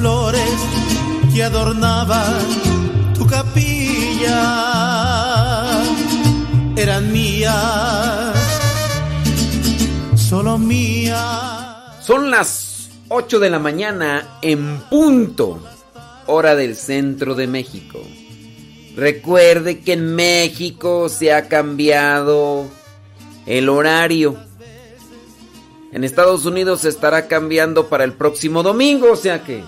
flores que adornaban tu capilla eran mías, solo mías. Son las 8 de la mañana en punto, hora del centro de México. Recuerde que en México se ha cambiado el horario. En Estados Unidos se estará cambiando para el próximo domingo, o sea que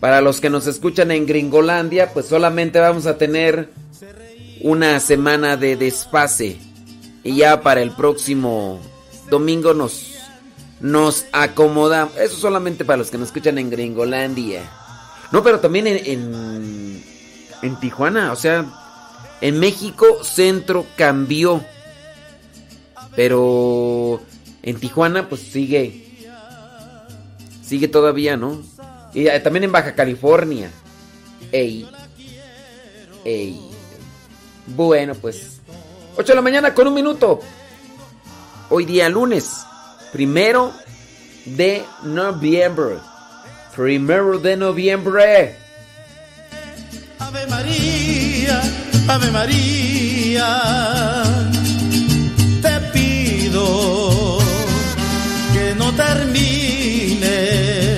para los que nos escuchan en Gringolandia, pues solamente vamos a tener una semana de desfase. Y ya para el próximo domingo nos, nos acomodamos. Eso solamente para los que nos escuchan en Gringolandia. No, pero también en, en, en Tijuana. O sea, en México Centro cambió. Pero en Tijuana pues sigue. Sigue todavía, ¿no? Y eh, también en Baja California. Ey. Ey. Bueno, pues 8 de la mañana con un minuto. Hoy día lunes, primero de noviembre. Primero de noviembre. Ave María, Ave María. Te pido que no termine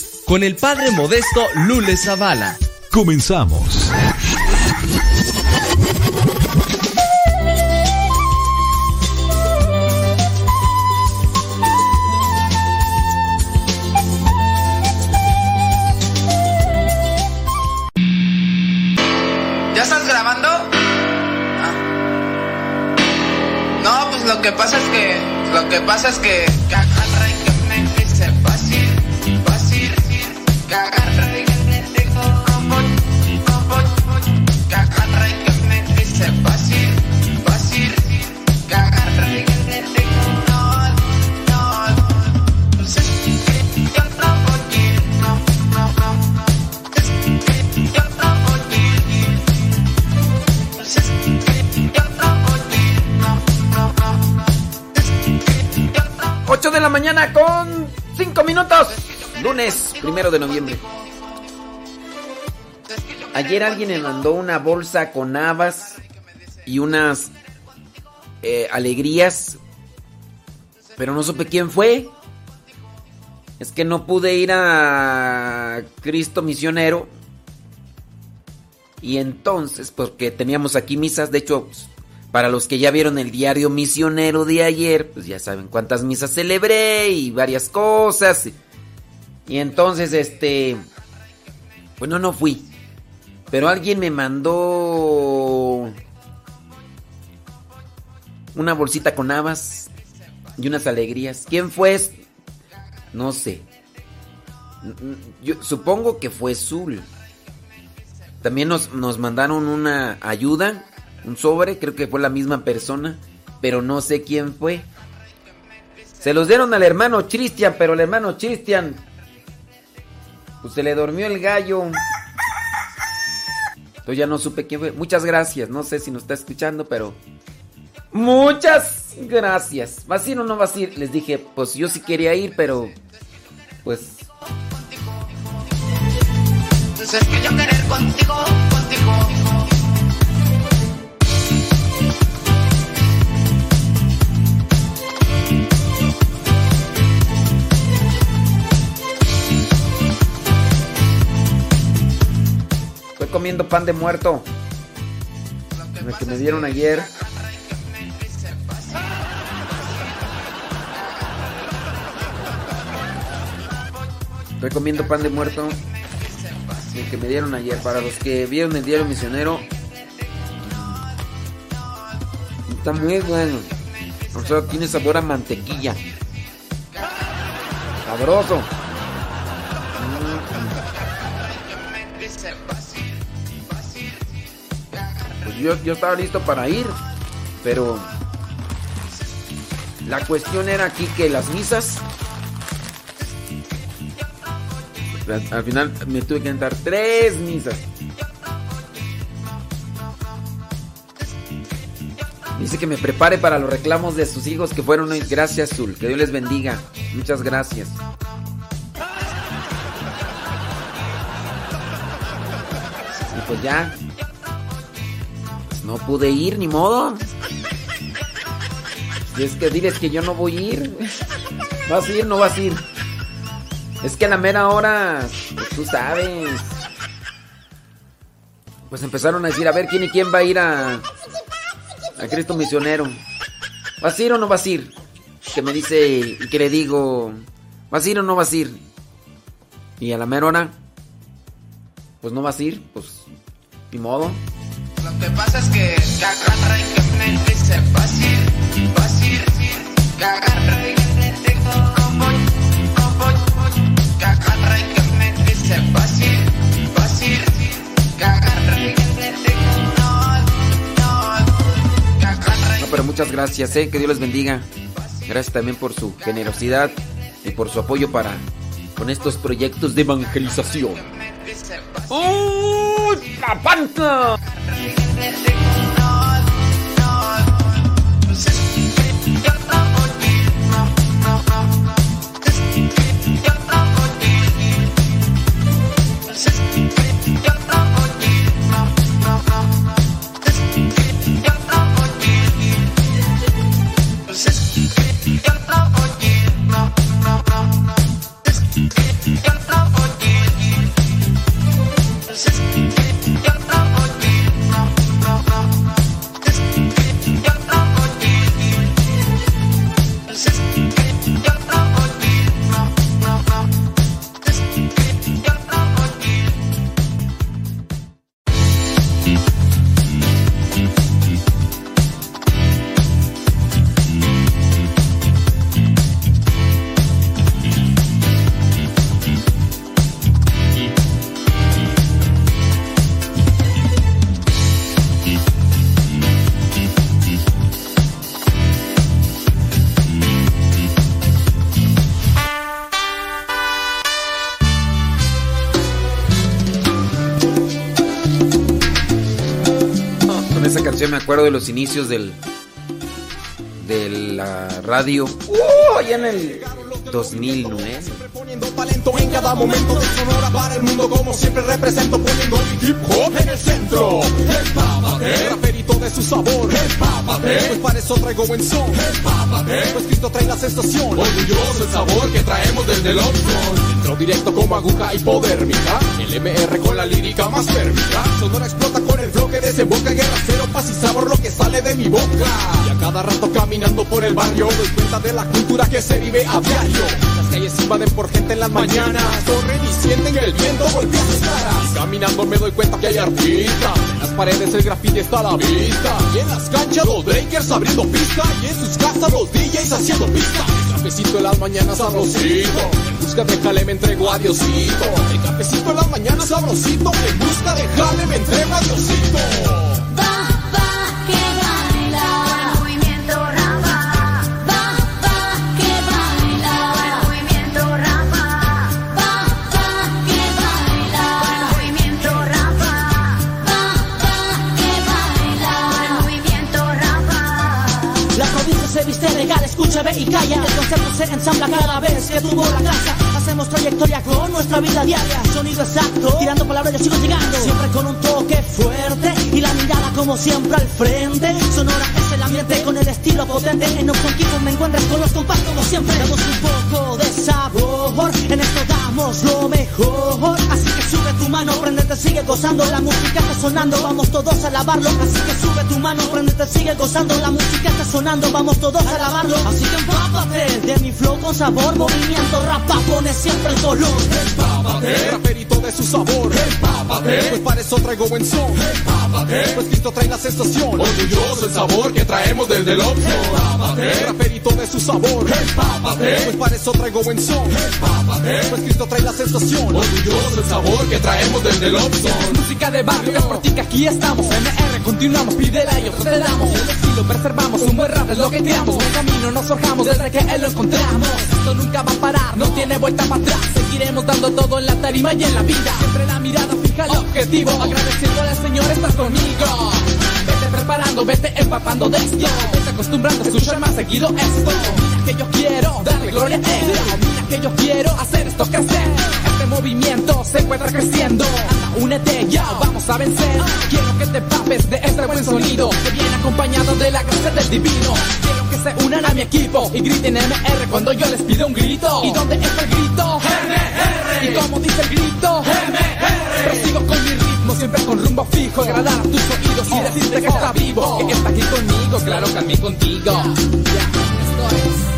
Con el padre modesto Lule Zavala. Comenzamos. ¿Ya estás grabando? Ah. No, pues lo que pasa es que. Lo que pasa es que. Mañana con 5 minutos. Lunes, primero de noviembre. Ayer alguien me mandó una bolsa con habas y unas eh, alegrías, pero no supe quién fue. Es que no pude ir a Cristo Misionero. Y entonces, porque teníamos aquí misas, de hecho, para los que ya vieron el diario misionero de ayer, pues ya saben cuántas misas celebré y varias cosas. Y entonces, este, bueno, no fui. Pero alguien me mandó una bolsita con habas y unas alegrías. ¿Quién fue? No sé. Yo supongo que fue Zul. También nos, nos mandaron una ayuda, un sobre, creo que fue la misma persona, pero no sé quién fue. Se los dieron al hermano Cristian, pero el hermano Cristian, pues se le durmió el gallo. Yo ya no supe quién fue. Muchas gracias. No sé si nos está escuchando, pero. Muchas gracias. ¿Vas a ir o no vas a ir? Les dije, pues yo sí quería ir, pero. Pues. Entonces que yo querer contigo, contigo. Comiendo pan de muerto. El que me dieron ayer. Estoy comiendo pan de muerto. El que me dieron ayer. Para los que vieron el diario misionero. Está muy bueno. O sea, tiene sabor a mantequilla. Sabroso. Yo, estaba listo para ir, pero la cuestión era aquí que las misas, al final me tuve que entrar tres misas. Dice que me prepare para los reclamos de sus hijos que fueron hoy. Gracias, Zul. Que Dios les bendiga. Muchas gracias. Y pues ya, no pude ir, ni modo. Y es que diles que yo no voy a ir. ¿Vas a ir? No vas a ir. Es que a la mera hora, pues tú sabes. Pues empezaron a decir, a ver quién y quién va a ir a, a Cristo Misionero. ¿Vas a ir o no vas a ir? Que me dice y que le digo, ¿vas a ir o no vas a ir? Y a la mera hora, pues no vas a ir, pues ni modo. Lo que pasa es que que agarra y que me dice fácil, fácil, que agarra y que me dice como, como, que agarra y que me dice fácil, fácil, que agarra y que me dice no, no, que agarra No, pero muchas gracias, eh, que Dios les bendiga. Gracias también por su generosidad y por su apoyo para con estos proyectos de evangelización. ¡Uy, la panza! Me acuerdo de los inicios del de la radio. ¡Uh! Allá en el 2009. Poniendo talento en cada momento de Sonora para el mundo como siempre represento poniendo mi hip hop en el centro. De su sabor. Empápate, pues para eso traigo buen son. Empápate, pues Cristo trae la sensación. Orgulloso el sabor que traemos desde el Opson. Entro directo como aguja hipodérmica. El MR con la lírica más térmica. Sonora explota con el flow que desemboca guerra cero, paz y sabor lo que sale de mi boca. Y a cada rato caminando por el barrio doy cuenta de la cultura que se vive a diario. Calles invaden por gente en las mañanas. Corren y sienten el viento golpea sus caras. Caminando me doy cuenta que hay artistas. En las paredes el graffiti está a la vista. Y en las canchas los breakers abriendo pista. Y en sus casas los DJs haciendo pista. El cafecito en las mañanas sabrosito. En busca de jale me entrego a. El cafecito en las mañanas sabrosito. En busca de jale me entrego a. se ensambla cada vez que tuvo la casa. Hacemos trayectoria con nuestra vida diaria. Sonido exacto, tirando palabras, yo sigo llegando. Siempre con un toque fuerte y la mirada como siempre al frente. Sonora es el ambiente con el estilo potente. En Option Keyboard me encuentras con los compás como siempre. Damos un poco de sabor, en esto lo mejor. Así que sube tu mano, prendete, sigue gozando. La música está sonando, vamos todos a alabarlo. Así que sube tu mano, prendete, sigue gozando. La música está sonando, vamos todos a alabarlo. Así que empápate de mi flow con sabor. Movimiento rapa, pone siempre el color. Empápate, de su sabor. Empápate, pues para eso traigo buen son. Empápate, pues Cristo trae la sensación. Orgulloso el sabor que traemos desde el Opson. Empápate, raperito de su sabor. Empápate, pues para eso traigo buen son. Empápate, pues Cristo trae la sensación. Orgulloso el sabor que traemos desde el. Música de barrio, ti que aquí estamos. MR, continuamos, pídela y nosotros te damos. El estilo preservamos, un buen rap es lo que creamos. Buen camino nos forjamos desde que él lo encontramos. Esto nunca va a parar, no tiene vuelta para atrás. Seguiremos dando todo en la tarima y en la vida. Siempre la mirada fija al objetivo. Agradeciéndole al Señor, estás conmigo. Vete preparando, vete empapando de esto. Vete acostumbrando a escuchar más seguido esto. Mira que yo quiero darle gloria a él. Mira que yo quiero hacer esto crecer. Este movimiento se encuentra creciendo. Únete ya, vamos a vencer. Quiero que te papes de este buen sonido. Que viene acompañado de la gracia del divino. Quiero que se unan a mi equipo y griten MR cuando yo les pido un grito. ¿Y dónde está el grito? ¿Y cómo dice el grito? MR. Prosigo con mi ritmo, siempre con rumbo fijo. Agradar a tus oídos y decirte que está vivo. Que está aquí conmigo, claro, también contigo. Ya, esto es.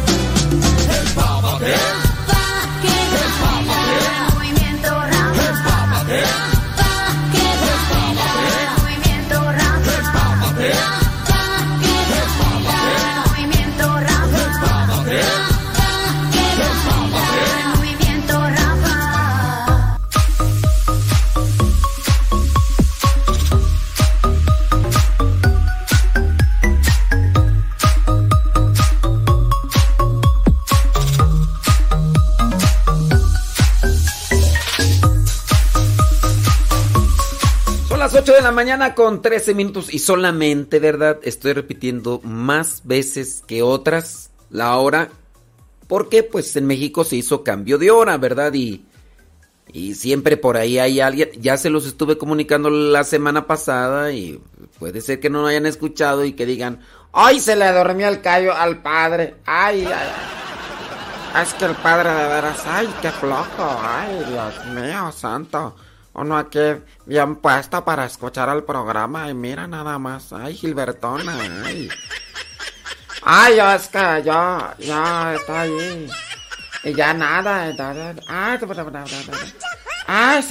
La mañana con 13 minutos y solamente, ¿verdad? Estoy repitiendo más veces que otras la hora. Porque pues en México se hizo cambio de hora, ¿verdad? Y, y siempre por ahí hay alguien, ya se los estuve comunicando la semana pasada y puede ser que no lo hayan escuchado y que digan, ¡ay, se le dormía el callo al padre! ¡Ay, ay! Es que el padre de veras, ¡ay, qué flojo! ¡Ay, Dios mío, santo! Uno aquí bien puesto para escuchar el programa y mira nada más. ¡Ay, Gilbertona! ¡Ay! ¡Ay, yo es yo estoy ahí! Y ya nada. ¡Ay, ¡Ay, ¡Ay,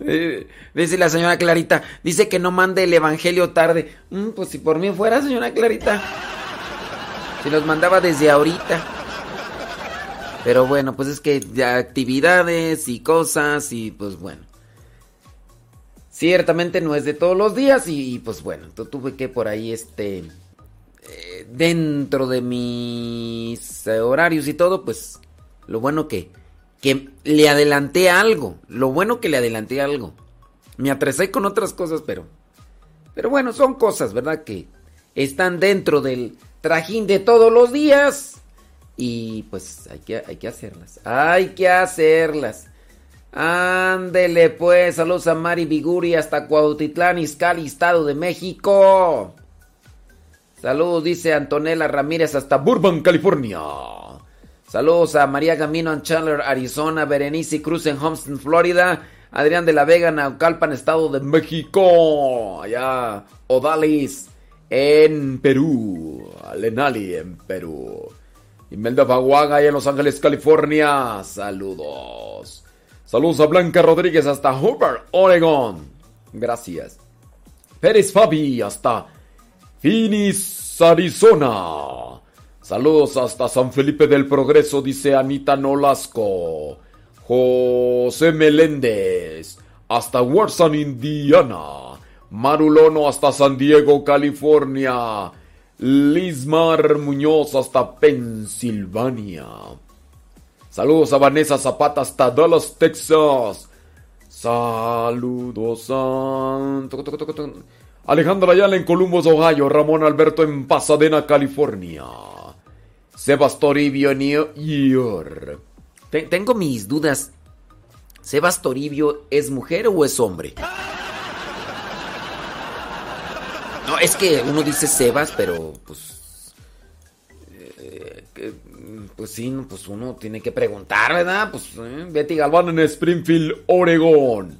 Eh, Dice la señora Clarita, dice que no mande el evangelio tarde. Mm, pues si por mí fuera, señora Clarita. Si los mandaba desde ahorita. Pero bueno, pues es que actividades y cosas y pues bueno. Ciertamente no es de todos los días y, pues bueno, tu- tuve que por ahí este... eh, dentro de mis horarios y todo, pues lo bueno que, que le adelanté algo. Lo bueno que le adelanté algo. Me atrasé con otras cosas, pero. Pero bueno, son cosas, ¿verdad? Que están dentro del trajín de todos los días. Y pues hay que, hay que hacerlas. Hay que hacerlas. Ándele pues, saludos a Mari Biguri hasta Cuautitlán, Izcalli, Estado de México. Saludos, dice Antonella Ramírez hasta Burbank, California. Saludos a María Gamino en Chandler, Arizona, Berenice Cruz en Homestead, Florida, Adrián de la Vega en Naucalpan, Estado de México. Allá, Odalis en Perú, Alenali en Perú. Imelda Faguaga allá en Los Ángeles, California. Saludos. Saludos a Blanca Rodríguez hasta Hoover, Oregon. Gracias. Pérez Fabi hasta Phoenix, Arizona. Saludos hasta San Felipe del Progreso, dice Anita Nolasco. José Meléndez hasta Warsan, Indiana. Marulono hasta San Diego, California. Lismar Muñoz hasta Pensilvania. Saludos a Vanessa Zapata hasta Dallas, Texas. Saludos a... Alejandra Ayala en Columbus, Ohio. Ramón Alberto en Pasadena, California. Sebas Toribio en New York. Te- tengo mis dudas. ¿Sebas Toribio es mujer o es hombre? No, es que uno dice Sebas, pero pues. eh, pues sí, pues uno tiene que preguntar, ¿verdad? Pues eh, Betty Galván en Springfield, Oregón.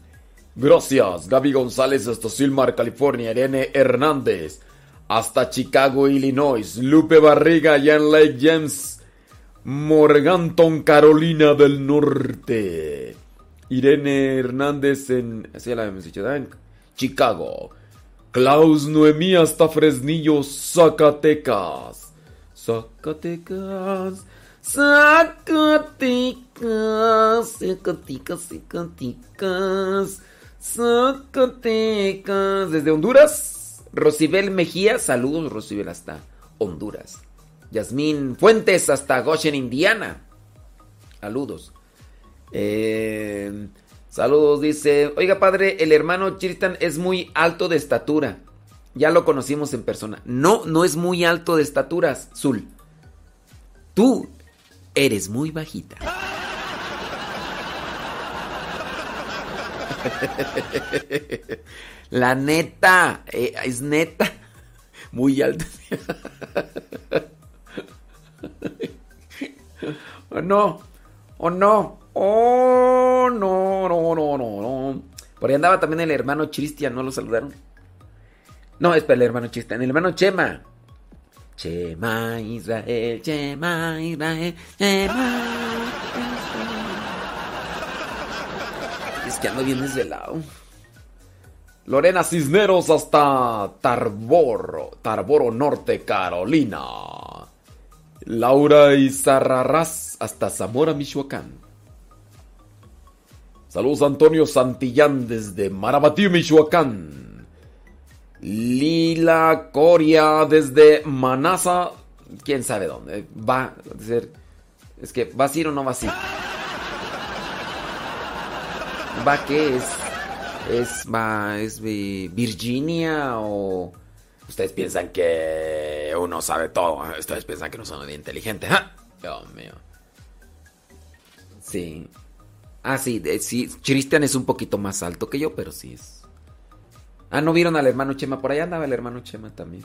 Gracias, Gaby González hasta Silmar, California. Irene Hernández hasta Chicago, Illinois. Lupe Barriga en Lake James, Morganton, Carolina del Norte. Irene Hernández en, en Chicago. Klaus Noemí hasta Fresnillo, Zacatecas. Zacatecas. Zacatecas. Zacatecas, Zacatecas. Zacatecas. Desde Honduras. Rosibel Mejía. Saludos, Rosibel, hasta Honduras. Yasmín Fuentes hasta Goshen, Indiana. Saludos. Eh, saludos, dice. Oiga, padre, el hermano Chiristan es muy alto de estatura. Ya lo conocimos en persona. No, no es muy alto de estatura, Zul. Tú eres muy bajita. La neta, eh, es neta. Muy alta. ¿O no? ¿O no? Oh, no, no, no, no, no. Por ahí andaba también el hermano Cristian, ¿no lo saludaron? No, espera, el hermano Cristian, el hermano Chema. Chema Israel, Chema Israel, Chema. Es que ando bien desvelado. Lorena Cisneros hasta Tarboro, Tarboro Norte, Carolina. Laura Izarrarás hasta Zamora, Michoacán. Saludos Antonio Santillán desde Marabatío, Michoacán. Lila Coria desde Manasa, quién sabe dónde. Va a ser. Es que, ¿vas a ir o no vas a ir? ¿Va qué es? ¿Es, va, es vi- Virginia o.? Ustedes piensan que uno sabe todo. Ustedes piensan que no son muy inteligentes. ¡Ja! Dios mío. Sí. Ah, sí, sí. Cristian es un poquito más alto que yo, pero sí es. Ah, ¿no vieron al hermano Chema? Por allá andaba el hermano Chema también.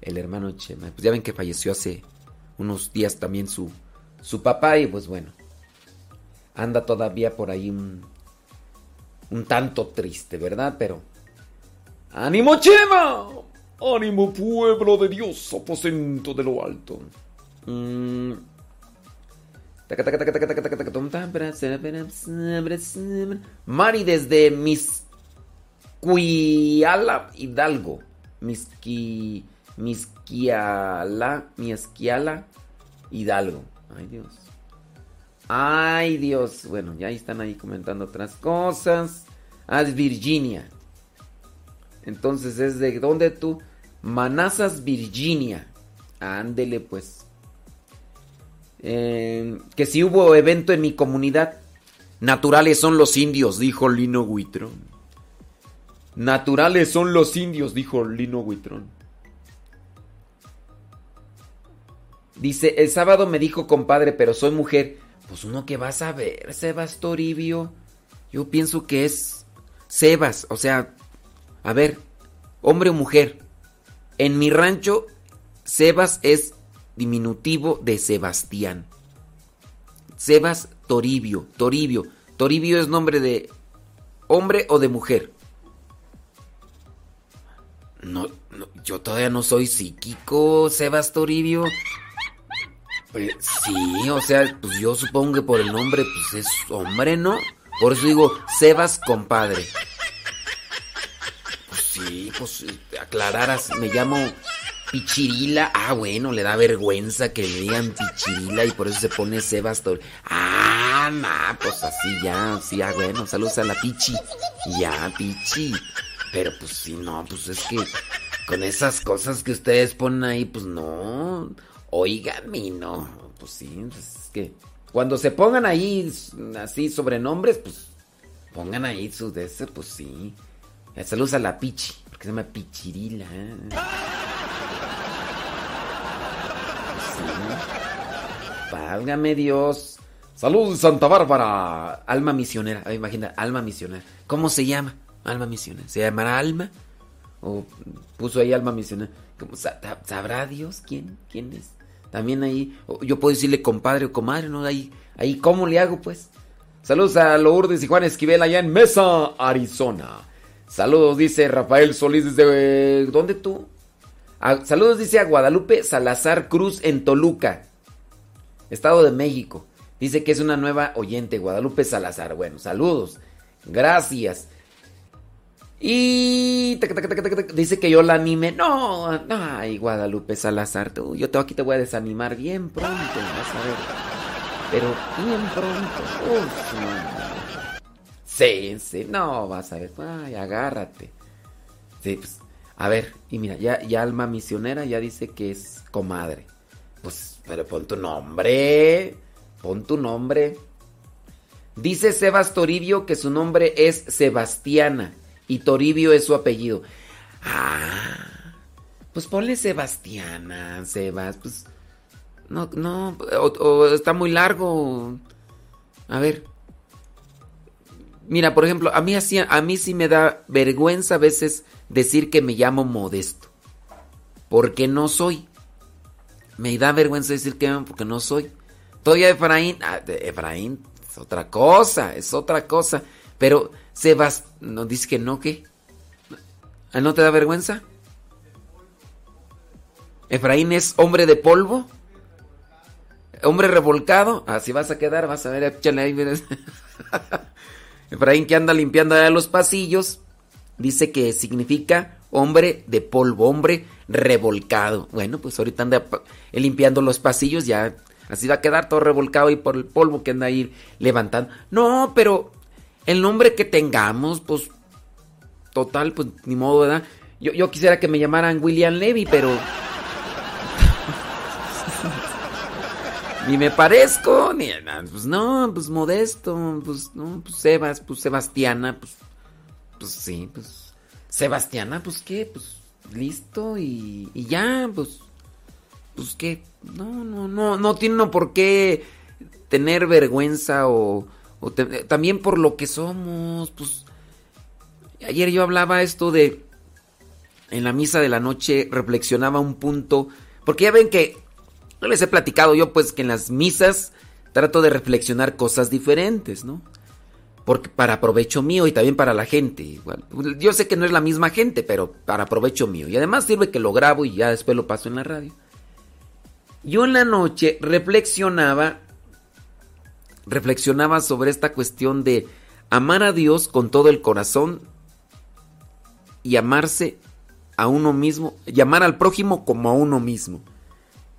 El hermano Chema. Pues ya ven que falleció hace unos días también su, su papá y pues bueno. Anda todavía por ahí un, un tanto triste, ¿verdad? Pero... ¡Ánimo Chema! ¡Ánimo pueblo de Dios, aposento de lo alto! Mm. Mari desde Misquiala, Hidalgo. Misqui, Misquiala, Misquiala, Hidalgo. Ay Dios. Ay Dios. Bueno, ya están ahí comentando otras cosas. Ah, es Virginia. Entonces es de dónde tú? Manassas, Virginia. Ándele pues. Eh, que si hubo evento en mi comunidad. Naturales son los indios, dijo Lino Huitrón. Naturales son los indios, dijo Lino Huitrón. Dice, el sábado me dijo compadre, pero soy mujer. Pues uno que vas a ver, Sebas Toribio. Yo pienso que es Sebas, o sea, a ver, hombre o mujer. En mi rancho, Sebas es diminutivo de Sebastián. Sebas Toribio, Toribio. Toribio es nombre de hombre o de mujer. No, no, yo todavía no soy psíquico, Sebas Toribio. Pues, sí, o sea, pues yo supongo que por el nombre, pues es hombre, ¿no? Por eso digo, Sebas compadre. Pues sí, pues aclararas, me llamo Pichirila. Ah, bueno, le da vergüenza que le digan Pichirila y por eso se pone Sebas Toribio. Ah, nah, pues así ya, sí, ah, bueno, saludos a la Pichi. Ya, Pichi. Pero pues sí, no, pues es que con esas cosas que ustedes ponen ahí, pues no. Oigan, y no. Pues sí, pues es que cuando se pongan ahí así sobrenombres, pues pongan ahí su de ese, pues sí. Eh, Saludos a la Pichi, porque se llama Pichirila. ¿eh? Sí. Válgame Dios. Saludos Santa Bárbara. Alma misionera. Ay, imagina, alma misionera. ¿Cómo se llama? Alma misionera. ¿Se llamará Alma? ¿O puso ahí Alma misionera? ¿Cómo sa- ¿Sabrá Dios quién, quién es? También ahí, yo puedo decirle compadre o comadre, ¿no? Ahí, ahí, ¿cómo le hago, pues? Saludos a Lourdes y Juan Esquivel allá en Mesa, Arizona. Saludos, dice Rafael Solís desde... ¿Dónde tú? Ah, saludos, dice a Guadalupe Salazar Cruz en Toluca, Estado de México. Dice que es una nueva oyente, Guadalupe Salazar. Bueno, saludos. Gracias. Y dice que yo la anime. No, no, ay, Guadalupe Salazar, tú, yo te, aquí te voy a desanimar bien pronto, vas a ver. Pero bien pronto. Uf, no. Sí, sí, no, vas a ver. Ay, agárrate. Sí, pues, a ver, y mira, ya, ya Alma Misionera ya dice que es comadre. Pues, pero pon tu nombre. Pon tu nombre. Dice Sebas Toribio que su nombre es Sebastiana y Toribio es su apellido. Ah, pues ponle Sebastiana, Sebas, pues no, no, o, está muy largo. A ver. Mira, por ejemplo, a mí así, a mí sí me da vergüenza a veces decir que me llamo Modesto, porque no soy. Me da vergüenza decir que porque no soy. Todavía Efraín, ah, Efraín es otra cosa, es otra cosa. Pero Sebas, no dice que no, ¿qué? ¿Ah, ¿No te da vergüenza? Efraín es hombre de polvo. Hombre revolcado. Así vas a quedar, vas a ver, échale ahí. Efraín que anda limpiando allá los pasillos. Dice que significa hombre de polvo, hombre revolcado. Bueno, pues ahorita anda limpiando los pasillos, ya así va a quedar todo revolcado y por el polvo que anda ahí levantando. No, pero el nombre que tengamos, pues total, pues ni modo, ¿verdad? Yo, quisiera que me llamaran William Levy, pero... ni me parezco, ni nada. Pues no, pues modesto, pues no, pues Sebas, pues Sebastiana, pues, pues sí, pues Sebastiana, pues qué, pues listo y, y ya, pues, pues qué, no, no, no, no tiene por qué tener vergüenza o, te- también por lo que somos, pues, ayer yo hablaba esto de, en la misa de la noche reflexionaba un punto, porque ya ven que no les he platicado yo pues que en las misas trato de reflexionar cosas diferentes, ¿no? Para provecho mío y también para la gente. Igual. Yo sé que no es la misma gente, pero para provecho mío. Y además sirve que lo grabo y ya después lo paso en la radio. Yo en la noche reflexionaba, reflexionaba sobre esta cuestión de amar a Dios con todo el corazón y amarse a uno mismo, llamar al prójimo como a uno mismo.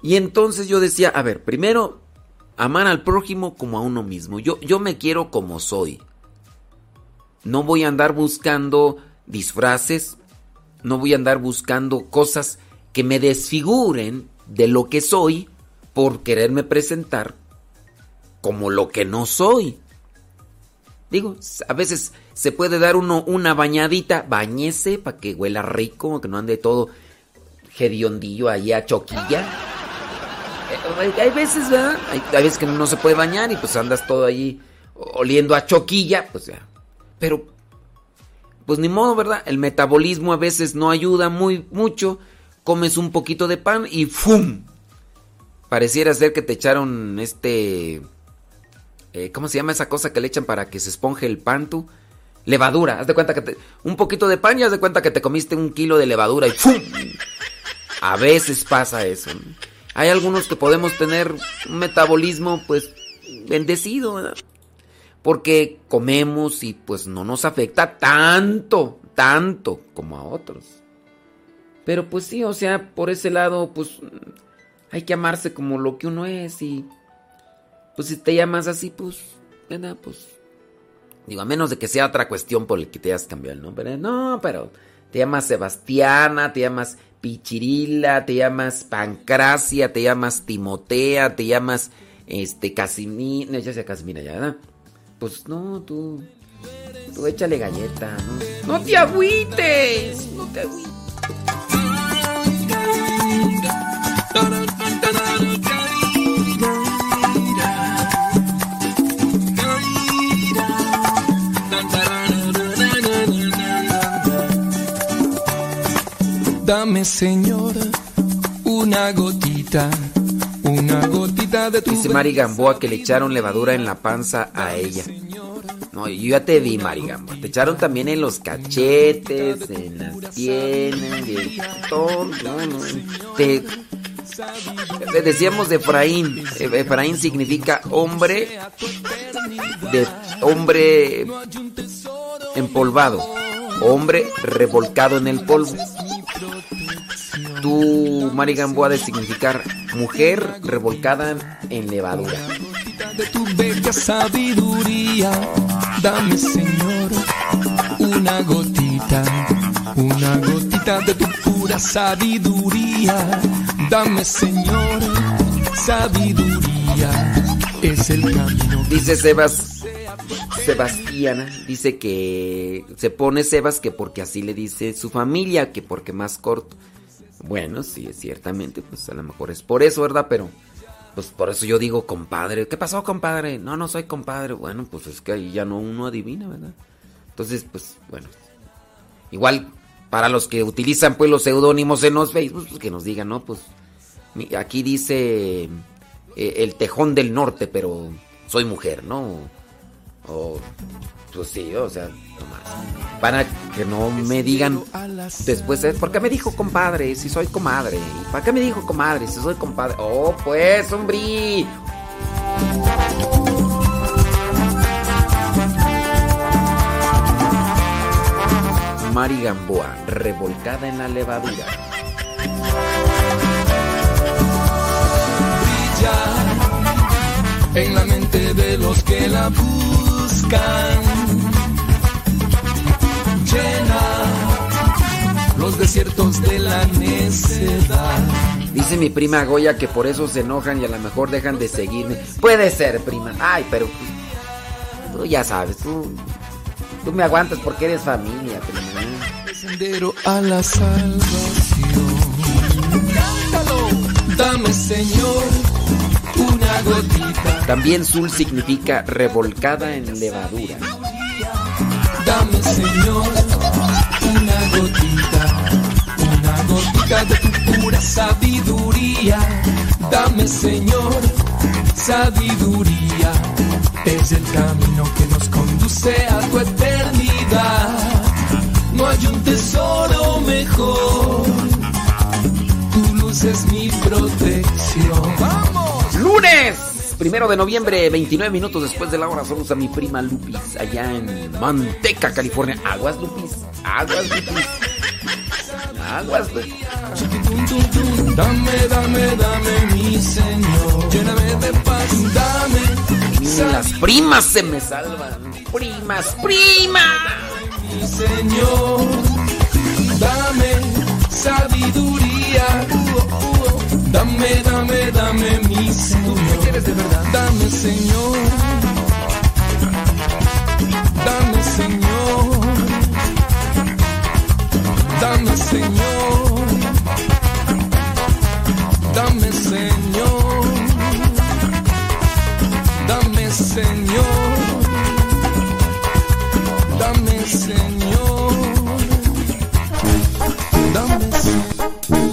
Y entonces yo decía, a ver, primero, amar al prójimo como a uno mismo. Yo, yo me quiero como soy. No voy a andar buscando disfraces, no voy a andar buscando cosas que me desfiguren de lo que soy, por quererme presentar como lo que no soy. Digo, a veces se puede dar uno una bañadita, bañese para que huela rico, que no ande todo hediondillo ahí a choquilla. Eh, Hay veces, ¿verdad? Hay, veces que no se puede bañar y pues andas todo ahí oliendo a choquilla, pues ya. Pero, pues ni modo, ¿verdad? El metabolismo a veces no ayuda muy mucho. Comes un poquito de pan y ¡fum! Pareciera ser que te echaron este... eh, ¿Cómo se llama esa cosa que le echan para que se esponje el pan tú? Levadura. Haz de cuenta que te, un poquito de pan y haz de cuenta que te comiste un kilo de levadura y ¡fum! A veces pasa eso. Hay algunos que podemos tener un metabolismo pues bendecido, ¿verdad? Porque comemos y pues no nos afecta tanto, tanto como a otros. Pero pues sí, o sea, por ese lado pues hay que amarse como lo que uno es y pues si te llamas así pues, ¿verdad? Pues digo, a menos de que sea otra cuestión por el que te hayas cambiado el nombre. No, pero te llamas Sebastiana, te llamas Pichirila, te llamas Pancracia, te llamas Timotea, te llamas este Casimira, no, ya sea Casimira ya, ¿verdad? Pues no, tú tú échale galleta, ¿no? No te agüites, no te agüites. Dame, Señor, una gotita, una gotita de tu Dice Mari Gamboa que le echaron levadura en la panza a ella. No, yo ya te vi, Mari Gamboa. Te echaron también en los cachetes, en las piernas, de todo. Te- decíamos de Efraín. Efraín significa hombre de hombre empolvado, hombre revolcado en el polvo. Tú, Mari Gamboa, de significar mujer revolcada en levadura. de tu bella sabiduría. Dame, Señor, una gotita, una gotita de tu pura sabiduría. Dame, Señor, sabiduría. Es el camino. Dice Sebas, Sebastiana, dice que se pone Sebas que porque así le dice su familia, que porque más corto. Bueno, sí, ciertamente, pues a lo mejor es por eso, ¿verdad? Pero, pues por eso yo digo compadre. ¿Qué pasó, compadre? No, no soy compadre. Bueno, pues es que ahí ya no uno adivina, ¿verdad? Entonces, pues, bueno. Igual, para los que utilizan pues los seudónimos en los Facebook, pues, que nos digan, ¿no? Pues, aquí dice eh, el tejón del norte, pero soy mujer, ¿no? O, pues sí, o sea, nomás. Para que no me digan después. ¿por qué me dijo compadre si soy comadre? ¿Y ¿Para qué me dijo comadre si soy compadre? Oh, pues, hombre. Mari Gamboa, revolcada en la levadura. en la mente de los que la buscan. Llena los desiertos de la necedad. Dice mi prima Goya que por eso se enojan y a lo mejor dejan de seguirme. Puede ser, prima. Ay, pero pues, tú ya sabes, tú, tú me aguantas porque eres familia, prima. Sendero a la salvación. Cántalo. Dame, Señor, También Zul significa revolcada en levadura. Dame, Señor, una gotita, una gotita de tu pura sabiduría. Dame, Señor, sabiduría. Es el camino que nos conduce a tu eternidad. No hay un tesoro mejor. Tu luz es mi protección. ¡Vamos! ¡Lunes! Primero de noviembre, 29 minutos después de la hora. Saludos a mi prima Lupis, allá en Manteca, California. Aguas, Lupis. Aguas, Lupis. Aguas, Lupis. Dame, dame, dame, mi Señor. Lléname de paz, dame. Las primas se me salvan. Primas, primas. Mi Señor, dame sabiduría. Dame, dame, dame, mi Señor. ¿Qué quieres de verdad? Dame, Señor. Dame, Señor. Dame, Señor. Dame, Señor. Dame, Señor. Dame, Señor. Dame, Señor.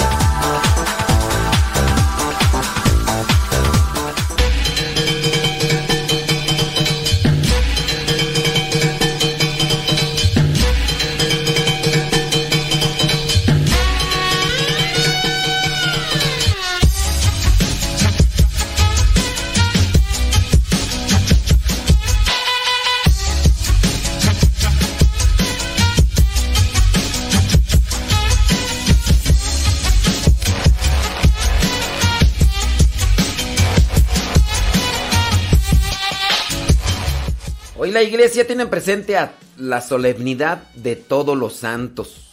La iglesia tiene presente a la solemnidad de todos los santos.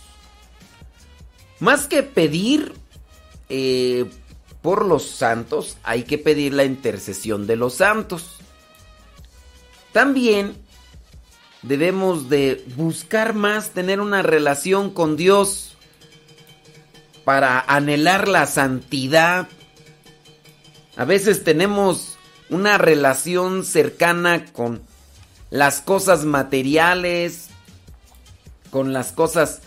Más que pedir eh, por los santos, hay que pedir la intercesión de los santos. También debemos de buscar más tener una relación con Dios para anhelar la santidad. A veces tenemos una relación cercana con las cosas materiales, con las cosas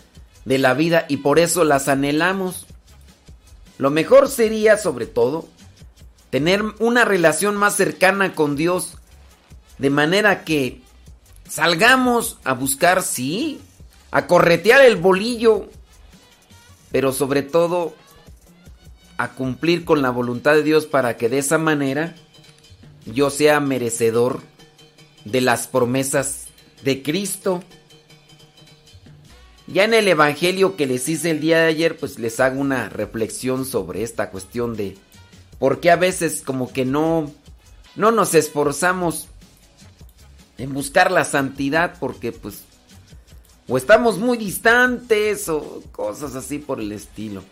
de la vida y por eso las anhelamos. Lo mejor sería, sobre todo, tener una relación más cercana con Dios, de manera que salgamos a buscar, sí, a corretear el bolillo, pero sobre todo a cumplir con la voluntad de Dios para que de esa manera yo sea merecedor de las promesas de Cristo. Ya en el Evangelio que les hice el día de ayer, pues les hago una reflexión sobre esta cuestión de por qué a veces como que no, no nos esforzamos en buscar la santidad porque pues o estamos muy distantes o cosas así por el estilo.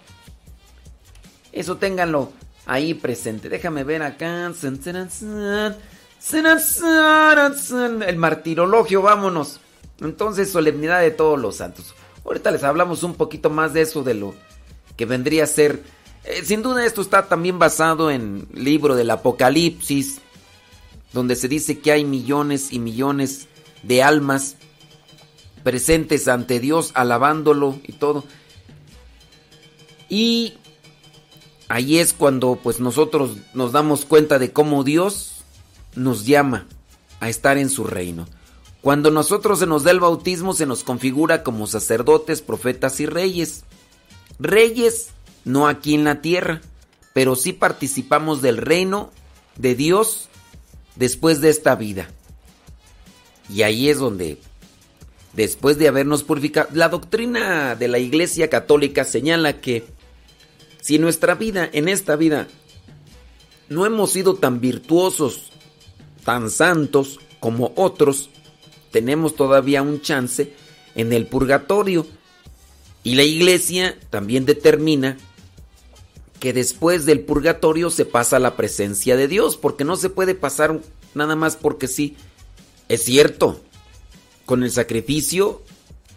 Eso ténganlo ahí presente. Déjame ver acá. El martirologio, vámonos. Entonces, solemnidad de todos los santos. Ahorita les hablamos un poquito más de eso, de lo que vendría a ser. Eh, sin duda, esto está también basado en el libro del Apocalipsis, donde se dice que hay millones y millones de almas presentes ante Dios, alabándolo y todo. Y ahí es cuando pues nosotros nos damos cuenta de cómo Dios nos llama a estar en su reino. Cuando nosotros se nos da el bautismo se nos configura como sacerdotes, profetas y reyes. Reyes no aquí en la tierra, pero sí participamos del reino de Dios después de esta vida. Y ahí es donde, después de habernos purificado, la doctrina de la Iglesia Católica señala que si nuestra vida, en esta vida, no hemos sido tan virtuosos, tan santos como otros, tenemos todavía un chance en el purgatorio. Y la iglesia también determina que después del purgatorio se pasa a la presencia de Dios, porque no se puede pasar nada más porque sí. Es cierto, con el sacrificio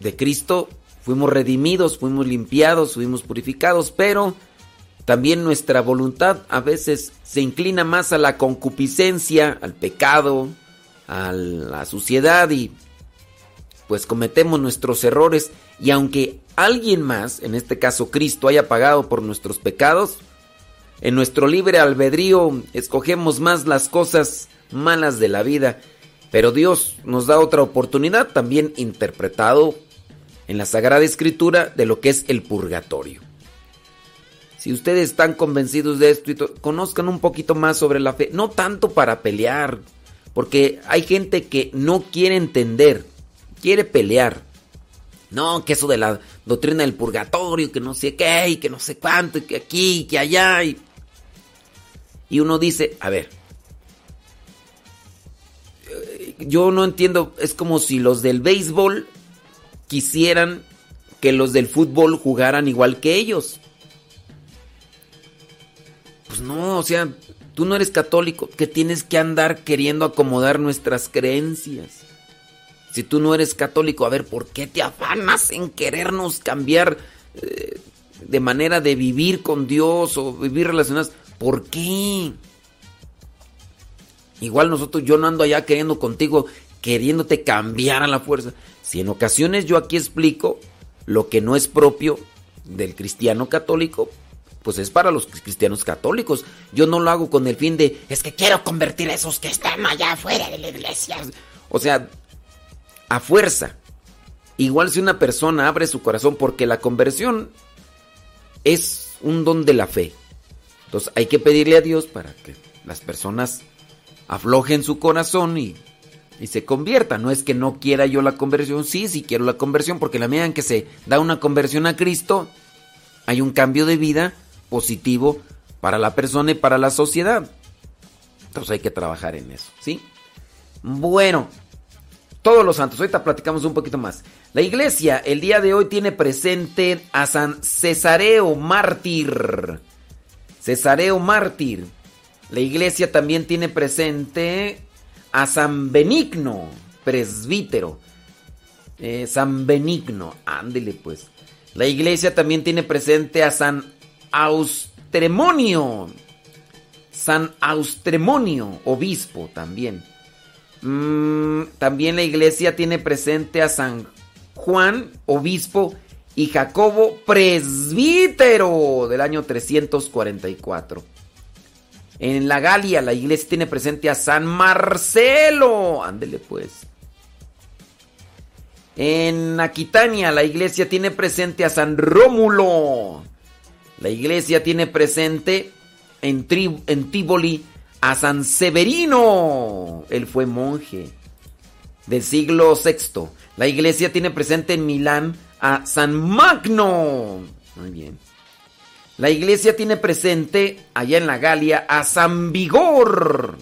de Cristo fuimos redimidos, fuimos limpiados, fuimos purificados, pero también nuestra voluntad a veces se inclina más a la concupiscencia, al pecado, a la suciedad y pues cometemos nuestros errores y aunque alguien más, en este caso Cristo, haya pagado por nuestros pecados, en nuestro libre albedrío escogemos más las cosas malas de la vida, pero Dios nos da otra oportunidad también interpretado en la Sagrada Escritura de lo que es el purgatorio. Si ustedes están convencidos de esto, y conozcan un poquito más sobre la fe, no tanto para pelear, porque hay gente que no quiere entender, quiere pelear. No, que eso de la doctrina del purgatorio, que no sé qué, y que no sé cuánto, que aquí, que allá. Y, y uno dice, a ver, eh, yo no entiendo, es como si los del béisbol quisieran que los del fútbol jugaran igual que ellos. Pues no, o sea, tú no eres católico, que tienes que andar queriendo acomodar nuestras creencias. Si tú no eres católico, a ver, ¿por qué te afanas en querernos cambiar eh, de manera de vivir con Dios o vivir relacionados? ¿Por qué? Igual nosotros, yo no ando allá queriendo contigo, queriéndote cambiar a la fuerza. Si en ocasiones yo aquí explico lo que no es propio del cristiano católico, pues es para los cristianos católicos. Yo no lo hago con el fin de, es que quiero convertir a esos que están allá afuera de la iglesia. O sea, a fuerza. Igual si una persona abre su corazón, porque la conversión es un don de la fe. Entonces hay que pedirle a Dios para que las personas aflojen su corazón y, y se conviertan. No es que no quiera yo la conversión, sí, sí quiero la conversión, porque la medida en que se da una conversión a Cristo, hay un cambio de vida positivo para la persona y para la sociedad. Entonces hay que trabajar en eso, ¿sí? Bueno, todos los santos, ahorita platicamos un poquito más. La iglesia el día de hoy tiene presente a San Cesareo Mártir. Cesareo Mártir. La iglesia también tiene presente a San Benigno, presbítero. Eh, San Benigno, ándele pues. La iglesia también tiene presente a San Austremonio. San Austremonio, obispo también. Mm, también la iglesia tiene presente a San Juan, obispo, y Jacobo, presbítero, del año 344. En la Galia, la iglesia tiene presente a San Marcelo. Ándele pues. En Aquitania, la iglesia tiene presente a San Rómulo. La iglesia tiene presente en, en Tívoli a San Severino. Él fue monje del siglo VI. La iglesia tiene presente en Milán a San Magno. Muy bien. La iglesia tiene presente allá en la Galia a San Vigor.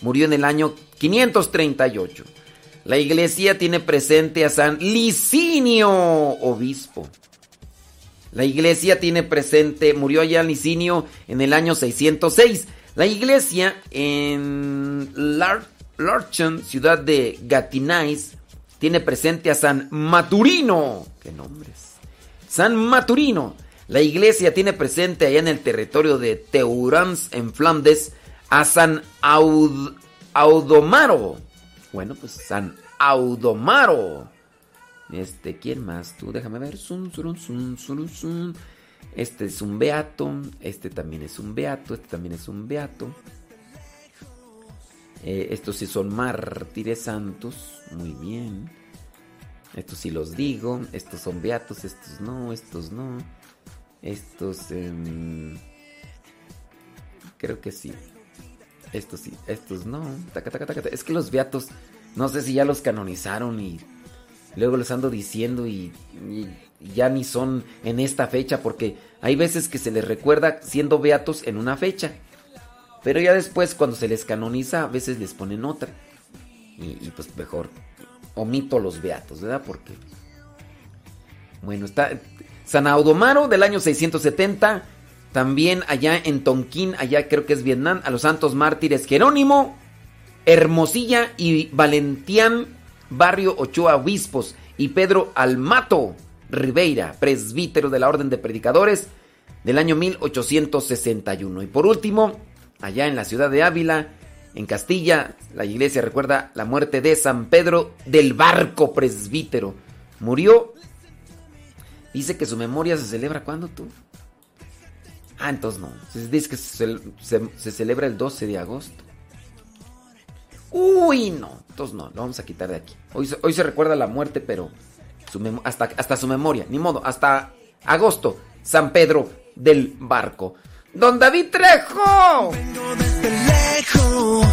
Murió en el año 538. La iglesia tiene presente a San Licinio, obispo. La iglesia tiene presente, murió allá Licinio en el año 606. La iglesia en Larchen, ciudad de Gatinais, tiene presente a San Maturino. ¿Qué nombres? San Maturino. La iglesia tiene presente allá en el territorio de Teurans, en Flandes, a San Audomaro. Bueno, pues San Audomaro. Este, ¿quién más? Tú, déjame ver. Este es un beato. Este también es un beato. Este también es un beato. Eh, estos sí son mártires santos. Muy bien. Estos sí los digo. Estos son beatos. Estos no. Estos no. Estos. Em, creo que sí. Estos sí. Estos no. Es que los beatos. No sé si ya los canonizaron y. Luego les ando diciendo y, y ya ni son en esta fecha porque hay veces que se les recuerda siendo beatos en una fecha. Pero ya después cuando se les canoniza a veces les ponen otra. Y, pues mejor omito los beatos, ¿verdad? Porque... Bueno, está San Audomaro del año 670. También allá en Tonquín, allá creo que es Vietnam, a los santos mártires Jerónimo, Hermosilla y Valentián, barrio Ochoa Obispos, y Pedro Almato, Ribeira, presbítero de la Orden de Predicadores del año 1861. Y por último, allá en la ciudad de Ávila, en Castilla, la iglesia recuerda la muerte de San Pedro del Barco, presbítero. Murió. Dice que su memoria se celebra cuando tú. Ah, entonces no. Dice que se, se- se celebra el 12 de agosto. Uy, no. Entonces no, lo vamos a quitar de aquí. Hoy, se- recuerda la muerte, pero hasta, hasta su memoria. Ni modo, hasta agosto. San Pedro del Barco. Don David Trejo. lejos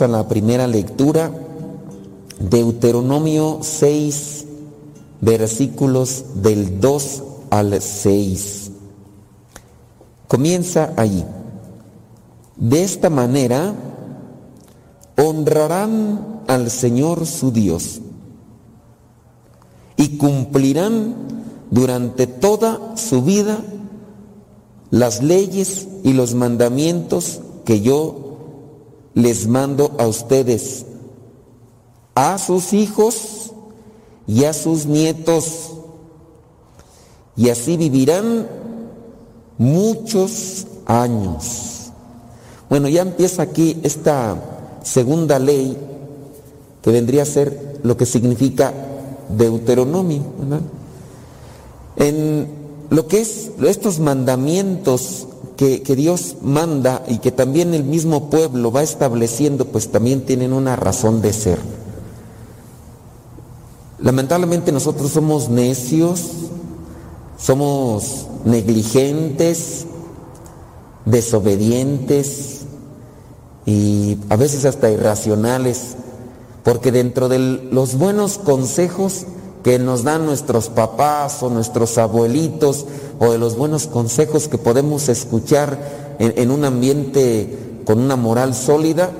A la primera lectura, Deuteronomio 6, versículos del 2 al 6. Comienza allí. De esta manera honrarán al Señor su Dios y cumplirán durante toda su vida las leyes y los mandamientos que yo les mando a ustedes, a sus hijos y a sus nietos, y así vivirán muchos años. Bueno, ya empieza aquí esta segunda ley que vendría a ser lo que significa Deuteronomio. En lo que es estos mandamientos que, Dios manda y que también el mismo pueblo va estableciendo, pues también tienen una razón de ser. Lamentablemente nosotros somos necios, somos negligentes, desobedientes y a veces hasta irracionales, porque dentro de los buenos consejos que nos dan nuestros papás o nuestros abuelitos, o de los buenos consejos que podemos escuchar en, un ambiente con una moral sólida,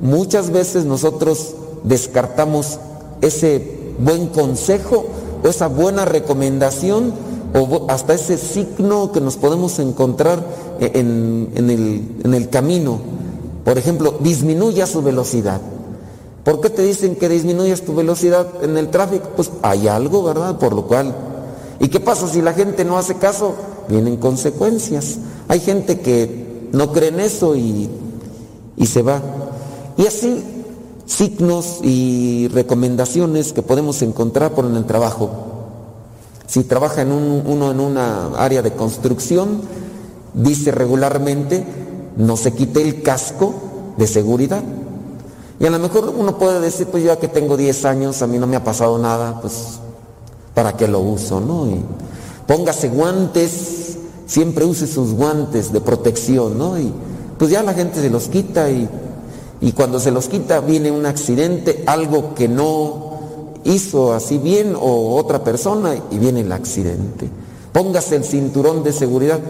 muchas veces nosotros descartamos ese buen consejo o esa buena recomendación o hasta ese signo que nos podemos encontrar en, en el, en el camino. Por ejemplo, disminuya su velocidad. ¿Por qué te dicen que disminuyas tu velocidad en el tráfico? Pues hay algo, ¿verdad? Por lo cual. ¿Y qué pasa si la gente no hace caso? Vienen consecuencias. Hay gente que no cree en eso y, y se va. Y así signos y recomendaciones que podemos encontrar por en el trabajo. Si trabaja en un, uno en una área de construcción, dice regularmente, no se quite el casco de seguridad. Y a lo mejor uno puede decir, pues ya que tengo 10 años, a mí no me ha pasado nada, pues ¿para qué lo uso? ¿no? Y póngase guantes, siempre use sus guantes de protección, ¿no? Y pues ya la gente se los quita y, y cuando se los quita viene un accidente, algo que no hizo así bien o otra persona y viene el accidente. Póngase el cinturón de seguridad.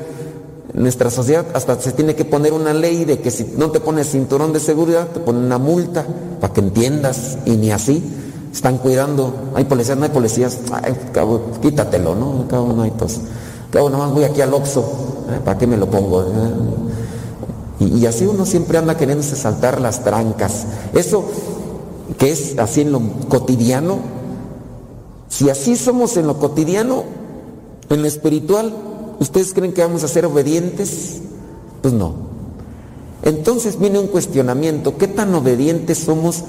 Nuestra sociedad hasta se tiene que poner una ley de que si no te pones cinturón de seguridad te ponen una multa para que entiendas y ni así están cuidando. Hay policías, no hay policías, ay, cabo, quítatelo, ¿no? Cabo, no hay tos. Cabo, nomás voy aquí al Oxxo, ¿eh? ¿para qué me lo pongo? Y, y así uno siempre anda queriéndose saltar las trancas. Eso que es así en lo cotidiano, si así somos en lo cotidiano, en lo espiritual, ¿ustedes creen que vamos a ser obedientes? Pues no. Entonces viene un cuestionamiento, ¿qué tan obedientes somos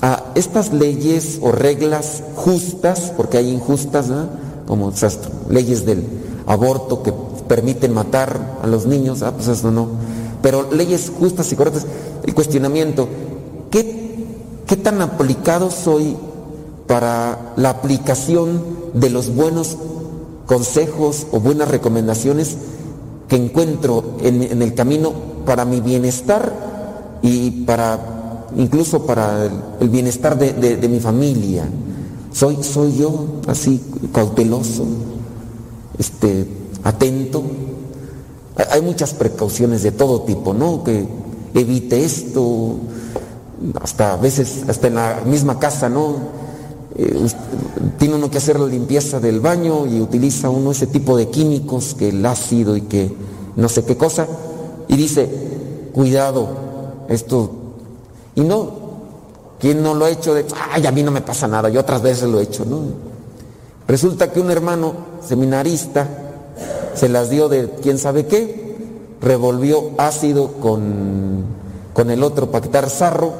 a estas leyes o reglas justas, porque hay injustas, ¿verdad? como leyes del aborto que permiten matar a los niños, ah, pues eso no, pero leyes justas y correctas, el cuestionamiento, ¿qué, qué tan aplicado soy para la aplicación de los buenos consejos o buenas recomendaciones que encuentro en, el camino para mi bienestar y para incluso para el, bienestar de, de, de, mi familia. Soy, soy yo así cauteloso, este, atento. Hay muchas precauciones de todo tipo, ¿no? Que evite esto, hasta a veces, hasta en la misma casa, ¿no? Eh, tiene uno que hacer la limpieza del baño y utiliza uno ese tipo de químicos que el ácido y que no sé qué cosa y dice cuidado esto y no quien no lo ha hecho de ay a mí no me pasa nada yo otras veces lo he hecho no resulta que un hermano seminarista se las dio de quién sabe qué revolvió ácido con con el otro para quitar sarro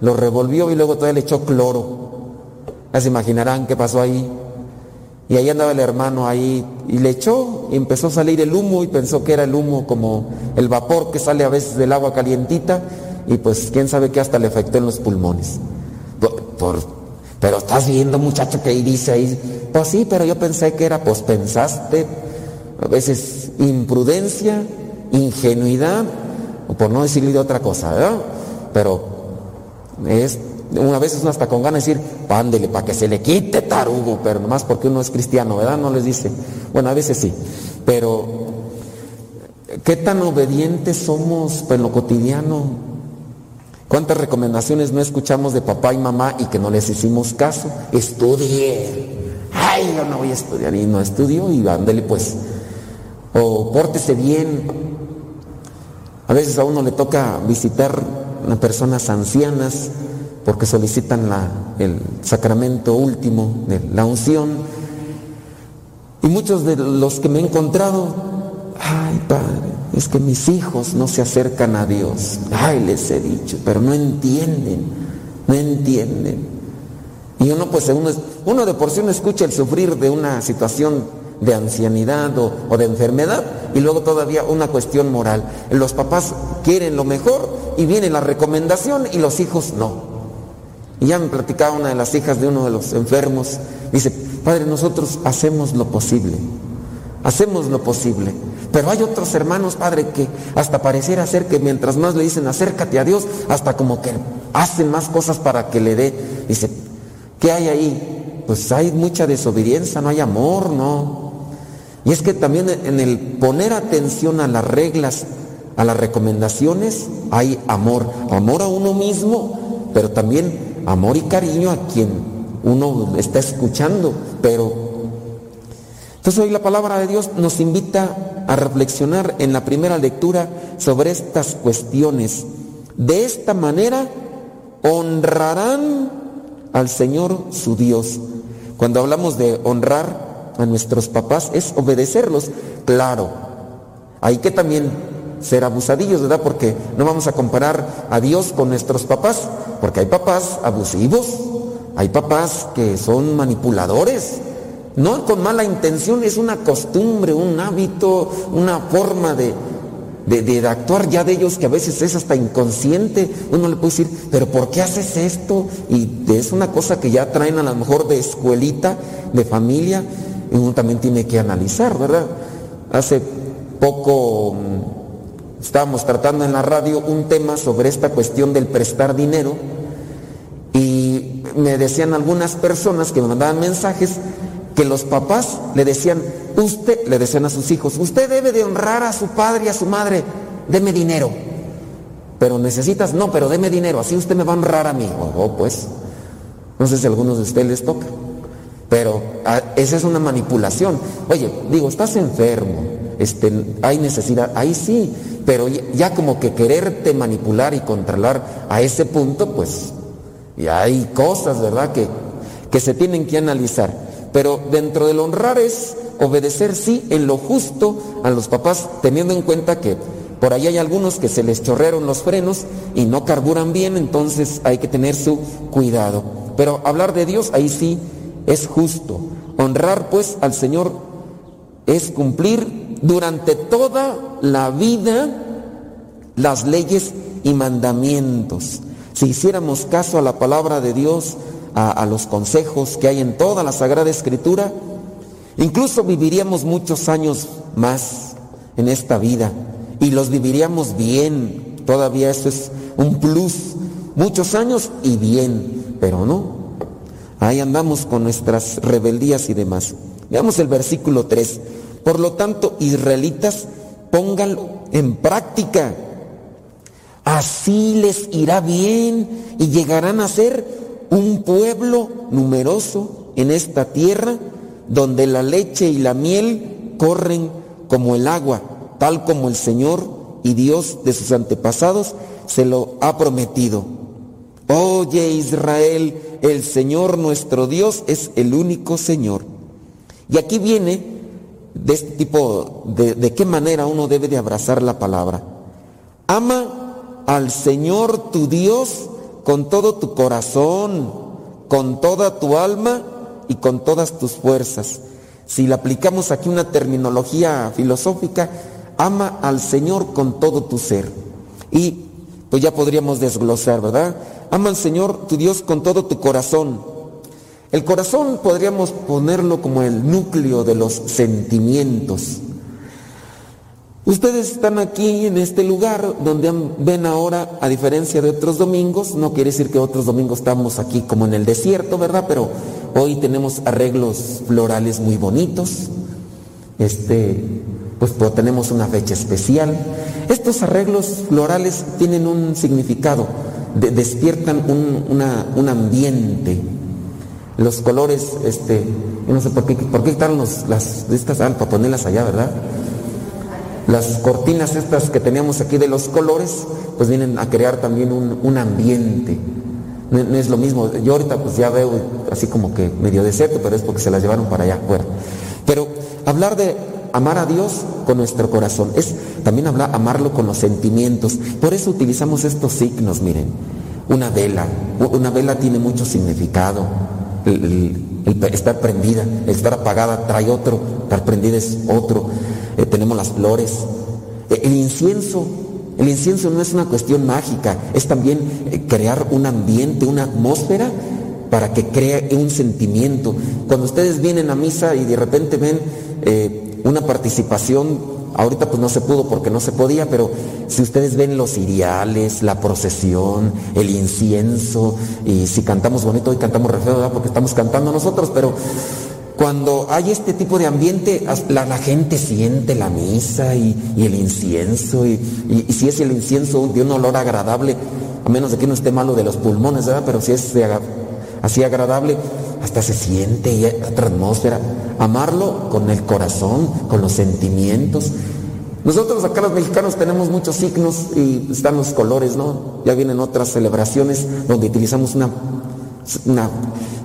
lo revolvió y luego todavía le echó cloro ya se imaginarán qué pasó ahí. Y ahí andaba el hermano ahí y le echó y empezó a salir el humo y pensó que era el humo como el vapor que sale a veces del agua calientita y pues quién sabe qué hasta le afectó en los pulmones. Por, pero estás viendo muchacho que dice ahí, pues sí, pero yo pensé que era, pues pensaste, a veces imprudencia, ingenuidad, o por no decirle de otra cosa, ¿verdad? Pero es una vez uno hasta con ganas de decir, pándele para que se le quite tarugo, pero nomás porque uno es cristiano, ¿verdad? No les dice. Bueno, a veces sí, pero ¿qué tan obedientes somos en lo cotidiano? ¿Cuántas recomendaciones no escuchamos de papá y mamá y que no les hicimos caso? Estudie. Ay, yo no voy a estudiar y no estudio y ándele pues. O pórtese bien. A veces a uno le toca visitar a personas ancianas porque solicitan el sacramento último la unción. Y muchos de los que me he encontrado, ay padre, es que mis hijos no se acercan a Dios. Ay, les he dicho, pero no entienden, no entienden. Y uno pues uno, de por sí uno escucha el sufrir de una situación de ancianidad o de enfermedad y luego todavía una cuestión moral. Los papás quieren lo mejor y viene la recomendación y los hijos no. Y ya me platicaba una de las hijas de uno de los enfermos, dice, Padre, nosotros hacemos lo posible, hacemos lo posible, pero hay otros hermanos, Padre, que hasta pareciera ser que mientras más le dicen acércate a Dios, hasta como que hacen más cosas para que le dé. Dice, ¿qué hay ahí? Pues hay mucha desobediencia, no hay amor, no. Y es que también en el poner atención a las reglas, a las recomendaciones, hay amor. Amor a uno mismo, pero también amor y cariño a quien uno está escuchando. Pero entonces hoy la palabra de Dios nos invita a reflexionar en la primera lectura sobre estas cuestiones. De esta manera honrarán al Señor su Dios. Cuando hablamos de honrar a nuestros papás es obedecerlos, claro. Hay que también ser abusadillos, ¿verdad? Porque no vamos a comparar a Dios con nuestros papás, porque hay papás abusivos, hay papás que son manipuladores, no con mala intención, es una costumbre, un hábito, una forma de, de, de, actuar ya de ellos que a veces es hasta inconsciente. Uno le puede decir, pero ¿por qué haces esto? Y es una cosa que ya traen a lo mejor de escuelita, de familia, y uno también tiene que analizar, ¿verdad? Hace poco mm, estábamos tratando en la radio un tema sobre esta cuestión del prestar dinero y me decían algunas personas que me mandaban mensajes que los papás le decían, usted, le decían a sus hijos, usted debe de honrar a su padre y a su madre, deme dinero. Pero necesitas, no, pero deme dinero, así usted me va a honrar a mí. Oh, oh pues, no sé si a algunos de ustedes les toca. Pero a, esa es una manipulación. Oye, digo, estás enfermo, este, hay necesidad, ahí sí, pero ya, como que quererte manipular y controlar a ese punto, pues, ya hay cosas, ¿verdad?, que, que se tienen que analizar. Pero dentro del honrar es obedecer, sí, en lo justo a los papás, teniendo en cuenta que por ahí hay algunos que se les chorrearon los frenos y no carburan bien, entonces hay que tener su cuidado. Pero hablar de Dios, ahí sí es justo. Honrar pues al Señor es cumplir durante toda la vida las leyes y mandamientos. Si hiciéramos caso a la palabra de Dios, a, los consejos que hay en toda la Sagrada Escritura, incluso viviríamos muchos años más en esta vida y los viviríamos bien. Todavía eso es un plus. Muchos años y bien, pero no. Ahí andamos con nuestras rebeldías y demás. Veamos el versículo 3. Por lo tanto, israelitas, pónganlo en práctica. Así les irá bien y llegarán a ser un pueblo numeroso en esta tierra donde la leche y la miel corren como el agua, tal como el Señor y Dios de sus antepasados se lo ha prometido. Oye Israel, el Señor nuestro Dios es el único Señor. Y aquí viene de este tipo, de, de qué manera uno debe de abrazar la palabra. Ama al Señor tu Dios con todo tu corazón, con toda tu alma y con todas tus fuerzas. Si le aplicamos aquí una terminología filosófica, ama al Señor con todo tu ser. Y pues ya podríamos desglosar, ¿verdad? Ama al Señor tu Dios con todo tu corazón. El corazón podríamos ponerlo como el núcleo de los sentimientos. Ustedes están aquí en este lugar donde ven ahora, a diferencia de otros domingos, no quiere decir que otros domingos estamos aquí como en el desierto, ¿verdad? Pero hoy tenemos arreglos florales muy bonitos. Este, pues, tenemos una fecha especial. Estos arreglos florales tienen un significado, de, despiertan un, ambiente. Los colores, este, yo no sé por qué, por qué están los, las, estas, ah, para allá, ¿verdad? Las cortinas estas que teníamos aquí de los colores, pues vienen a crear también un, un ambiente. No, no, es lo mismo. Yo ahorita pues ya veo así como que medio desierto, pero es porque se las llevaron para allá afuera. Pero hablar de amar a Dios con nuestro corazón es también hablar, amarlo con los sentimientos. Por eso utilizamos estos signos, miren. Una vela. Una vela tiene mucho significado. El, estar prendida, el estar apagada trae otro, estar prendida es otro. Eh, tenemos las flores. Eh, el incienso, el incienso no es una cuestión mágica, es también eh, crear un ambiente, una atmósfera para que cree un sentimiento. Cuando ustedes vienen a misa y de repente ven una participación, ahorita pues no se pudo porque no se podía, pero si ustedes ven los ciriales, la procesión, el incienso, y si cantamos bonito, hoy cantamos re ¿verdad? porque estamos cantando nosotros, pero cuando hay este tipo de ambiente, la, gente siente la misa y, el incienso, y, si es el incienso de un olor agradable, a menos de que no esté malo de los pulmones, ¿verdad? pero si es de así agradable, hasta se siente y otra atmósfera. Amarlo con el corazón, con los sentimientos. Nosotros acá los mexicanos tenemos muchos signos y están los colores, ¿no? Ya vienen otras celebraciones donde utilizamos una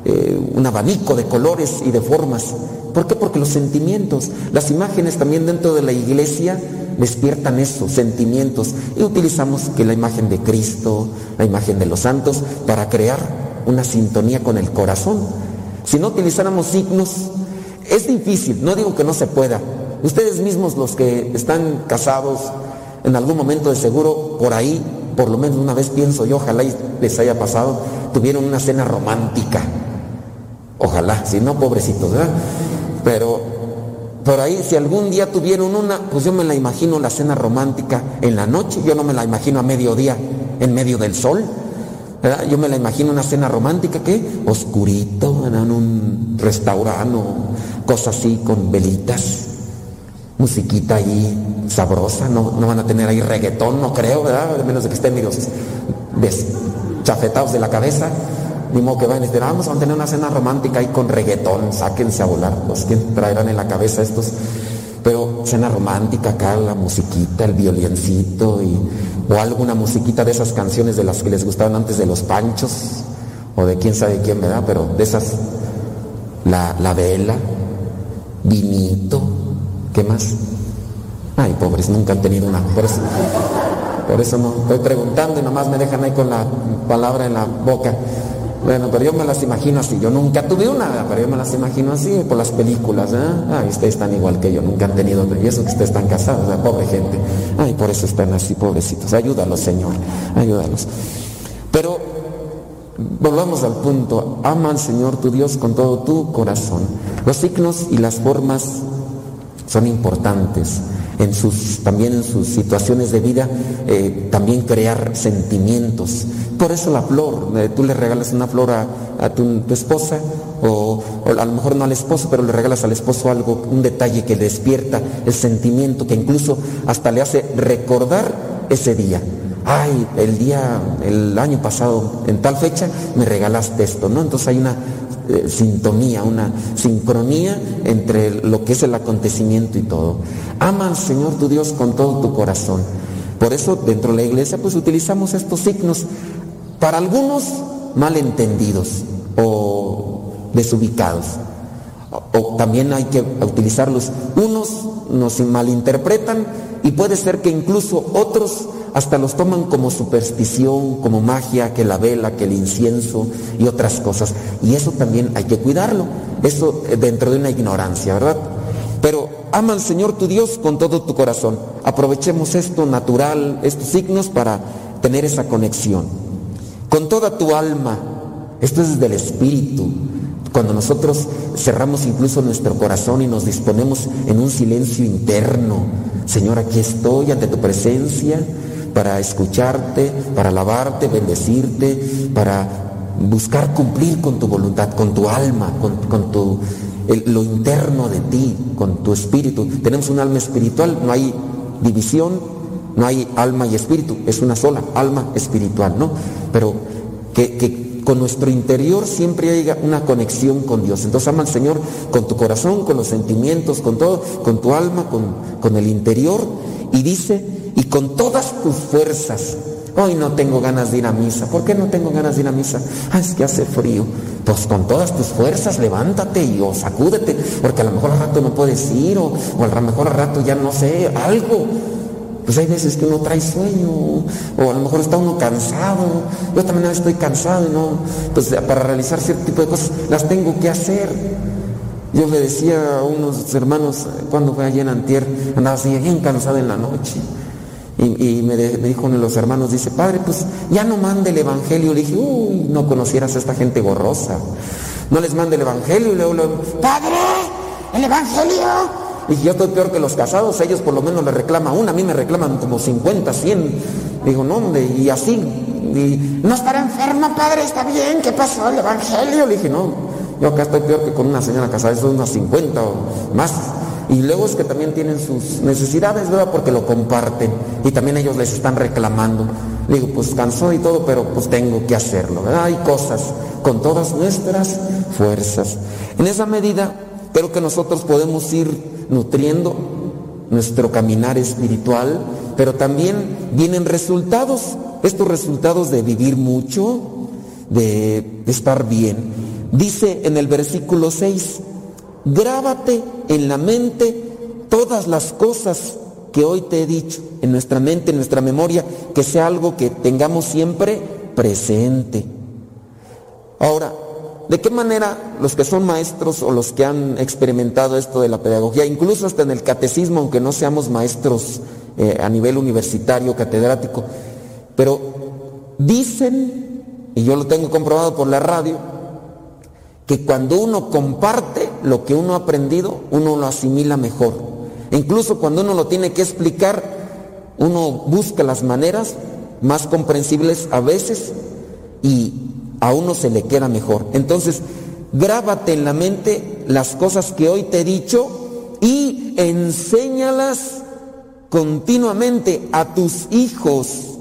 eh, un abanico de colores y de formas. ¿Por qué? Porque los sentimientos, las imágenes también dentro de la iglesia despiertan eso, sentimientos. Y utilizamos que la imagen de Cristo, la imagen de los santos, para crear una sintonía con el corazón. Si no utilizáramos signos, es difícil, no digo que no se pueda. Ustedes mismos los que están casados, en algún momento de seguro, por ahí, por lo menos una vez pienso yo, ojalá y les haya pasado, tuvieron una cena romántica. Ojalá, si no, pobrecitos, ¿verdad? Pero por ahí, si algún día tuvieron una, pues yo me la imagino la cena romántica en la noche, yo no me la imagino a mediodía, en medio del sol. Yo me la imagino una cena romántica, ¿qué? Oscurito, en un restaurante o cosa así, con velitas, musiquita ahí sabrosa, no, no van a tener ahí reggaetón, no creo, ¿verdad? A menos de que estén medio deschafetados de la cabeza. Ni modo que vayan y decir, vamos a tener una cena romántica ahí con reggaetón, sáquense a volar, pues que traerán en la cabeza estos. Pero cena romántica acá, la musiquita, el violincito y, o alguna musiquita de esas canciones de las que les gustaban antes de los panchos o de quién sabe quién, ¿verdad? Pero de esas, la, la vela, vinito, ¿qué más? Ay, pobres, nunca han tenido una. Por eso, por eso no, estoy preguntando y nomás me dejan ahí con la palabra en la boca. Bueno, pero yo me las imagino así. Yo nunca tuve una, pero yo me las imagino así por las películas. ¿eh? Ay, ustedes están igual que yo, nunca han tenido. Y eso que ustedes están casados, ¿eh? pobre gente. Ay, por eso están así, pobrecitos. Ayúdalos, Señor, ayúdalos. Pero volvamos al punto. Ama al Señor tu Dios con todo tu corazón. Los signos y las formas son importantes en sus, también en sus situaciones de vida, eh, también crear sentimientos. Por eso la flor, eh, tú le regalas una flor a, tu, esposa, o, o a lo mejor no al esposo, pero le regalas al esposo algo, un detalle que despierta el sentimiento, que incluso hasta le hace recordar ese día. Ay, el día, el año pasado, en tal fecha, me regalaste esto, ¿no? Entonces hay una eh, sintonía, una sincronía entre lo que es el acontecimiento y todo. Ama al Señor tu Dios con todo tu corazón. Por eso dentro de la iglesia pues utilizamos estos signos para algunos malentendidos o desubicados. O, o también hay que utilizarlos. Unos nos malinterpretan y puede ser que incluso otros hasta los toman como superstición, como magia, que la vela, que el incienso y otras cosas. Y eso también hay que cuidarlo. Eso eh, dentro de una ignorancia, ¿verdad? Pero ama al Señor tu Dios con todo tu corazón. Aprovechemos esto natural, estos signos para tener esa conexión. Con toda tu alma. Esto es del Espíritu. Cuando nosotros cerramos incluso nuestro corazón y nos disponemos en un silencio interno. Señor, aquí estoy ante tu presencia para escucharte, para alabarte, bendecirte, para buscar cumplir con tu voluntad, con tu alma, con, con tu, lo interno de ti, con tu espíritu. Tenemos un alma espiritual, no hay división, no hay alma y espíritu, es una sola, alma espiritual, ¿no? Pero que, que con nuestro interior siempre haya una conexión con Dios. Entonces ama al Señor con tu corazón, con los sentimientos, con todo, con tu alma, con, con el interior. Y dice, y con todas tus fuerzas. Hoy no tengo ganas de ir a misa. ¿Por qué no tengo ganas de ir a misa? Ah, es que hace frío. Pues con todas tus fuerzas levántate y o sacúdete, porque a lo mejor al rato no puedes ir, o, o a lo mejor al rato ya no sé, algo. Pues hay veces que uno trae sueño, o a lo mejor está uno cansado. Yo también estoy cansado y no, pues para realizar cierto tipo de cosas las tengo que hacer. Yo le decía a unos hermanos, cuando fue allí en Antier, andaba así bien cansado en la noche. Y, me, dijo uno de los hermanos, dice, padre, pues ya no mande el evangelio. Le dije, uy, no conocieras a esta gente gorrosa. No les mande el evangelio. Y luego, padre, el evangelio. Y yo estoy peor que los casados, ellos por lo menos les reclama una, a mí me reclaman como 50, 100. Digo, no, hombre, y así. Y, no estará enferma, padre, está bien, ¿qué pasó? El evangelio. Le dije, no, yo acá estoy peor que con una señora casada, son unas 50 o más. Y luego es que también tienen sus necesidades, ¿verdad? Porque lo comparten. Y también ellos les están reclamando. Le digo, pues cansó y todo, pero pues tengo que hacerlo, ¿verdad? Hay cosas con todas nuestras fuerzas. En esa medida, creo que nosotros podemos ir nutriendo nuestro caminar espiritual, pero también vienen resultados, estos resultados de vivir mucho, de estar bien. Dice en el versículo 6, grábate en la mente todas las cosas que hoy te he dicho, en nuestra mente, en nuestra memoria, que sea algo que tengamos siempre presente. Ahora, ¿de qué manera los que son maestros o los que han experimentado esto de la pedagogía, incluso hasta en el catecismo, aunque no seamos maestros eh, a nivel universitario, catedrático, pero dicen, y yo lo tengo comprobado por la radio, que cuando uno comparte lo que uno ha aprendido, uno lo asimila mejor. E incluso cuando uno lo tiene que explicar, uno busca las maneras más comprensibles a veces y a uno se le queda mejor. Entonces, grábate en la mente las cosas que hoy te he dicho y enséñalas continuamente a tus hijos.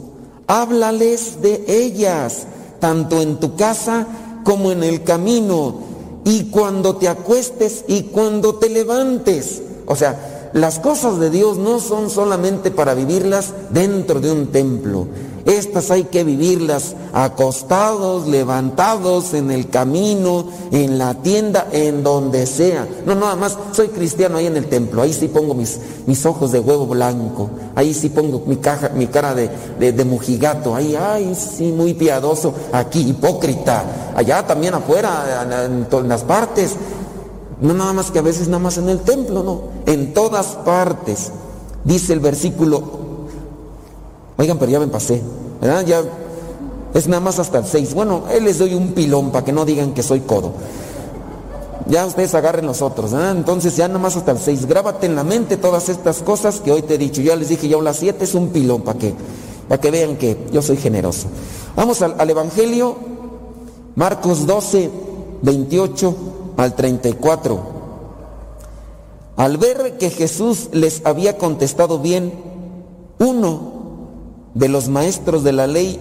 Háblales de ellas, tanto en tu casa como en el camino, y cuando te acuestes y cuando te levantes. O sea, las cosas de Dios no son solamente para vivirlas dentro de un templo. Estas hay que vivirlas acostados, levantados, en el camino, en la tienda, en donde sea. No, nada más, soy cristiano ahí en el templo, ahí sí pongo mis, mis ojos de huevo blanco, ahí sí pongo mi, mi cara de, de, mujigato, ahí, ay, sí, muy piadoso, aquí, hipócrita, allá también afuera, en, en todas las partes. No nada más que a veces nada más en el templo, no, en todas partes. Dice el versículo Oigan, pero ya me pasé, ¿verdad? Ya es nada más hasta el 6. Bueno, él les doy un pilón para que no digan que soy codo. Ya ustedes agarren los otros, ¿verdad? Entonces ya nada más hasta el 6. Grábate en la mente todas estas cosas que hoy te he dicho. Ya les dije, ya las 7 es un pilón para que, que vean que yo soy generoso. Vamos al, al Evangelio, Marcos 12, 28 al 34. Al ver que Jesús les había contestado bien, uno de los maestros de la ley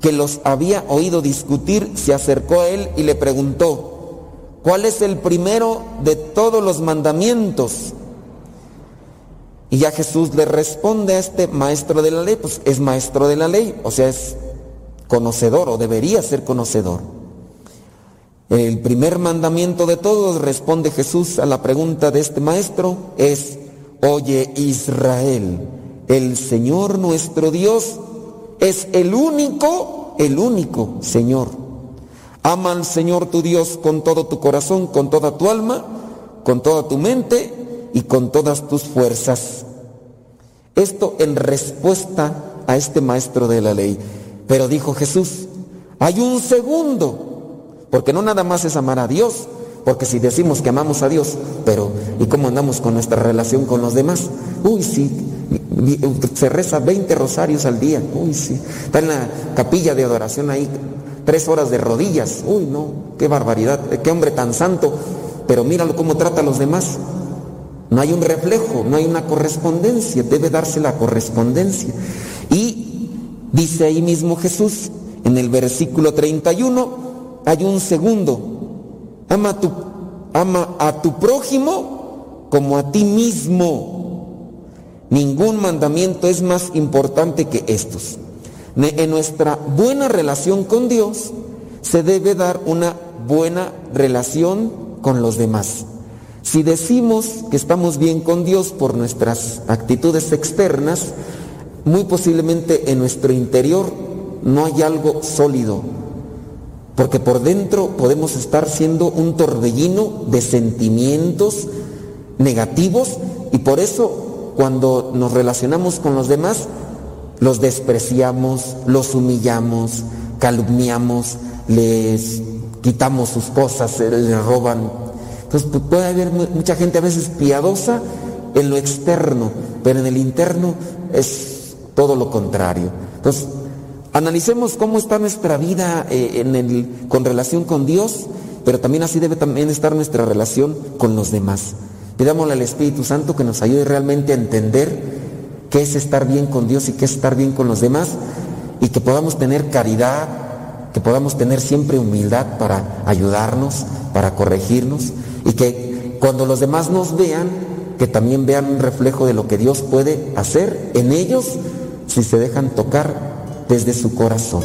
que los había oído discutir se acercó a él y le preguntó, ¿cuál es el primero de todos los mandamientos? Y ya Jesús le responde a este maestro de la ley, pues es maestro de la ley, o sea, es conocedor o debería ser conocedor. El primer mandamiento de todos, responde Jesús a la pregunta de este maestro, es, oye Israel, el Señor nuestro Dios es el único, el único Señor. Ama al Señor tu Dios con todo tu corazón, con toda tu alma, con toda tu mente y con todas tus fuerzas. Esto en respuesta a este maestro de la ley. Pero dijo Jesús, hay un segundo, porque no nada más es amar a Dios, porque si decimos que amamos a Dios, pero ¿y cómo andamos con nuestra relación con los demás? Uy, sí, se reza 20 rosarios al día, uy, sí, está en la capilla de adoración ahí, tres horas de rodillas, uy, no, qué barbaridad, qué hombre tan santo, pero míralo cómo trata a los demás. No hay un reflejo, no hay una correspondencia, debe darse la correspondencia. Y dice ahí mismo Jesús, en el versículo 31, hay un segundo, ama a tu, prójimo como a ti mismo. Ningún mandamiento es más importante que estos. En nuestra buena relación con Dios se debe dar una buena relación con los demás. Si decimos que estamos bien con Dios por nuestras actitudes externas, muy posiblemente en nuestro interior no hay algo sólido. Porque por dentro podemos estar siendo un torbellino de sentimientos negativos y por eso cuando nos relacionamos con los demás, los despreciamos, los humillamos, calumniamos, les quitamos sus cosas, les roban. Entonces pu- puede haber mu- mucha gente a veces piadosa en lo externo, pero en el interno es todo lo contrario. Entonces, analicemos cómo está nuestra vida eh, en el, con relación con Dios, pero también así debe también estar nuestra relación con los demás. Pidámosle al Espíritu Santo que nos ayude realmente a entender qué es estar bien con Dios y qué es estar bien con los demás y que podamos tener caridad, que podamos tener siempre humildad para ayudarnos, para corregirnos y que cuando los demás nos vean, que también vean un reflejo de lo que Dios puede hacer en ellos si se dejan tocar desde su corazón.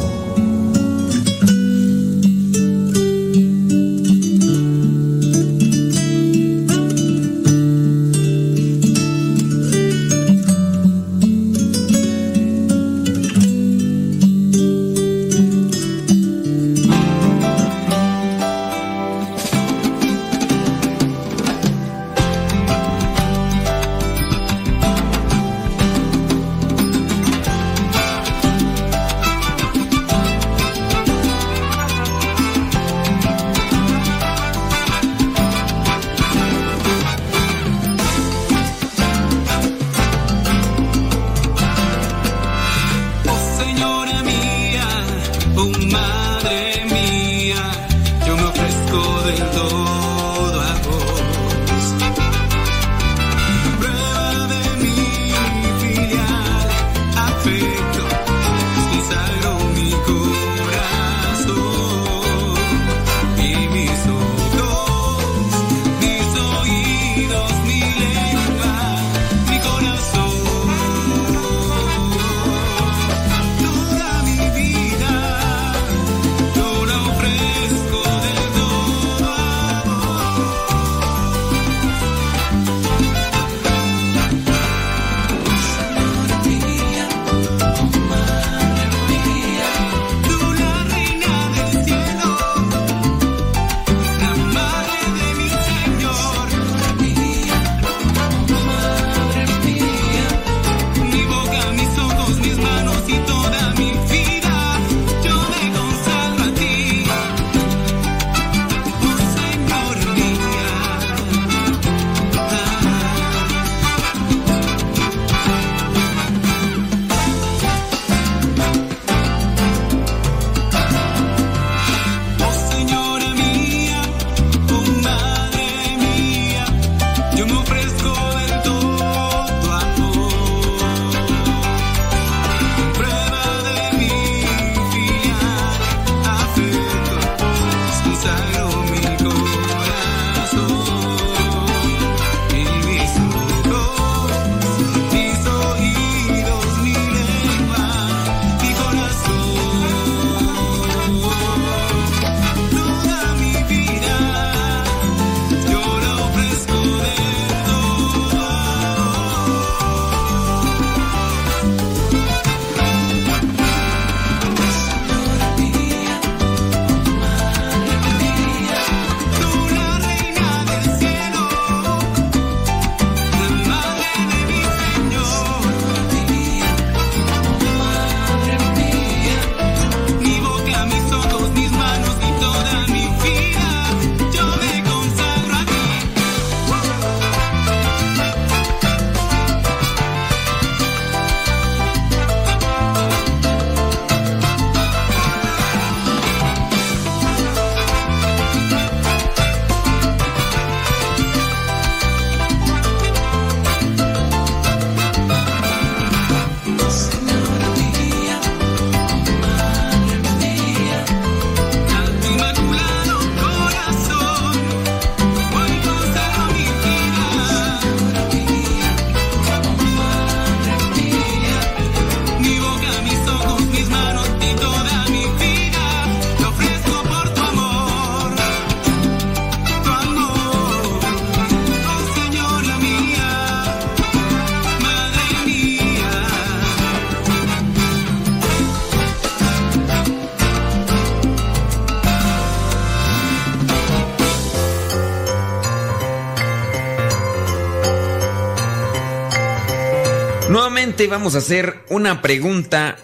Vamos a hacer una pregunta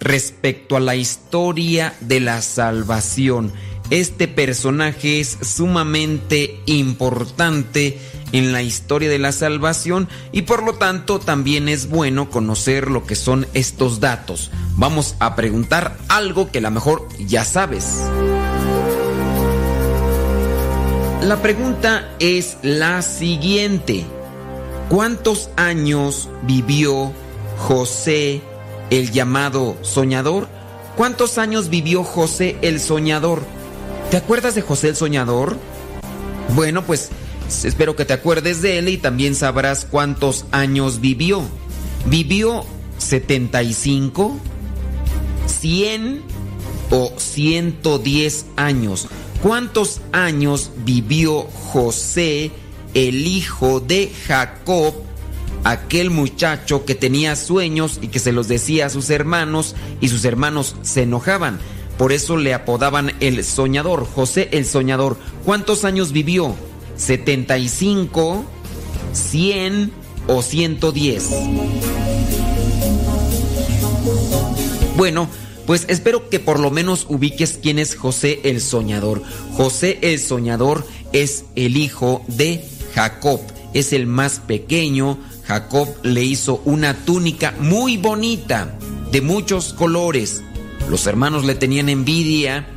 respecto a la historia de la salvación. Este personaje es sumamente importante en la historia de la salvación y por lo tanto también es bueno conocer lo que son estos datos. Vamos a preguntar algo que a lo mejor ya sabes. La pregunta es la siguiente. ¿Cuántos años vivió José el llamado soñador? ¿Cuántos años vivió José el soñador? ¿Te acuerdas de José el soñador? Bueno, pues espero que te acuerdes de él y también sabrás cuántos años vivió. ¿Vivió 75, 100 o 110 años? ¿Cuántos años vivió José, el hijo de Jacob, aquel muchacho que tenía sueños y que se los decía a sus hermanos y sus hermanos se enojaban? Por eso le apodaban el soñador, José el soñador. ¿Cuántos años vivió? ¿75, 100 o 110? Bueno, pues espero que por lo menos ubiques quién es José el Soñador. José el Soñador es el hijo de Jacob, es el más pequeño. Jacob le hizo una túnica muy bonita, de muchos colores. Los hermanos le tenían envidia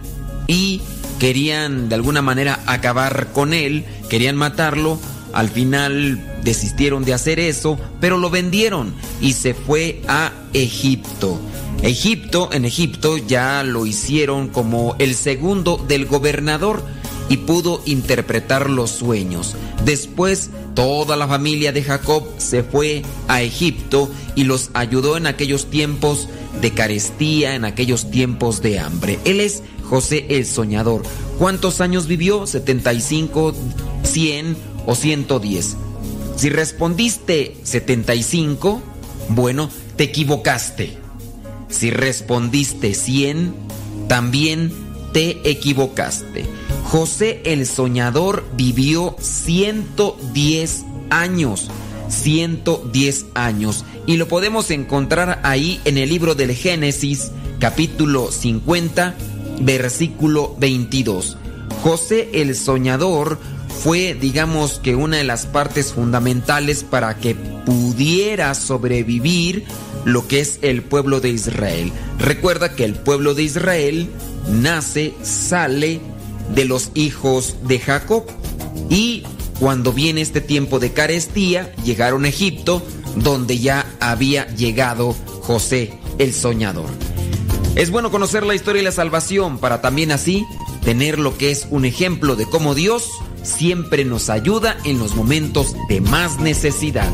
y querían de alguna manera acabar con él, querían matarlo. Al final desistieron de hacer eso, pero lo vendieron y se fue a Egipto. Egipto, en Egipto ya lo hicieron como el segundo del gobernador y pudo interpretar los sueños. Después toda la familia de Jacob se fue a Egipto y los ayudó en aquellos tiempos de carestía, en aquellos tiempos de hambre. Él es José el Soñador. ¿Cuántos años vivió? ¿75, 100 o 110? Si respondiste 75, bueno, te equivocaste. Si respondiste 100, también te equivocaste. José el Soñador vivió 110 años. 110 años. Y lo podemos encontrar ahí en el libro del Génesis, capítulo 50, versículo 22. José el Soñador fue, digamos que, una de las partes fundamentales para que pudiera sobrevivir lo que es el pueblo de Israel. Recuerda que el pueblo de Israel nace, sale de los hijos de Jacob. Y cuando viene este tiempo de carestía, llegaron a Egipto, donde ya había llegado José el soñador. Es bueno conocer la historia y la salvación para también así tener lo que es un ejemplo de cómo Dios siempre nos ayuda en los momentos de más necesidad.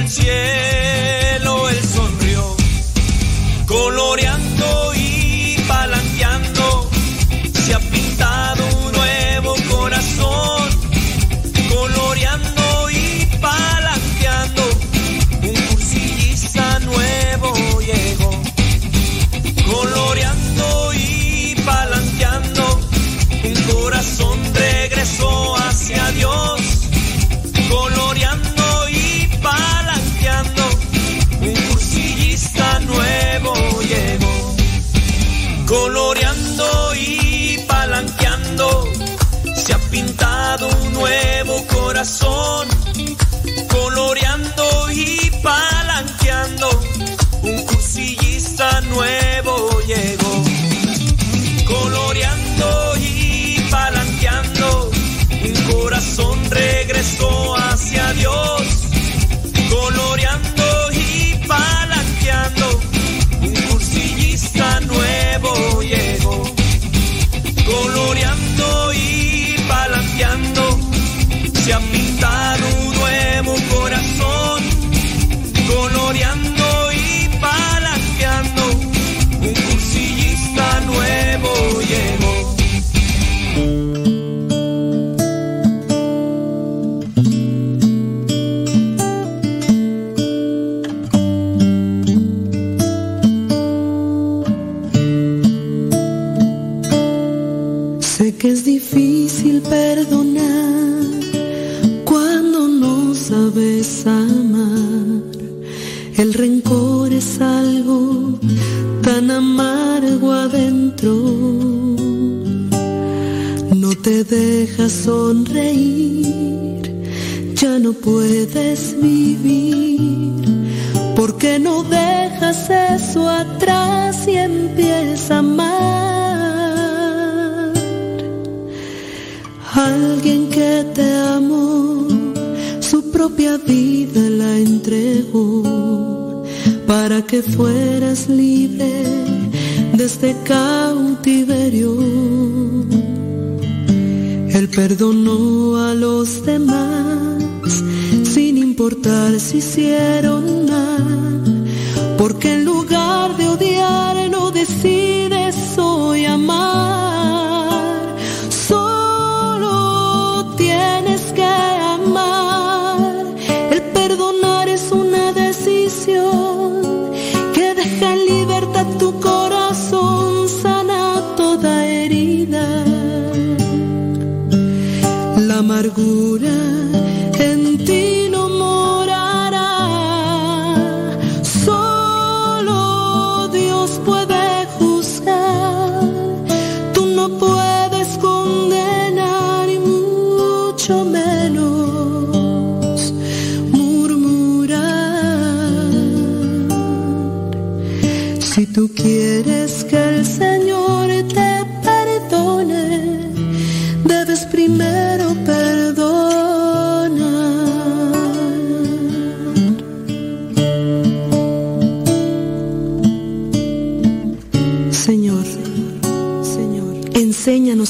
Del no puedes vivir. Porque no dejas eso atrás y empiezas a amar? Alguien que te amó, su propia vida la entregó para que fueras libre de este cautiverio. Él perdonó a los demás importar si hicieron mal, porque en lugar de odiar no decides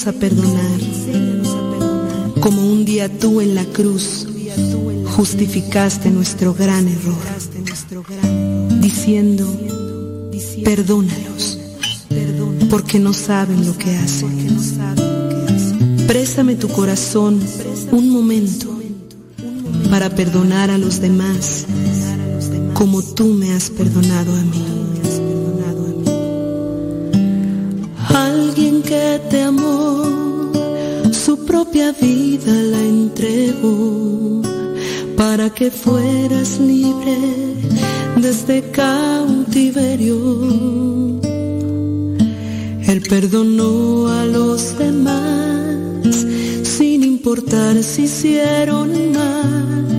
enséñanos a perdonar, como un día tú en la cruz justificaste nuestro gran error, diciendo, perdónalos, porque no saben lo que hacen. Préstame tu corazón un momento para perdonar a los demás como tú me has perdonado a mí. Propia vida la entregó para que fueras libre desde cautiverio. Él perdonó a los demás sin importar si hicieron mal,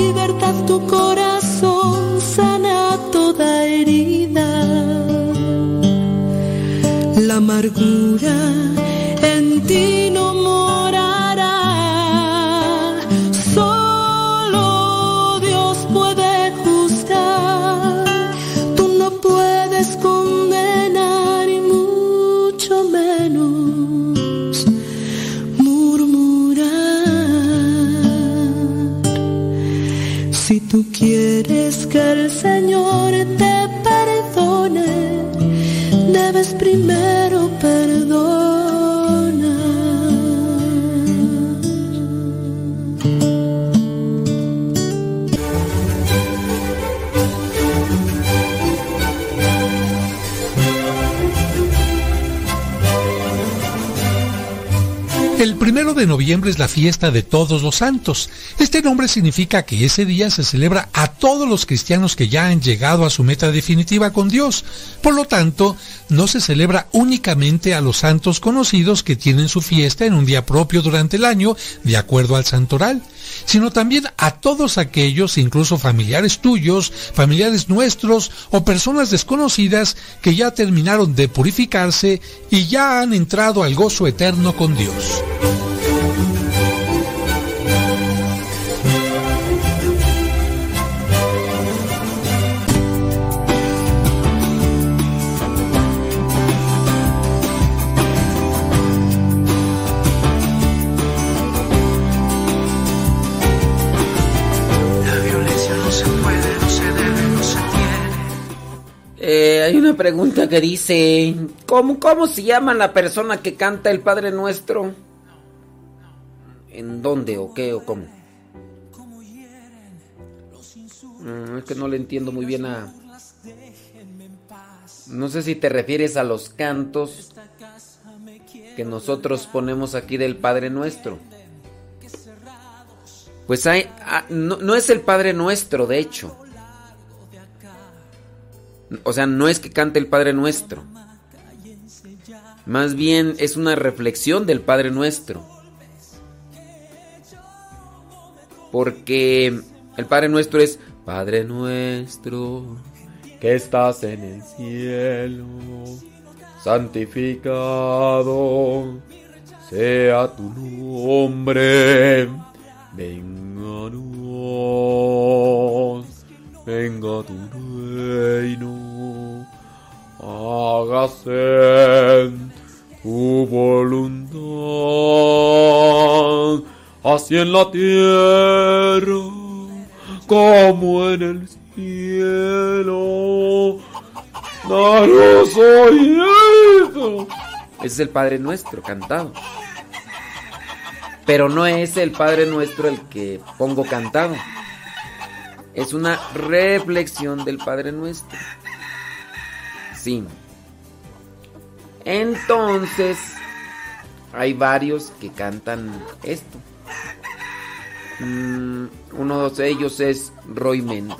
libertad tu corazón, sana toda herida. La amargura en ti El primero de noviembre es la fiesta de todos los santos. Este nombre significa que ese día se celebra a todos los cristianos que ya han llegado a su meta definitiva con Dios. Por lo tanto, no se celebra únicamente a los santos conocidos que tienen su fiesta en un día propio durante el año, de acuerdo al santoral, sino también a todos aquellos, incluso familiares tuyos, familiares nuestros o personas desconocidas que ya terminaron de purificarse y ya han entrado al gozo eterno con Dios. Pregunta que dice, ¿cómo, ¿cómo se llama la persona que canta el Padre Nuestro? ¿En dónde o qué o cómo? Mm, es que no le entiendo muy bien a... No sé si te refieres a los cantos que nosotros ponemos aquí del Padre Nuestro. Pues hay... ah, no, no es el Padre Nuestro, de hecho. O sea, no es que cante el Padre Nuestro. Más bien es una reflexión del Padre Nuestro. Porque el Padre Nuestro es Padre Nuestro que estás en el cielo, santificado sea tu nombre. Venga a venga tu reino, hágase tu voluntad, así en la tierra como en el cielo. Danos hoy esto. Ese es el Padre Nuestro cantado. Pero no es el Padre Nuestro el que pongo cantado. Es una reflexión del Padre Nuestro. Sí. Entonces, hay varios que cantan esto. Mm, uno de ellos es Roy Méndez.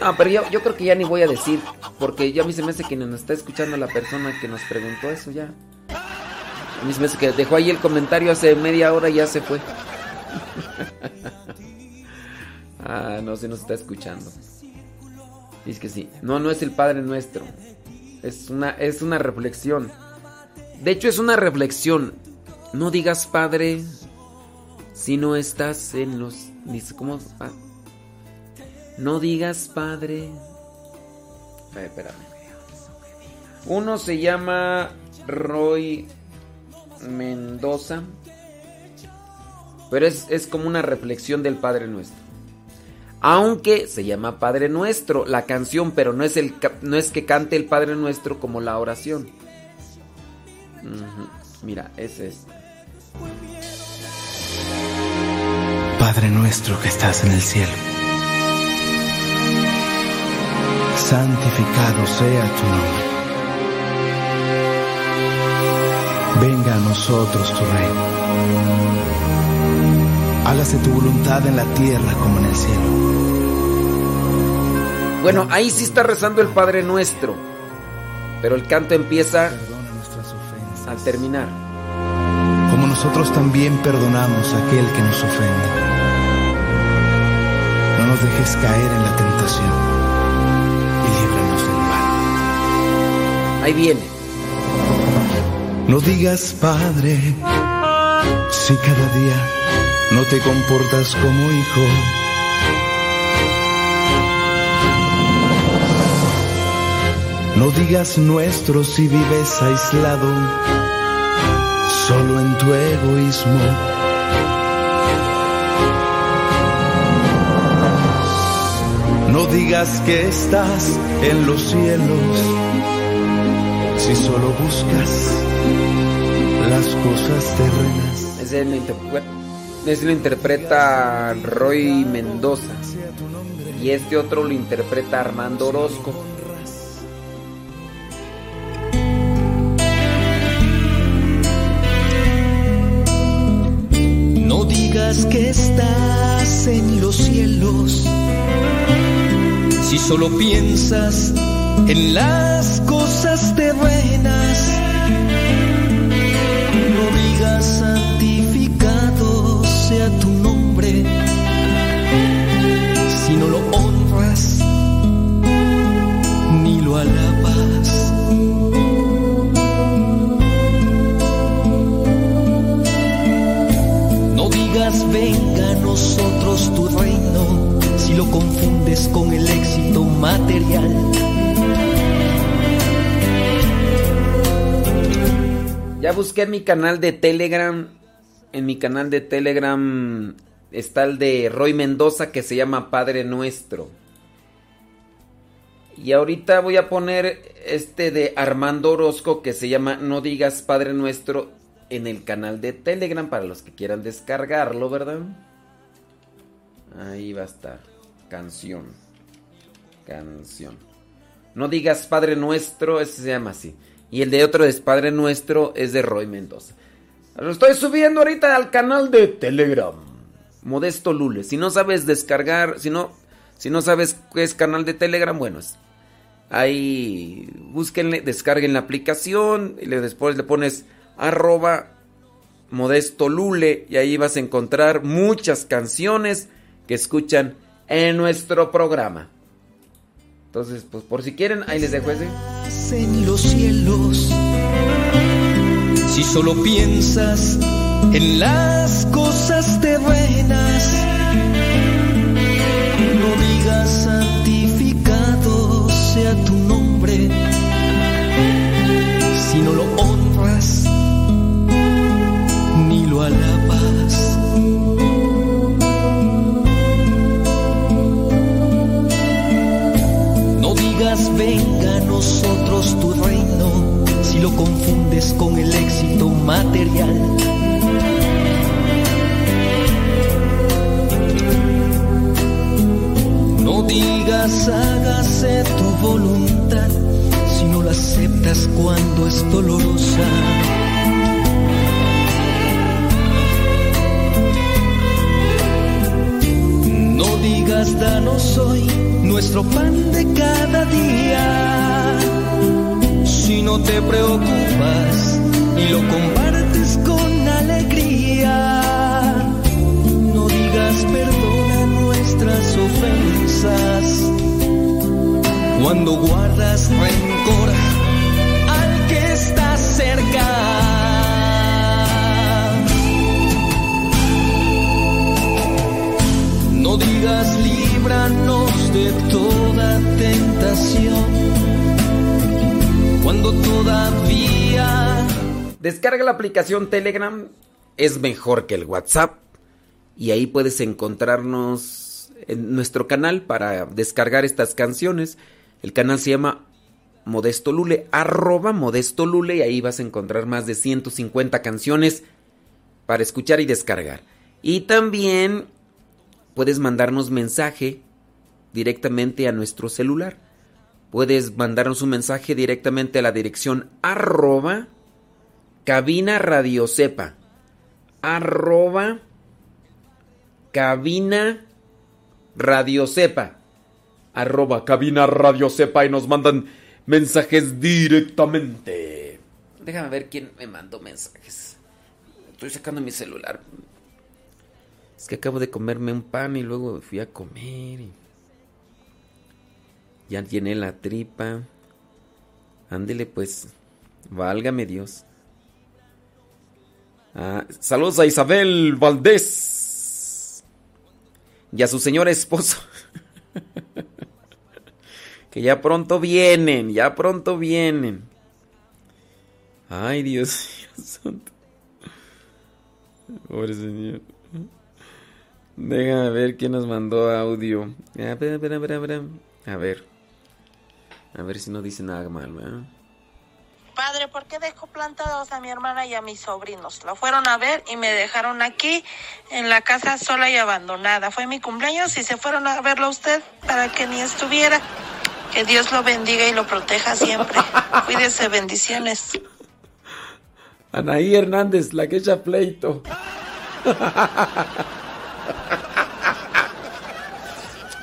No, pero yo, yo creo que ya ni voy a decir, porque ya a mí se me hace que nos está escuchando la persona que nos preguntó eso ya. A mí se me hace que dejó ahí el comentario hace media hora y ya se fue. ah, no, se nos está escuchando. Dice que sí. No, no es el Padre Nuestro. Es una, es una reflexión. De hecho, es una reflexión. No digas Padre si no estás en los... Dice, ¿cómo? Ah. No digas Padre. Espérame. Uno se llama Roy Mendoza. Pero es, es como una reflexión del Padre Nuestro. Aunque se llama Padre Nuestro la canción, pero no es, el, no es que cante el Padre Nuestro como la oración. Ujú. Mira, es este. Padre nuestro que estás en el cielo, santificado sea tu nombre. Venga a nosotros tu reino. Hágase tu voluntad en la tierra como en el cielo. Bueno, ahí sí está rezando el Padre Nuestro. Pero el canto empieza al terminar. Como nosotros también perdonamos a aquel que nos ofende. No nos dejes caer en la tentación y líbranos del mal. Ahí viene. No digas, Padre, si cada día no te comportas como hijo. No digas nuestro si vives aislado, solo en tu egoísmo. No digas que estás en los cielos, Si solo buscas las cosas terrenas. Ese lo, interpreta Roy Mendoza. Y este otro lo interpreta Armando Orozco. No digas que estás en los cielos si solo piensas en las cosas terrenas. Lo confundes con el éxito material. Ya busqué mi canal de Telegram. En mi canal de Telegram está el de Roy Mendoza que se llama Padre Nuestro. Y ahorita voy a poner este de Armando Orozco que se llama No digas Padre Nuestro en el canal de Telegram para los que quieran descargarlo, ¿verdad? Ahí va a estar. Canción. Canción. No digas Padre Nuestro, ese se llama así. Y el de otro es Padre Nuestro, es de Roy Mendoza. Lo estoy subiendo ahorita al canal de Telegram. Modesto Lule. Si no sabes descargar, si no, si no sabes qué es canal de Telegram, bueno, es- ahí búsquenle, descarguen la aplicación y le- después le pones arroba Modesto Lule y ahí vas a encontrar muchas canciones que escuchan en nuestro programa. Entonces, pues por si quieren, ahí les dejo ese. en los cielos. Si solo piensas en las cosas terrenas, venga a nosotros tu reino si lo confundes con el éxito material. No digas hágase tu voluntad si no la aceptas cuando es dolorosa. Digas danos hoy nuestro pan de cada día. Si no te preocupas y lo compartes con alegría. No digas perdona nuestras ofensas. Cuando guardas rencor Digas líbranos de toda tentación. Cuando todavía Descarga la aplicación Telegram, es mejor que el WhatsApp. Y ahí puedes encontrarnos en nuestro canal para descargar estas canciones. El canal se llama Modesto Lule, arroba Modesto Lule, y ahí vas a encontrar más de 150 canciones para escuchar y descargar. Y también puedes mandarnos mensaje directamente a nuestro celular. Puedes mandarnos un mensaje directamente a la dirección arroba cabina radio sepa. Arroba cabina radio sepa. Arroba cabina radio sepa y nos mandan mensajes directamente. Déjame ver quién me mandó mensajes. Estoy sacando mi celular. Es que acabo de comerme un pan y luego fui a comer. y Ya llené la tripa. Ándele pues. Válgame Dios. Ah, saludos a Isabel Valdés. Y a su señor esposo. que ya pronto vienen, ya pronto vienen. Ay, Dios mío santo. Pobre señor. Déjame ver quién nos mandó audio. A ver, a ver, a ver, a ver. A ver. A ver si no dice nada mal, ¿verdad? Padre, ¿por qué dejó plantados a mi hermana y a mis sobrinos? La fueron a ver y me dejaron aquí en la casa sola y abandonada. Fue mi cumpleaños y se fueron a verlo a usted para que ni estuviera. Que Dios lo bendiga y lo proteja siempre. Cuídese, bendiciones. Anaí Hernández, la que echa pleito.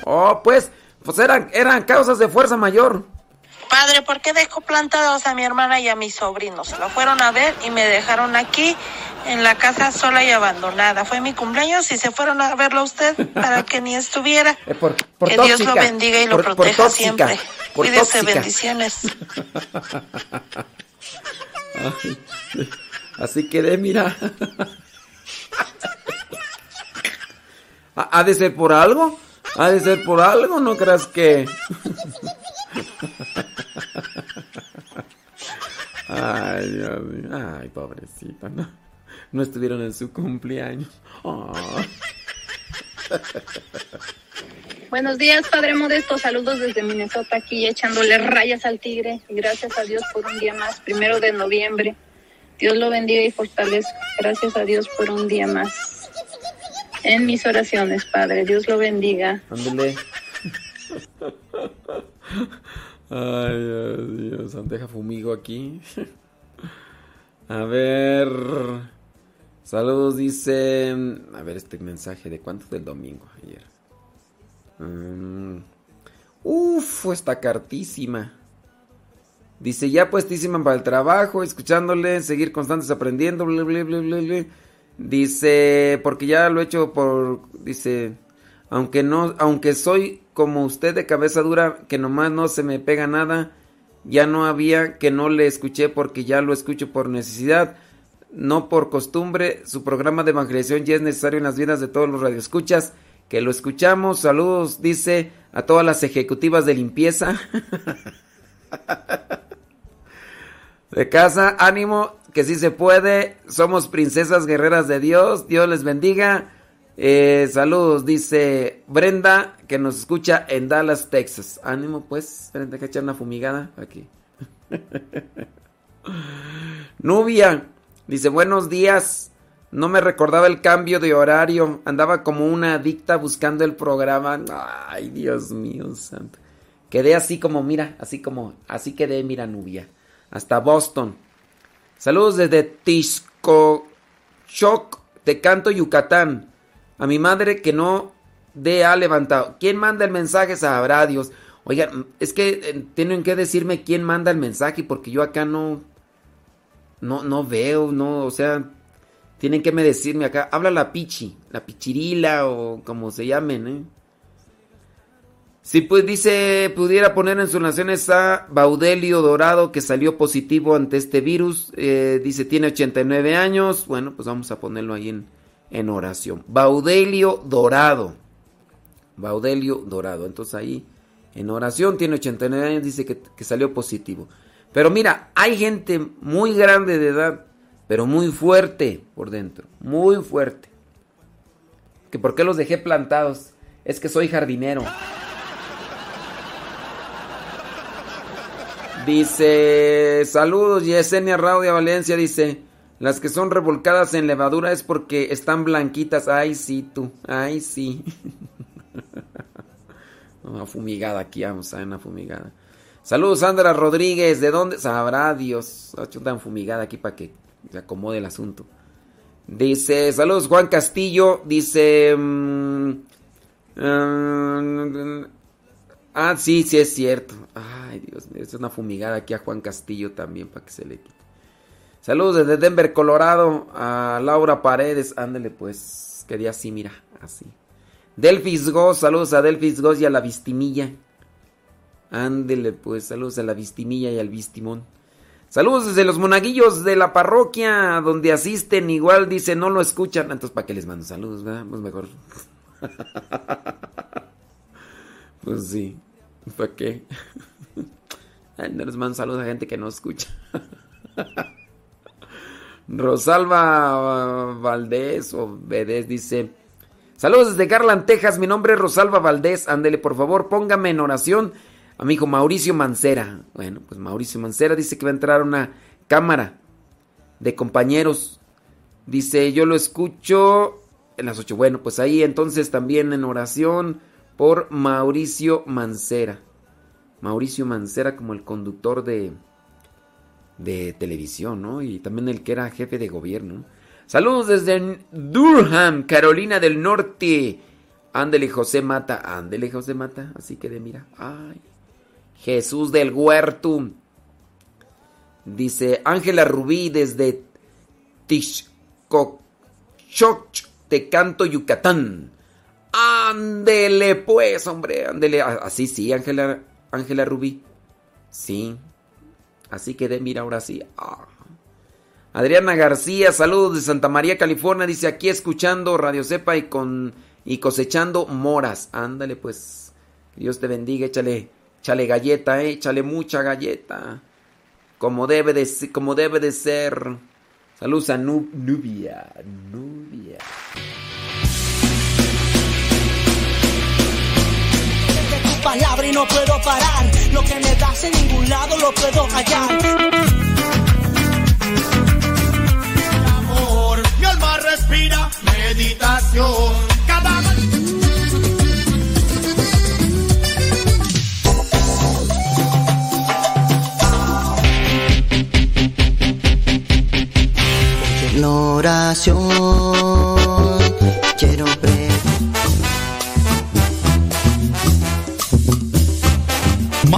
Oh, pues, pues eran, eran causas de fuerza mayor. Padre, ¿por qué dejó plantados a mi hermana y a mis sobrinos? La fueron a ver y me dejaron aquí en la casa sola y abandonada. Fue mi cumpleaños y se fueron a verlo a usted para que ni estuviera. Eh, por, por que Dios lo bendiga y lo por- proteja tóxica, siempre. Cuídese, tóxica. bendiciones. Ay, Así quedé, mira. ¿Ha de ser por algo? ¿Ha de ser por algo? ¿No creas que...? Ay, pobrecita, ¿no? No estuvieron en su cumpleaños. Buenos días, Padre Modesto. Saludos desde Minnesota, aquí echándole rayas al tigre. Gracias a Dios por un día más, primero de noviembre. Dios lo bendiga y fortalezca. Gracias a Dios por un día más. En mis oraciones, Padre. Dios lo bendiga. Ándale. Ay, Dios, Dios, Santeja fumigo aquí. A ver. Saludos, dice. A ver este mensaje de cuánto del domingo ayer. Mm. Uf, está cartísima. Dice, ya puestísima para el trabajo, escuchándole, seguir constantes aprendiendo, bla, bla, bla, bla, bla. Dice, porque ya lo he hecho por, dice, aunque no, aunque soy como usted de cabeza dura, que nomás no se me pega nada, ya no había que no le escuché porque ya lo escucho por necesidad, no por costumbre. Su programa de evangelización ya es necesario en las vidas de todos los radioescuchas, que lo escuchamos. Saludos, dice, a todas las ejecutivas de limpieza. de casa, ánimo, que sí se puede. Somos princesas guerreras de Dios. Dios les bendiga. Eh, saludos, dice Brenda, que nos escucha en Dallas, Texas. Ánimo, pues. Brenda, que echar una fumigada aquí. Nubia, dice buenos días. No me recordaba el cambio de horario. Andaba como una adicta buscando el programa. Ay, Dios mío, santo. Quedé así como, mira, así como, así quedé, mira, Nubia. Hasta Boston. Saludos desde Tiscochoc, Tecanto, Yucatán. A mi madre que no de ha levantado. ¿Quién manda el mensaje? Sabrá Dios. Oigan, es que eh, tienen que decirme quién manda el mensaje porque yo acá no, no, no veo, no, o sea, tienen que me decirme acá. Habla la pichi, la pichirila o como se llamen, ¿eh? Si pues dice, pudiera poner en sus naciones a Baudelio Dorado que salió positivo ante este virus. eh, dice, tiene 89 años. Bueno, pues vamos a ponerlo ahí en, en oración. Baudelio Dorado. Baudelio Dorado. Entonces ahí en oración tiene 89 años, dice que, que salió positivo. Pero mira, hay gente muy grande de edad, pero muy fuerte por dentro. Muy fuerte. ¿Que por qué los dejé plantados? Es que soy jardinero. Dice, saludos Yesenia Raudia Valencia, dice, las que son revolcadas en levadura es porque están blanquitas. Ay, sí, tú, ay, sí. Una fumigada aquí, vamos a ver una fumigada. Saludos Sandra Rodríguez, ¿de dónde? Sabrá Dios. Ha hecho tan fumigada aquí para que se acomode el asunto. Dice, saludos Juan Castillo, dice... mm, mm, Ah, sí, sí es cierto. Ay, Dios mío, es una fumigada aquí a Juan Castillo también para que se le quite. Saludos desde Denver, Colorado, a Laura Paredes. Ándale, pues, que día así, mira, así. Delfis Goz, saludos a Delfis Goz y a la Vistimilla. Ándele, pues, saludos a la Vistimilla y al Vistimón. Saludos desde los monaguillos de la parroquia donde asisten. Igual dice, no lo escuchan. Entonces, ¿para qué les mando saludos, verdad? Pues mejor. Pues sí. ¿Para qué? Les mando saludos a gente que no escucha. Rosalba Valdés o Vedés dice: Saludos desde Garland, Texas. Mi nombre es Rosalba Valdés. Ándele, por favor, póngame en oración Amigo Mauricio Mancera. Bueno, pues Mauricio Mancera dice que va a entrar una cámara de compañeros. Dice, yo lo escucho en las 8. Bueno, pues ahí entonces también en oración por Mauricio Mancera. Mauricio Mancera como el conductor de, de televisión, ¿no? Y también el que era jefe de gobierno. Saludos desde Durham, Carolina del Norte. Ándele José Mata, ándele José Mata. Así que de mira. Ay. Jesús del Huerto. Dice Ángela Rubí desde Tixcochoch, Tecanto, Yucatán. Ándele pues, hombre, ándele. Así sí, Ángela Ángela Rubí. Sí. Así que de mira ahora sí. Ah. Adriana García, saludos de Santa María, California. Dice aquí escuchando Radio Cepa y con y cosechando moras. Ándale pues. Dios te bendiga, échale, échale galleta, eh, échale mucha galleta. Como debe de, como debe de ser. Saludos a Nu- Nubia. Nubia. Palabra y no puedo parar. Lo que me das en ningún lado lo puedo hallar. amor. Mi alma respira meditación. Cada oración quiero ver.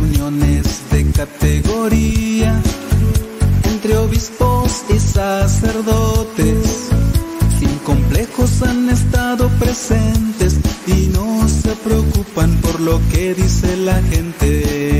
Reuniones de categoría, entre obispos y sacerdotes, sin complejos han estado presentes y no se preocupan por lo que dice la gente.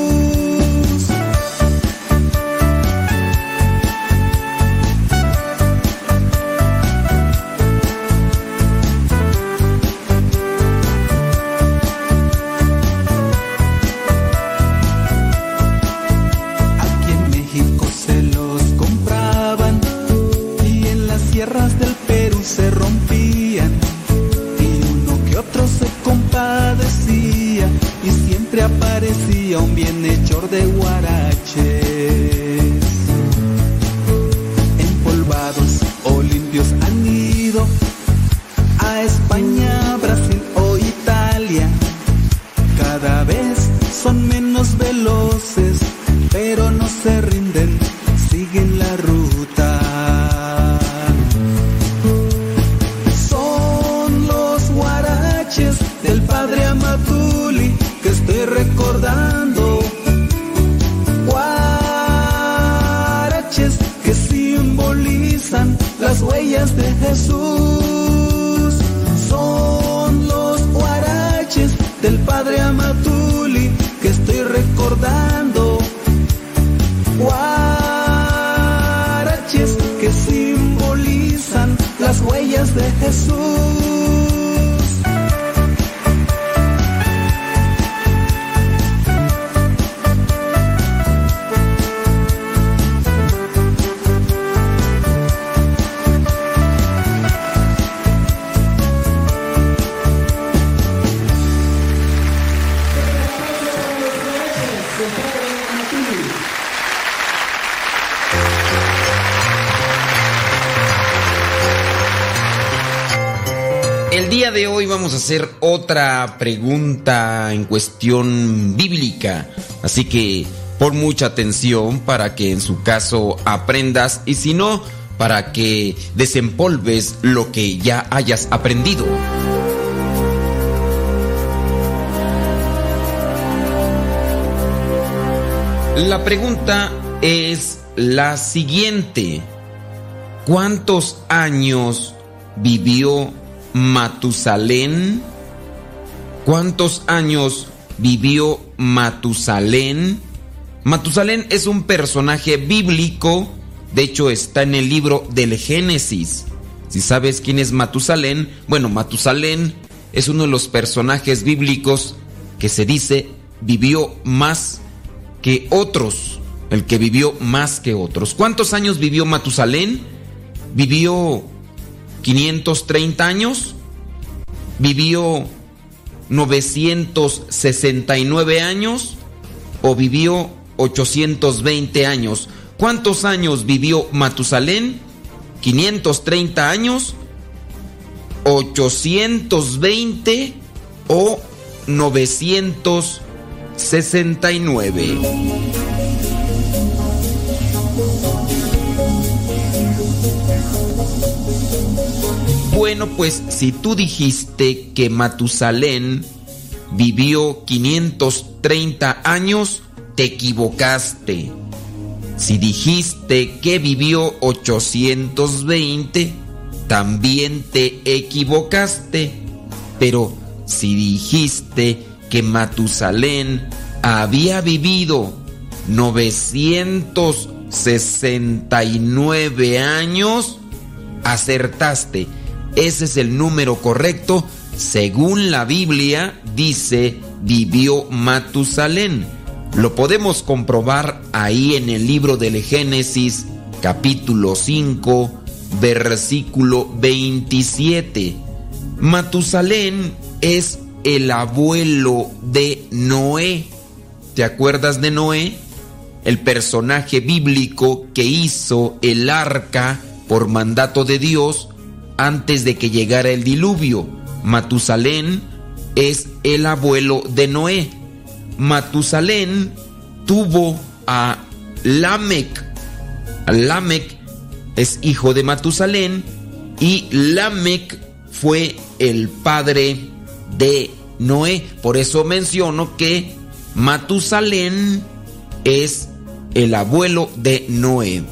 Pregunta en cuestión bíblica, así que pon mucha atención para que en su caso aprendas y si no, para que desempolves lo que ya hayas aprendido. La pregunta es la siguiente. ¿Cuántos años vivió Matusalén? ¿Cuántos años vivió Matusalén? Matusalén es un personaje bíblico, de hecho está en el libro del Génesis. Si sabes quién es Matusalén, bueno, Matusalén es uno de los personajes bíblicos que se dice vivió más que otros, el que vivió más que otros. ¿Cuántos años vivió Matusalén? ¿Vivió 530 años? ¿Vivió 969 años? ¿O vivió 820 años? ¿Cuántos años vivió Matusalén? ¿530 años? ¿820 o 969? Bueno, pues si tú dijiste que Matusalén vivió 530 años, te equivocaste. Si dijiste que vivió 820, también te equivocaste. Pero si dijiste que Matusalén había vivido 969 años, acertaste. Ese es el número correcto. Según la Biblia, dice, vivió Matusalén. Lo podemos comprobar ahí en el libro del Génesis, capítulo 5, versículo 27. Matusalén es el abuelo de Noé. ¿Te acuerdas de Noé? El personaje bíblico que hizo el arca por mandato de Dios antes de que llegara el diluvio. Matusalén es el abuelo de Noé. Matusalén tuvo a Lamec. Lamec es hijo de Matusalén y Lamec fue el padre de Noé. Por eso menciono que Matusalén es el abuelo de Noé.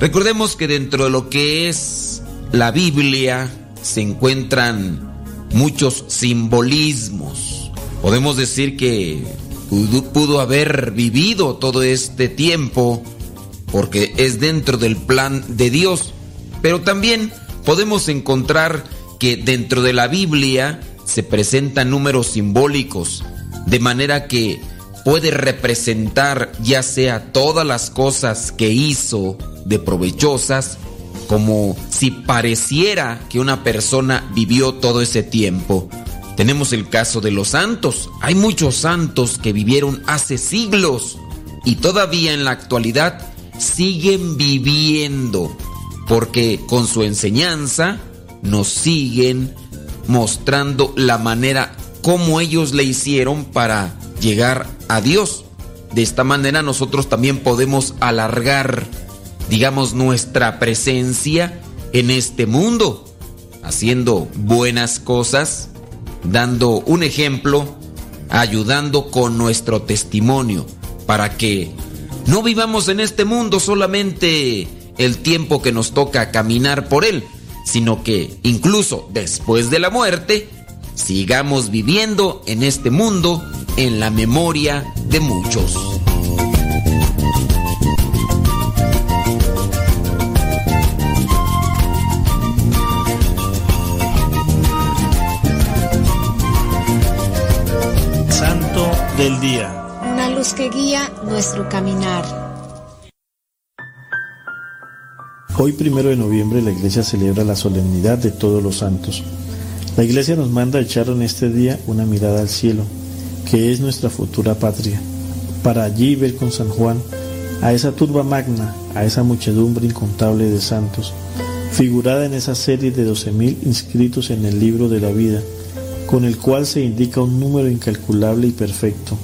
Recordemos que dentro de lo que es la Biblia se encuentran muchos simbolismos. Podemos decir que pudo, haber vivido todo este tiempo porque es dentro del plan de Dios. Pero también podemos encontrar que dentro de la Biblia se presentan números simbólicos, de manera que puede representar ya sea todas las cosas que hizo de provechosas, como si pareciera que una persona vivió todo ese tiempo. Tenemos el caso de los santos. Hay muchos santos que vivieron hace siglos y todavía en la actualidad siguen viviendo porque con su enseñanza nos siguen mostrando la manera como ellos le hicieron para llegar a Dios. De esta manera nosotros también podemos alargar, digamos, nuestra presencia en este mundo, haciendo buenas cosas, dando un ejemplo, ayudando con nuestro testimonio, para que no vivamos en este mundo solamente el tiempo que nos toca caminar por él, sino que incluso después de la muerte, sigamos viviendo en este mundo en la memoria de muchos. Del Día. Una luz que guía nuestro caminar. Hoy, primero de noviembre, la iglesia celebra la solemnidad de todos los santos. La iglesia nos manda a echar en este día una mirada al cielo, que es nuestra futura patria, para allí ver con San Juan a esa turba magna, a esa muchedumbre incontable de santos, figurada en esa serie de 12.000 inscritos en el libro de la vida, con el cual se indica un número incalculable y perfecto,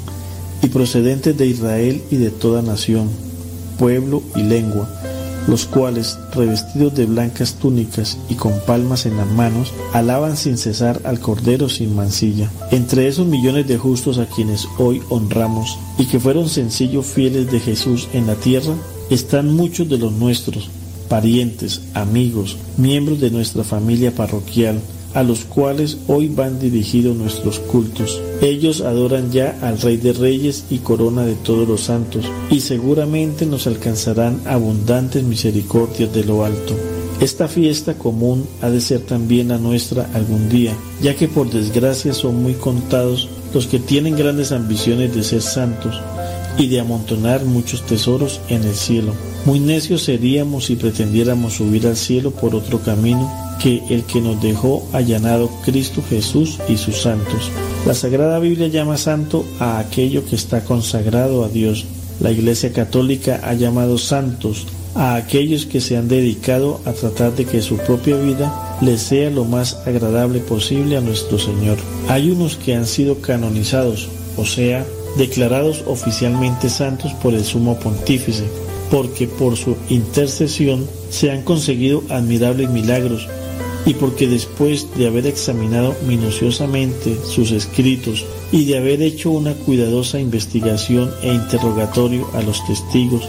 y procedentes de Israel y de toda nación, pueblo y lengua, los cuales, revestidos de blancas túnicas y con palmas en las manos, alaban sin cesar al Cordero sin mancilla. Entre esos millones de justos a quienes hoy honramos y que fueron sencillos fieles de Jesús en la tierra, están muchos de los nuestros, parientes, amigos, miembros de nuestra familia parroquial, a los cuales hoy van dirigidos nuestros cultos. Ellos adoran ya al Rey de Reyes y Corona de todos los santos, y seguramente nos alcanzarán abundantes misericordias de lo alto. Esta fiesta común ha de ser también la nuestra algún día, ya que por desgracia son muy contados los que tienen grandes ambiciones de ser santos y de amontonar muchos tesoros en el cielo. Muy necios seríamos si pretendiéramos subir al cielo por otro camino que el que nos dejó allanado Cristo Jesús y sus santos. La Sagrada Biblia llama santo a aquello que está consagrado a Dios. La Iglesia Católica ha llamado santos a aquellos que se han dedicado a tratar de que su propia vida les sea lo más agradable posible a nuestro Señor. Hay unos que han sido canonizados, o sea, declarados oficialmente santos por el sumo pontífice, porque por su intercesión se han conseguido admirables milagros y porque después de haber examinado minuciosamente sus escritos y de haber hecho una cuidadosa investigación e interrogatorio a los testigos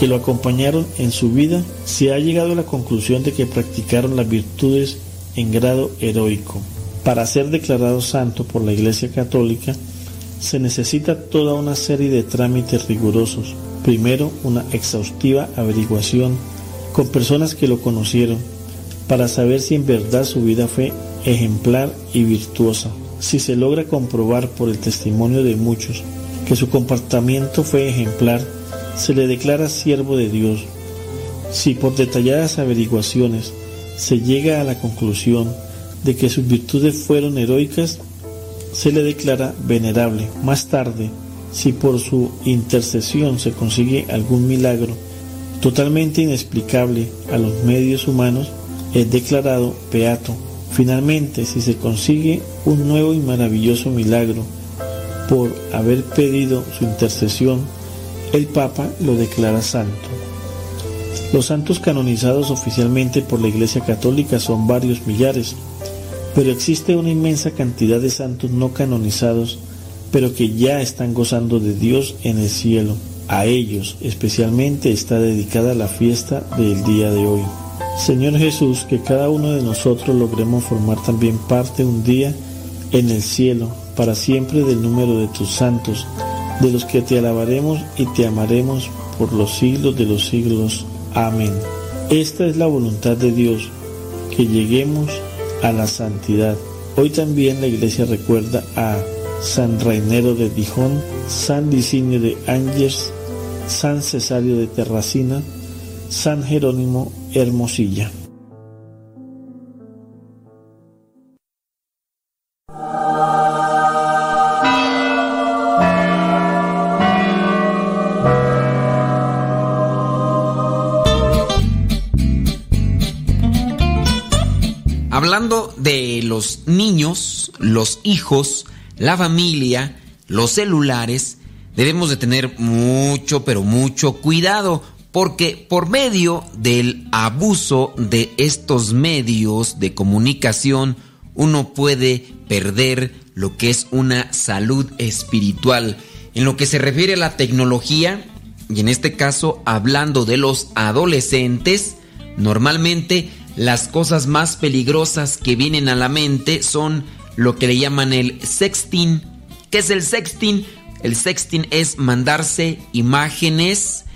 que lo acompañaron en su vida, se ha llegado a la conclusión de que practicaron las virtudes en grado heroico. Para ser declarado santo por la Iglesia Católica, se necesita toda una serie de trámites rigurosos. Primero, una exhaustiva averiguación con personas que lo conocieron para saber si en verdad su vida fue ejemplar y virtuosa. Si se logra comprobar por el testimonio de muchos que su comportamiento fue ejemplar, se le declara siervo de Dios. Si por detalladas averiguaciones se llega a la conclusión de que sus virtudes fueron heroicas, se le declara venerable. Más tarde, si por su intercesión se consigue algún milagro totalmente inexplicable a los medios humanos, es declarado beato. Finalmente, si se consigue un nuevo y maravilloso milagro por haber pedido su intercesión, el Papa lo declara santo. Los santos canonizados oficialmente por la Iglesia Católica son varios millares, pero existe una inmensa cantidad de santos no canonizados, pero que ya están gozando de Dios en el cielo. A ellos especialmente está dedicada la fiesta del día de hoy. Señor Jesús, que cada uno de nosotros logremos formar también parte un día en el cielo, para siempre del número de tus santos, de los que te alabaremos y te amaremos por los siglos de los siglos. Amén. Esta es la voluntad de Dios, que lleguemos a la santidad. Hoy también la iglesia recuerda a San Rainero de Dijon, San Licinio de Angers, San Cesario de Terracina, San Jerónimo Hermosilla. Los hijos, la familia, los celulares, debemos de tener mucho, pero mucho cuidado, porque por medio del abuso de estos medios de comunicación, uno puede perder lo que es una salud espiritual. En lo que se refiere a la tecnología, y en este caso hablando de los adolescentes, normalmente las cosas más peligrosas que vienen a la mente son lo que le llaman el sexting. ¿Qué es el sexting? El sexting es mandarse imágenes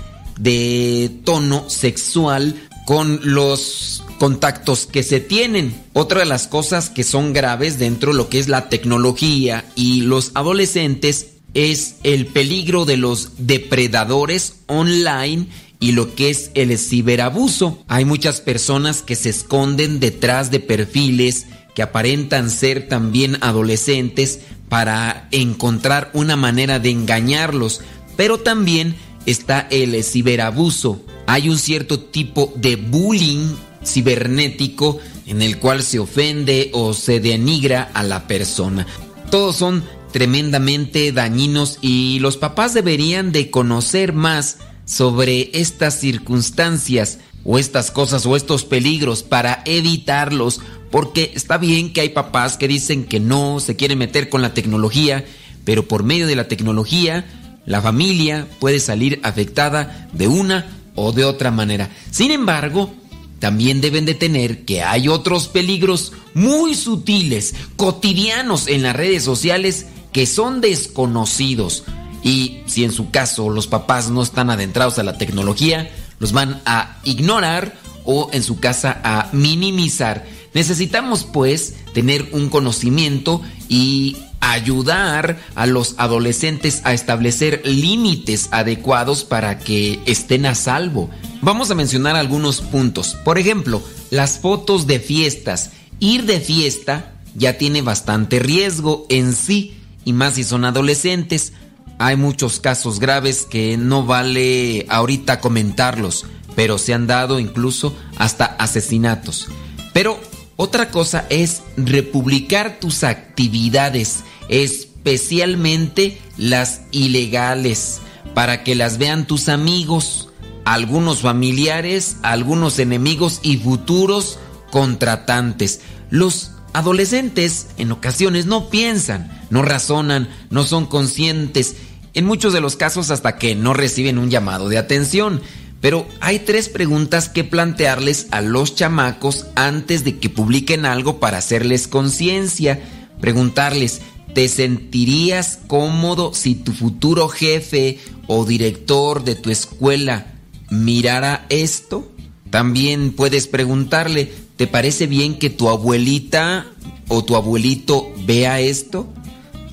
de tono sexual con los contactos que se tienen. Otra de las cosas que son graves dentro de lo que es la tecnología y los adolescentes es el peligro de los depredadores online y lo que es el ciberabuso. Hay muchas personas que se esconden detrás de perfiles que aparentan ser también adolescentes para encontrar una manera de engañarlos, pero también está el ciberabuso. Hay un cierto tipo de bullying cibernético en el cual se ofende o se denigra a la persona. Todos son tremendamente dañinos y los papás deberían de conocer más sobre estas circunstancias o estas cosas o estos peligros para evitarlos porque está bien que hay papás que dicen que no se quieren meter con la tecnología, pero por medio de la tecnología la familia puede salir afectada de una o de otra manera. Sin embargo, también deben de tener que hay otros peligros muy sutiles, cotidianos en las redes sociales que son desconocidos. Y si en su caso los papás no están adentrados a la tecnología, los van a ignorar o en su casa a minimizar. Necesitamos pues tener un conocimiento y ayudar a los adolescentes a establecer límites adecuados para que estén a salvo. Vamos a mencionar algunos puntos. Por ejemplo, las fotos de fiestas. Ir de fiesta ya tiene bastante riesgo en sí y más si son adolescentes. Hay muchos casos graves que no vale ahorita comentarlos, pero se han dado incluso hasta asesinatos. Pero otra cosa es republicar tus actividades, especialmente las ilegales, para que las vean tus amigos, algunos familiares, algunos enemigos y futuros contratantes. Los adolescentes en ocasiones no piensan, no razonan, no son conscientes, en muchos de los casos hasta que no reciben un llamado de atención. Pero hay tres preguntas que plantearles a los chamacos antes de que publiquen algo para hacerles conciencia. Preguntarles, ¿te sentirías cómodo si tu futuro jefe o director de tu escuela mirara esto? También puedes preguntarle, ¿te parece bien que tu abuelita o tu abuelito vea esto?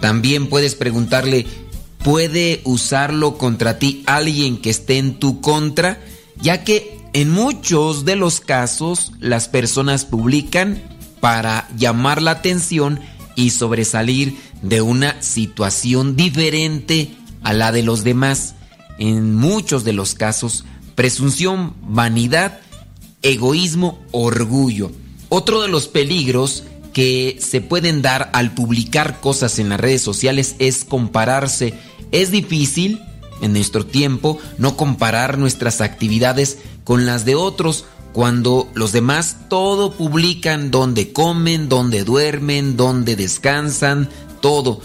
También puedes preguntarle, ¿puede usarlo contra ti alguien que esté en tu contra? Ya que en muchos de los casos las personas publican para llamar la atención y sobresalir de una situación diferente a la de los demás. En muchos de los casos, presunción, vanidad, egoísmo, orgullo. Otro de los peligros que se pueden dar al publicar cosas en las redes sociales es compararse. Es difícil en nuestro tiempo no comparar nuestras actividades con las de otros cuando los demás todo publican, donde comen, donde duermen, donde descansan, todo.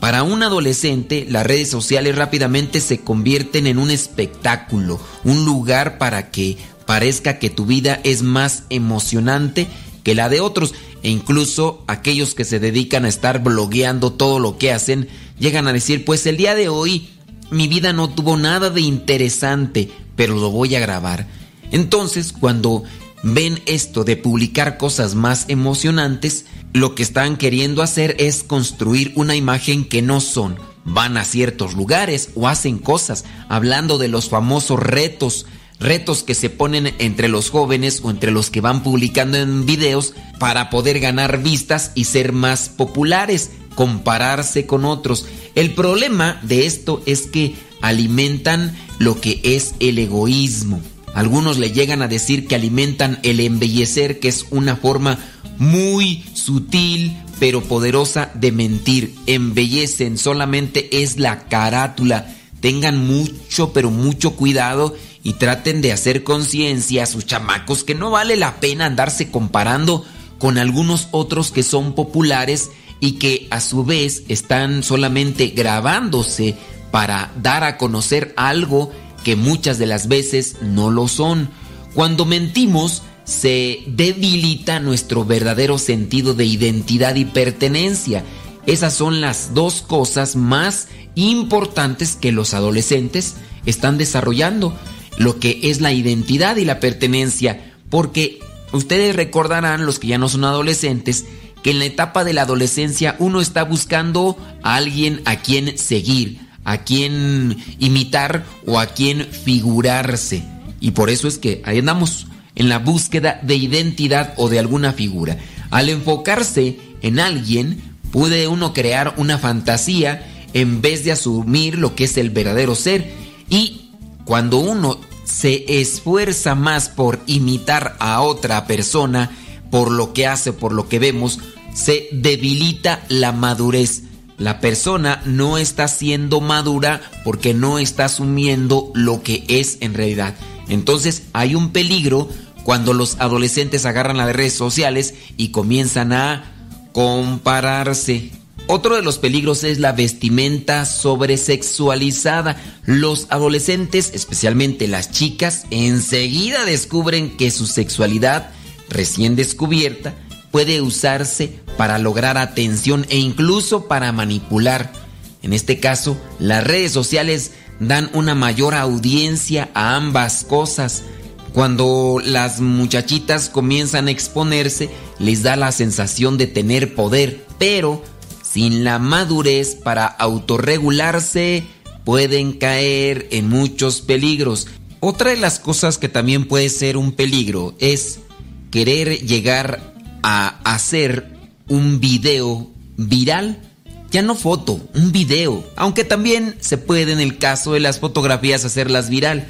Para un adolescente, las redes sociales rápidamente se convierten en un espectáculo, un lugar para que parezca que tu vida es más emocionante que la de otros. E incluso aquellos que se dedican a estar blogueando todo lo que hacen, llegan a decir, pues el día de hoy mi vida no tuvo nada de interesante, pero lo voy a grabar. Entonces, cuando ven esto de publicar cosas más emocionantes, lo que están queriendo hacer es construir una imagen que no son. Van a ciertos lugares o hacen cosas, hablando de los famosos retos, retos que se ponen entre los jóvenes o entre los que van publicando en videos para poder ganar vistas y ser más populares, compararse con otros. El problema de esto es que alimentan lo que es el egoísmo. Algunos le llegan a decir que alimentan el embellecer, que es una forma muy sutil pero poderosa de mentir. Embellecen, solamente es la carátula. Tengan mucho, pero mucho cuidado y traten de hacer conciencia a sus chamacos que no vale la pena andarse comparando con algunos otros que son populares y que a su vez están solamente grabándose para dar a conocer algo que muchas de las veces no lo son. Cuando mentimos, se debilita nuestro verdadero sentido de identidad y pertenencia. Esas son las dos cosas más importantes que los adolescentes están desarrollando, lo que es la identidad y la pertenencia, porque ustedes recordarán, los que ya no son adolescentes, que en la etapa de la adolescencia uno está buscando a alguien a quien seguir, a quien imitar o a quien figurarse. Y por eso es que ahí andamos en la búsqueda de identidad o de alguna figura. Al enfocarse en alguien, puede uno crear una fantasía en vez de asumir lo que es el verdadero ser. Y cuando uno se esfuerza más por imitar a otra persona, por lo que hace, por lo que vemos, se debilita la madurez. La persona no está siendo madura porque no está asumiendo lo que es en realidad. Entonces hay un peligro cuando los adolescentes agarran las redes sociales y comienzan a compararse. Otro de los peligros es la vestimenta sobresexualizada. Los adolescentes, especialmente las chicas, enseguida descubren que su sexualidad recién descubierta puede usarse para lograr atención e incluso para manipular. En este caso, las redes sociales dan una mayor audiencia a ambas cosas. Cuando las muchachitas comienzan a exponerse, les da la sensación de tener poder, pero sin la madurez para autorregularse, pueden caer en muchos peligros. Otra de las cosas que también puede ser un peligro es querer llegar a hacer un video viral. Ya no foto, un video. Aunque también se puede en el caso de las fotografías hacerlas viral.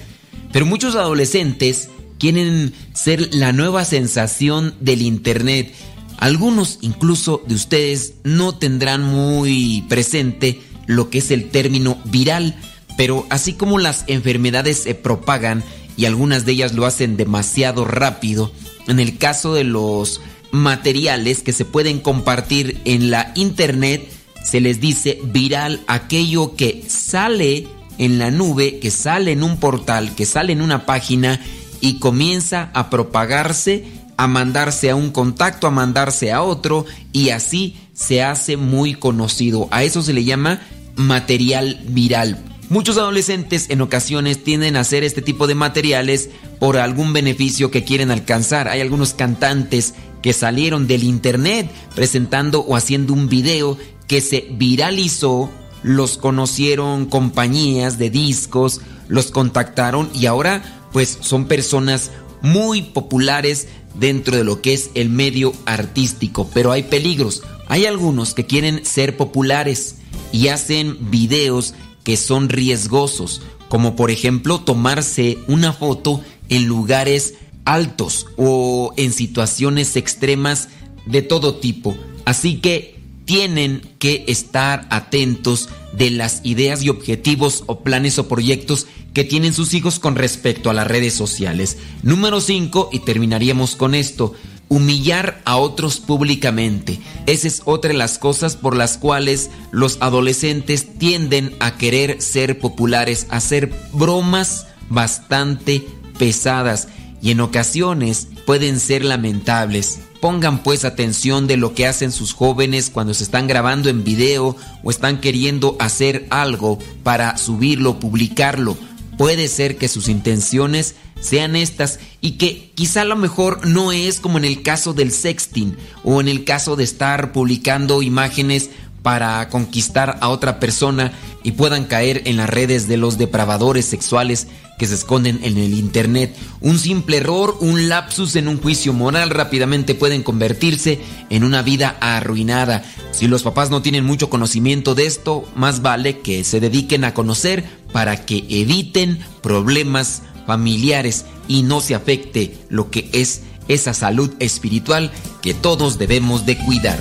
Pero muchos adolescentes quieren ser la nueva sensación del Internet. Algunos incluso de ustedes no tendrán muy presente lo que es el término viral, pero así como las enfermedades se propagan y algunas de ellas lo hacen demasiado rápido, en el caso de los materiales que se pueden compartir en la internet, se les dice viral aquello que sale en la nube, que sale en un portal, que sale en una página y comienza a propagarse, a mandarse a un contacto, a mandarse a otro y así se hace muy conocido. A eso se le llama material viral. Muchos adolescentes en ocasiones tienden a hacer este tipo de materiales por algún beneficio que quieren alcanzar. Hay algunos cantantes que salieron del internet presentando o haciendo un video que se viralizó, los conocieron compañías de discos, los contactaron y ahora pues son personas muy populares dentro de lo que es el medio artístico, pero hay peligros. Hay algunos que quieren ser populares y hacen videos que son riesgosos, como por ejemplo tomarse una foto en lugares altos o en situaciones extremas de todo tipo. Así que tienen que estar atentos de las ideas y objetivos o planes o proyectos que tienen sus hijos con respecto a las redes sociales. Número 5, y terminaríamos con esto, humillar a otros públicamente. Esa es otra de las cosas por las cuales los adolescentes tienden a querer ser populares, a hacer bromas bastante pesadas y en ocasiones pueden ser lamentables. Pongan pues atención de lo que hacen sus jóvenes cuando se están grabando en video o están queriendo hacer algo para subirlo, publicarlo. Puede ser que sus intenciones sean estas y que quizá a lo mejor no es como en el caso del sexting o en el caso de estar publicando imágenes para conquistar a otra persona y puedan caer en las redes de los depravadores sexuales que se esconden en el internet. Un simple error, un lapsus en un juicio moral rápidamente pueden convertirse en una vida arruinada. Si los papás no tienen mucho conocimiento de esto, más vale que se dediquen a conocer para que eviten problemas familiares y no se afecte lo que es esa salud espiritual que todos debemos de cuidar.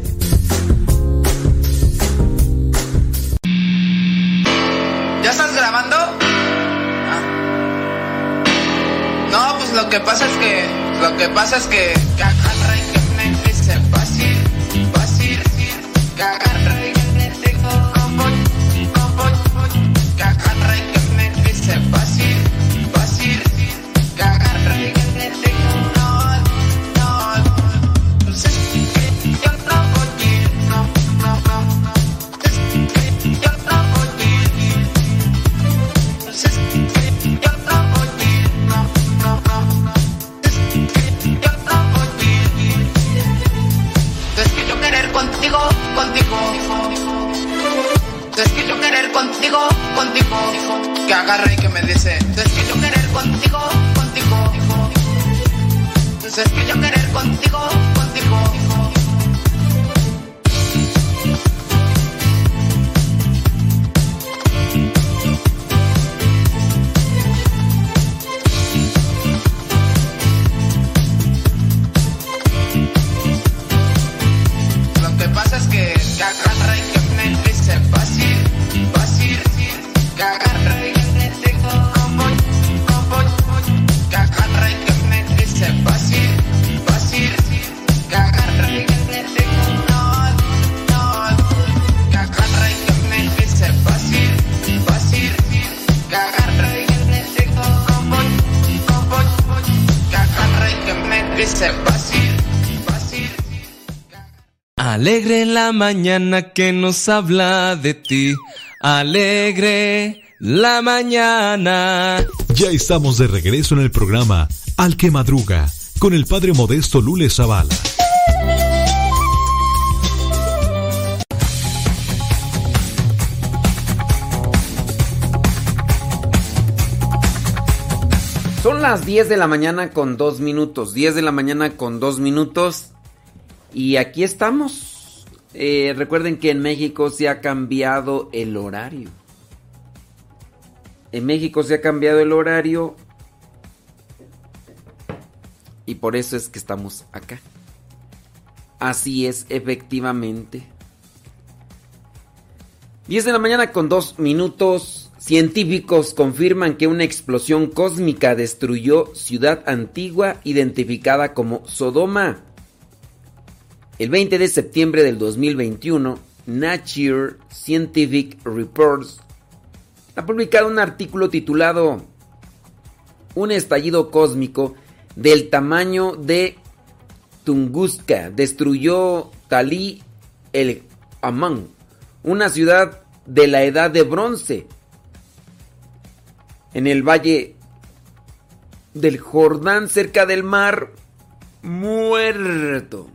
Lo que pasa es que, lo que pasa es que, que que me dice fácil. Contigo. Que agarra y que me dice, es que yo querer contigo, contigo. Es que yo querer contigo, contigo. Alegre la mañana que nos habla de ti. Alegre la mañana. Ya estamos de regreso en el programa Al que Madruga con el padre modesto Lule Zavala. Son las 10 de la mañana con 2 minutos. 10 de la mañana con 2 minutos. Y aquí estamos. Eh, recuerden que en México se ha cambiado el horario. En México se ha cambiado el horario. Y por eso es que estamos acá. Así es, efectivamente. 10 de la mañana con 2 minutos. Científicos confirman que una explosión cósmica destruyó ciudad antigua identificada como Sodoma. El 20 de septiembre del 2021, Nature Scientific Reports ha publicado un artículo titulado Un estallido cósmico del tamaño de Tunguska destruyó Talí el Amán, una ciudad de la edad de bronce en el valle del Jordán cerca del mar muerto.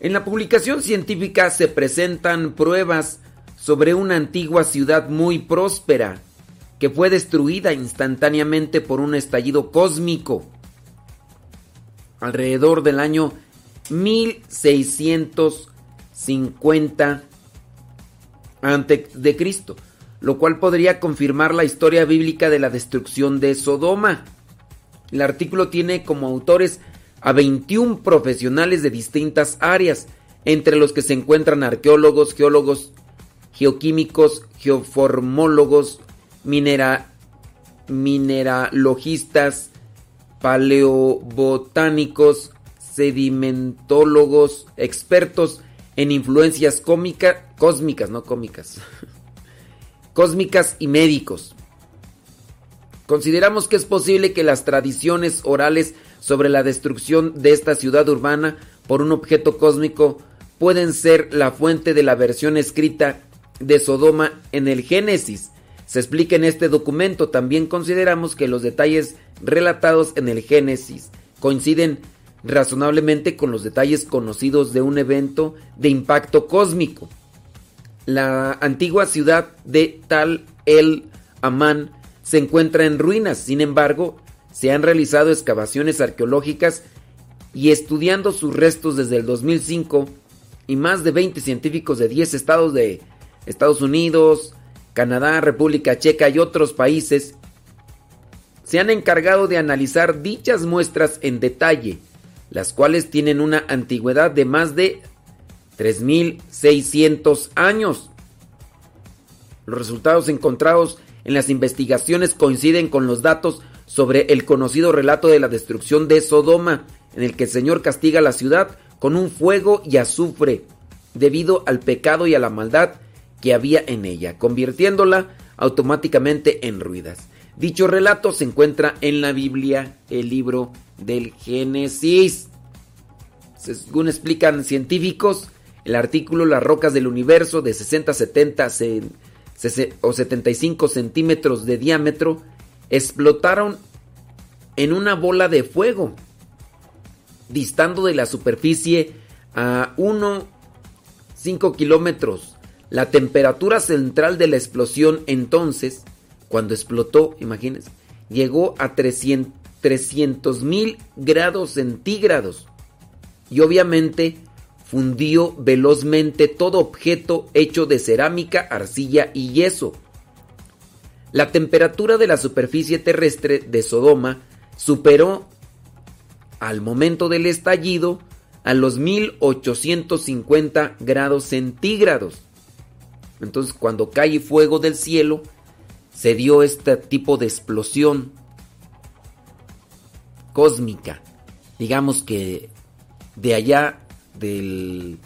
En la publicación científica se presentan pruebas sobre una antigua ciudad muy próspera que fue destruida instantáneamente por un estallido cósmico alrededor del año 1650 antes de Cristo, lo cual podría confirmar la historia bíblica de la destrucción de Sodoma. El artículo tiene como autores a 21 profesionales de distintas áreas, entre los que se encuentran arqueólogos, geólogos, geoquímicos, geoformólogos, minera, mineralogistas, paleobotánicos, sedimentólogos, expertos en influencias cómica, cósmicas, no cómicas, cósmicas y médicos. Consideramos que es posible que las tradiciones orales sobre la destrucción de esta ciudad urbana por un objeto cósmico pueden ser la fuente de la versión escrita de Sodoma en el Génesis. Se explica en este documento. También consideramos que los detalles relatados en el Génesis coinciden razonablemente con los detalles conocidos de un evento de impacto cósmico. La antigua ciudad de Tal el Amán se encuentra en ruinas, sin embargo, se han realizado excavaciones arqueológicas y estudiando sus restos desde el 2005 y más de 20 científicos de 10 estados de Estados Unidos, Canadá, República Checa y otros países se han encargado de analizar dichas muestras en detalle, las cuales tienen una antigüedad de más de 3.600 años. Los resultados encontrados en las investigaciones coinciden con los datos sobre el conocido relato de la destrucción de Sodoma, en el que el Señor castiga la ciudad con un fuego y azufre, debido al pecado y a la maldad que había en ella, convirtiéndola automáticamente en ruidas. Dicho relato se encuentra en la Biblia, el libro del Génesis. Según explican científicos, el artículo Las rocas del universo de 60 70 o 75 centímetros de diámetro explotaron en una bola de fuego, distando de la superficie a 5 kilómetros. La temperatura central de la explosión entonces, cuando explotó, imagínense, llegó a 300 mil grados centígrados. Y obviamente fundió velozmente todo objeto hecho de cerámica, arcilla y yeso. La temperatura de la superficie terrestre de Sodoma superó al momento del estallido a los 1850 grados centígrados. Entonces cuando cae fuego del cielo, se dio este tipo de explosión cósmica. Digamos que de allá del,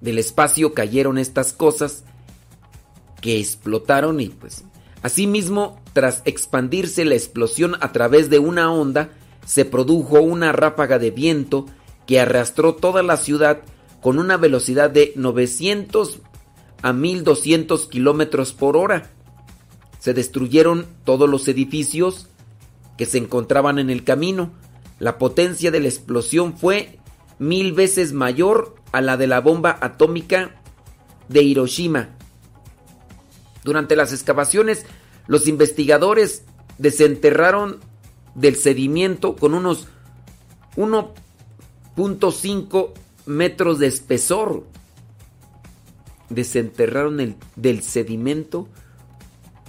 del espacio cayeron estas cosas que explotaron y pues asimismo tras expandirse la explosión a través de una onda se produjo una ráfaga de viento que arrastró toda la ciudad con una velocidad de 900 a 1200 kilómetros por hora. Se destruyeron todos los edificios que se encontraban en el camino. La potencia de la explosión fue mil veces mayor a la de la bomba atómica de Hiroshima. Durante las excavaciones, los investigadores desenterraron del sedimento con unos 1.5 metros de espesor. Desenterraron el, del sedimento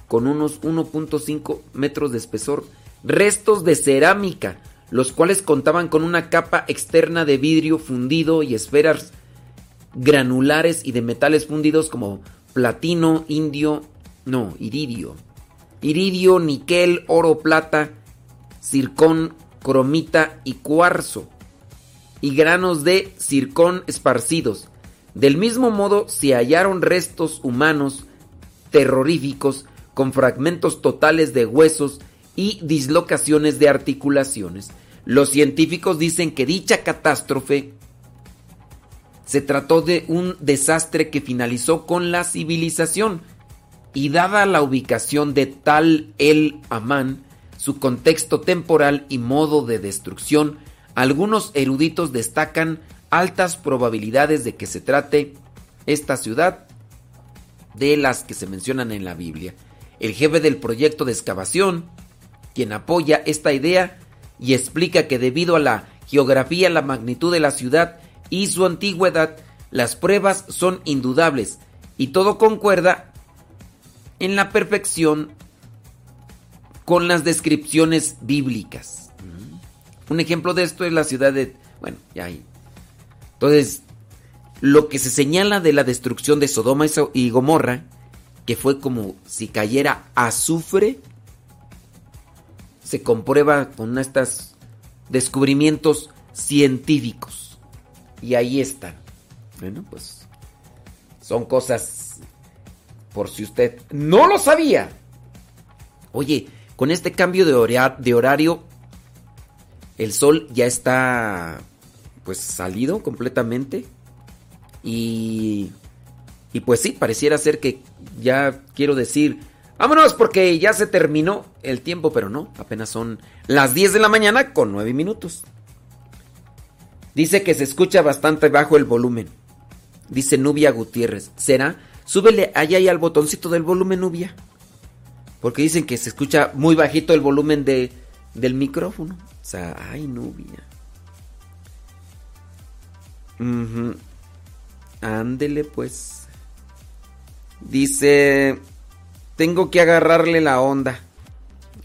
con unos 1.5 metros de espesor restos de cerámica, los cuales contaban con una capa externa de vidrio fundido y esferas granulares y de metales fundidos como platino, indio, no, iridio. Iridio, níquel, oro, plata, circón, cromita y cuarzo. Y granos de circón esparcidos. Del mismo modo se hallaron restos humanos terroríficos con fragmentos totales de huesos y dislocaciones de articulaciones. Los científicos dicen que dicha catástrofe se trató de un desastre que finalizó con la civilización y dada la ubicación de Tal el Amán, su contexto temporal y modo de destrucción, algunos eruditos destacan altas probabilidades de que se trate esta ciudad de las que se mencionan en la Biblia. El jefe del proyecto de excavación, quien apoya esta idea y explica que debido a la geografía, la magnitud de la ciudad y su antigüedad, las pruebas son indudables y todo concuerda en la perfección con las descripciones bíblicas. Un ejemplo de esto es la ciudad de... Bueno, ya ahí. Entonces, lo que se señala de la destrucción de Sodoma y Gomorra, que fue como si cayera azufre, se comprueba con estos descubrimientos científicos. Y ahí están. Bueno, pues son cosas por si usted no lo sabía. Oye, con este cambio de, de horario, el sol ya está pues salido completamente. Y, y pues sí, pareciera ser que ya quiero decir, vámonos porque ya se terminó el tiempo, pero no, apenas son las 10 de la mañana con 9 minutos. Dice que se escucha bastante bajo el volumen. Dice Nubia Gutiérrez. ¿Será? Súbele allá y al botoncito del volumen, Nubia. Porque dicen que se escucha muy bajito el volumen de, del micrófono. O sea, ay, Nubia. Ujú. Ándele, pues. Dice, tengo que agarrarle la onda.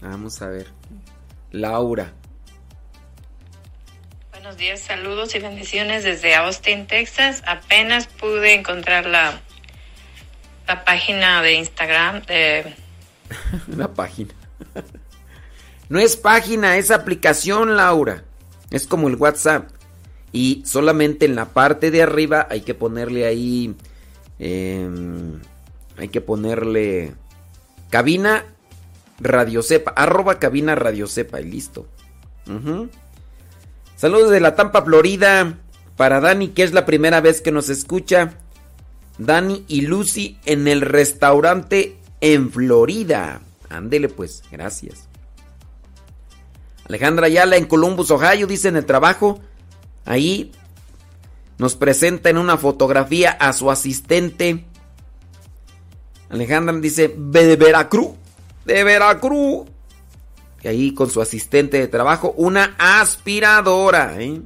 Vamos a ver. Laura. Días, saludos y bendiciones desde Austin, Texas. Apenas pude encontrar la, la página de Instagram de... Una página. No es página, es aplicación, Laura. Es como el WhatsApp. Y solamente en la parte de arriba hay que ponerle ahí. em, hay que ponerle. Cabina Radio Cepa. Arroba cabina Radio Cepa. Y listo. Saludos de la Tampa, Florida. Para Dani, que es la primera vez que nos escucha. Dani y Lucy en el restaurante en Florida. Ándele pues, gracias. Alejandra Ayala en Columbus, Ohio, dice en el trabajo. Ahí nos presenta en una fotografía a su asistente. Alejandra dice, de Veracruz, de Veracruz. Ahí con su asistente de trabajo, una aspiradora. ¿eh?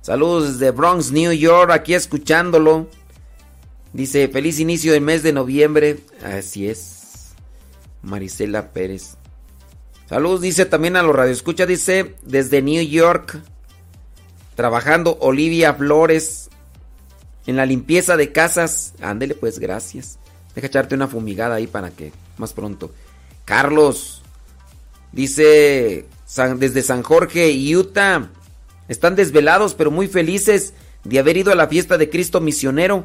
Saludos desde Bronx, New York, aquí escuchándolo. Dice, feliz inicio del mes de noviembre. Así es. Marisela Pérez. Saludos, dice también a los radioescuchas, dice, desde New York, trabajando Olivia Flores en la limpieza de casas. Ándele pues, gracias. Deja echarte una fumigada ahí para que más pronto. Carlos, dice, desde San Jorge, Utah, están desvelados pero muy felices de haber ido a la fiesta de Cristo misionero.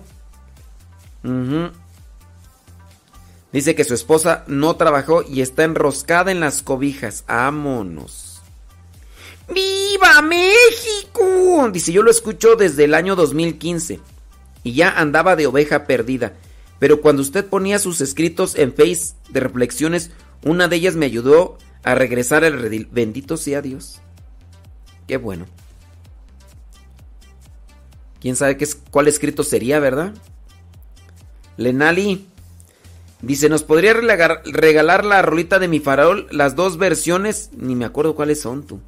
Dice que su esposa no trabajó y está enroscada en las cobijas. Ámonos. ¡Viva México! Dice, yo lo escucho desde el año 2015 y ya andaba de oveja perdida. Pero cuando usted ponía sus escritos en Face de reflexiones, una de ellas me ayudó a regresar al redil. Bendito sea Dios. Qué bueno. ¿Quién sabe qué es, cuál escrito sería, verdad? Lenali dice, ¿nos podría regalar, la rolita de mi farol? Las dos versiones, ni me acuerdo cuáles son tú.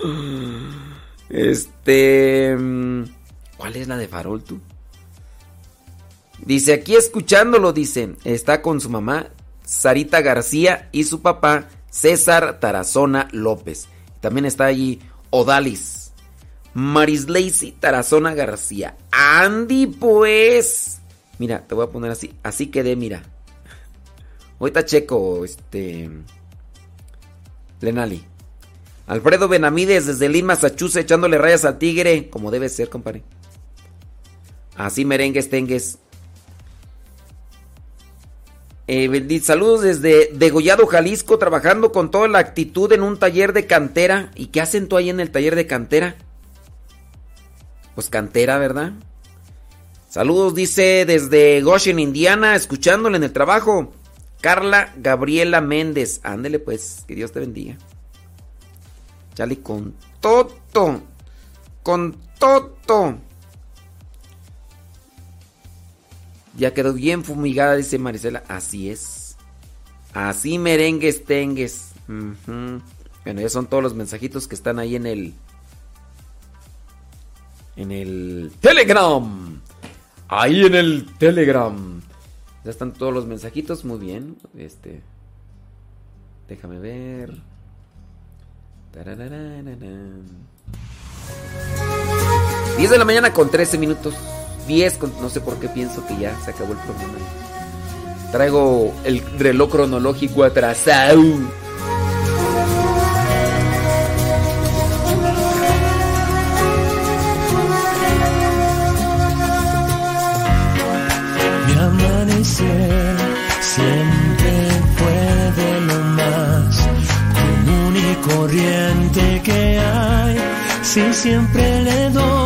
este... mm, ¿Cuál es la de farol tú? Dice, aquí escuchándolo, dice, está con su mamá, Sarita García, y su papá, César Tarazona López. También está allí Odalis, Marislacy Tarazona García. Andy, pues. Mira, te voy a poner así, así quedé, mira. Ahorita checo, este... Lenali. Alfredo Benamides desde Lynn, Massachusetts, echándole rayas al tigre, como debe ser, compadre. Así merengues tengues. Eh, saludos desde Degollado, Jalisco, trabajando con toda la actitud en un taller de cantera. ¿Y qué hacen tú ahí en el taller de cantera? Pues cantera, ¿verdad? Saludos, dice desde Goshen, Indiana, escuchándole en el trabajo. Carla Gabriela Méndez. Ándele pues, que Dios te bendiga. Chale, con toto. Con toto. Ya quedó bien fumigada, dice Marisela. Así es. Así merengues tengues. Bueno, ya son todos los mensajitos que están ahí en el. En el Telegram. Ahí en el Telegram. Ya están todos los mensajitos. Muy bien. Este. Déjame ver. Tarararararán. 10 de la mañana con 13 minutos. 10 con... No sé por qué pienso que ya se acabó el programa. Traigo el reloj cronológico atrasado. Mi amanecer siempre fue de lo más común y corriente que hay. Sí, siempre le doy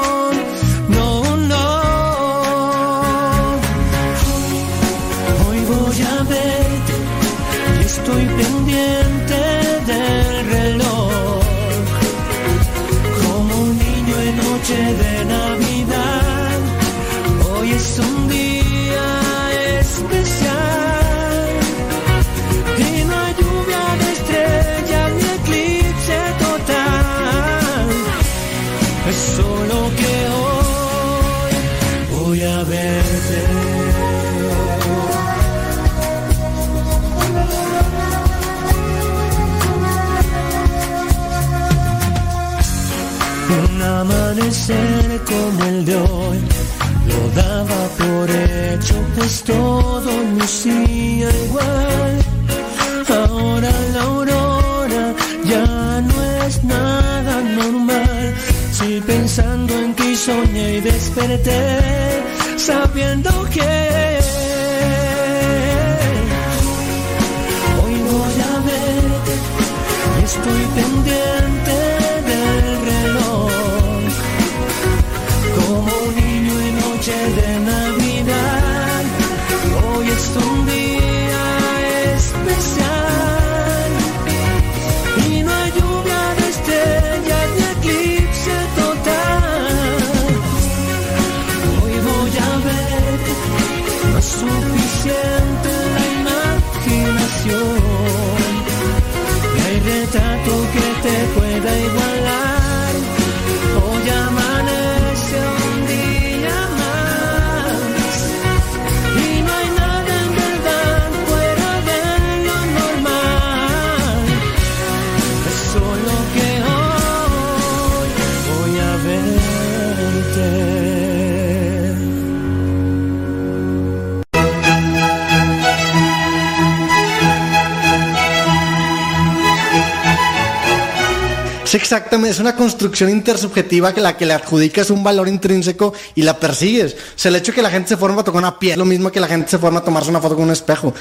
como el de hoy. Lo daba por hecho, pues todo me hacía igual. Ahora la aurora ya no es nada normal. Si pensando en ti soñé y desperté, sabiendo que hoy voy a estoy pendiente tú que te pueda igualar. Es exactamente, es una construcción intersubjetiva que la que le adjudicas un valor intrínseco y la persigues. O sea, el hecho de que la gente se forma a tocar una piel, lo mismo que la gente se forma a tomarse una foto con un espejo.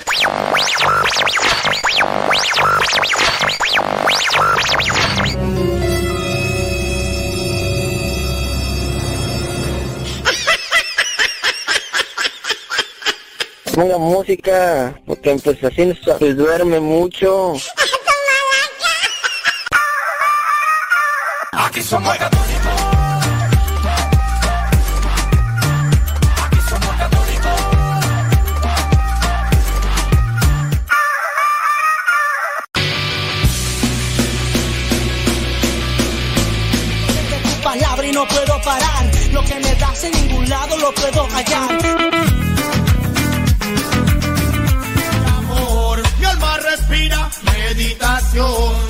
Música, porque pues así pues duerme mucho. Aquí somos católicos. Aquí somos católicos. Palabra y no puedo parar. Lo que me das en ningún lado lo puedo callar. Amor, mi alma respira meditación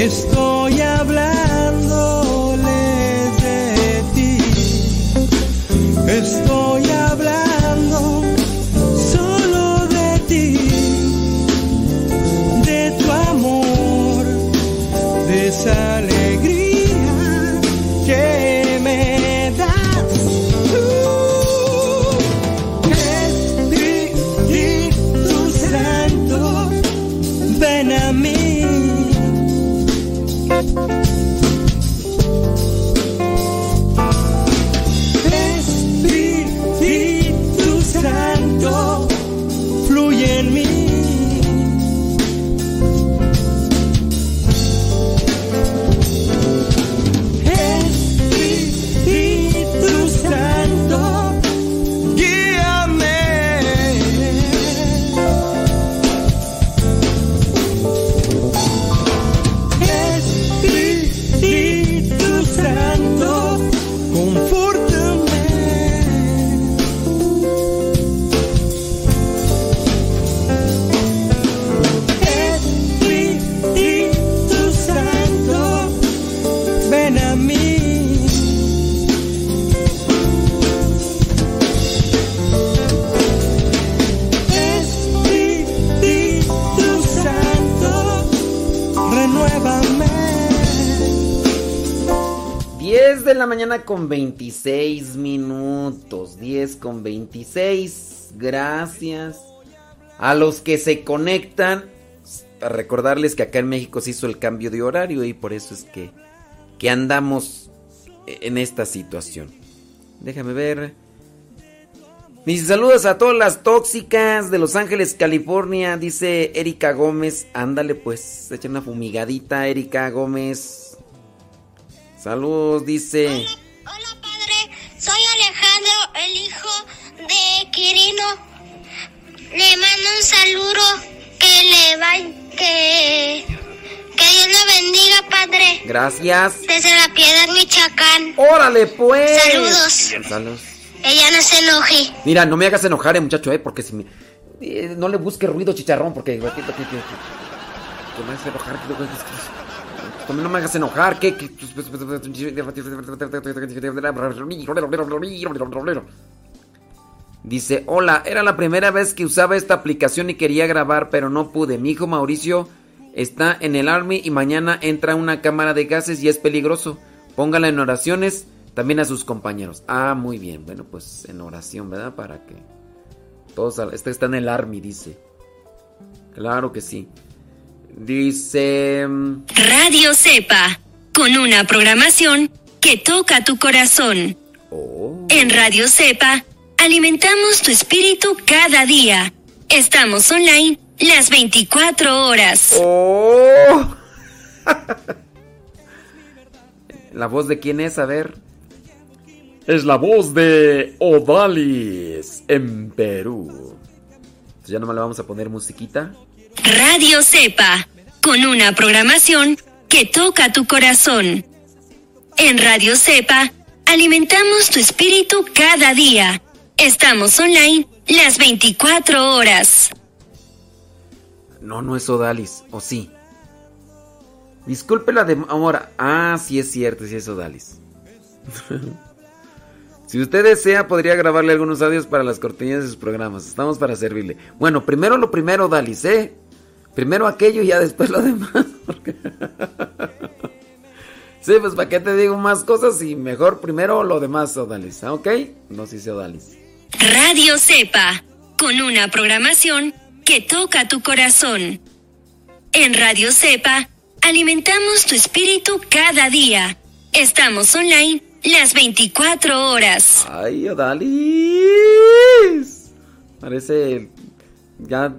Esto mañana con 26 minutos. 10 con 26. Gracias. A los que se conectan, a recordarles que acá en México se hizo el cambio de horario y por eso es que, que andamos e-, en esta situación. Déjame ver. Mis saludos a todas las tóxicas de Los Ángeles, California, dice Erika Gómez. Ándale pues, echa una fumigadita, Erika Gómez. Saludos, dice. Soy Alejandro, el hijo de Quirino. Le mando un saludo que le va que que Dios lo bendiga, padre. Gracias. Desde la Piedad Michoacán. Órale pues. Saludos. Saludos. Ella no se enoje. Mira, no me hagas enojar, eh, muchacho, eh, porque si me... eh, no le busque ruido chicharrón, porque... que- que- que- que- que me hace enojar. que- No me hagas enojar, que... que- Dice, hola, era la primera vez que usaba esta aplicación y quería grabar, pero no pude. Mi hijo Mauricio está en el Army y mañana entra una cámara de gases y es peligroso. Póngala en oraciones también a sus compañeros. Ah, muy bien. Bueno, pues en oración, ¿verdad? Para que todos... Este está en el Army, dice. Claro que sí. Dice... mm, Radio Cepa, con una programación que toca tu corazón. En Radio Cepa, alimentamos tu espíritu cada día. Estamos online las 24 horas. ¡Oh! ¿La voz de quién es? A ver. Es la voz de Odalis en Perú. Entonces ya nomás le vamos a poner musiquita. Radio Cepa, con una programación que toca tu corazón. En Radio Cepa, alimentamos tu espíritu cada día. Estamos online las 24 horas. No, no es Odalis. ¿O sí? Disculpe la demora. Ah, sí es cierto, sí es Odalis. si usted desea, podría grabarle algunos audios para las cortinillas de sus programas. Estamos para servirle. Bueno, primero lo primero, Odalis, ¿eh? Primero aquello y ya después lo demás. sí, pues para qué te digo más cosas y mejor primero lo demás, Odalis. ¿ah, ¿Ok? No, sí sé Odalis. Radio Cepa, con una programación que toca tu corazón. En Radio Cepa, alimentamos tu espíritu cada día. Estamos online las 24 horas. Ay, Odalis. Parece ya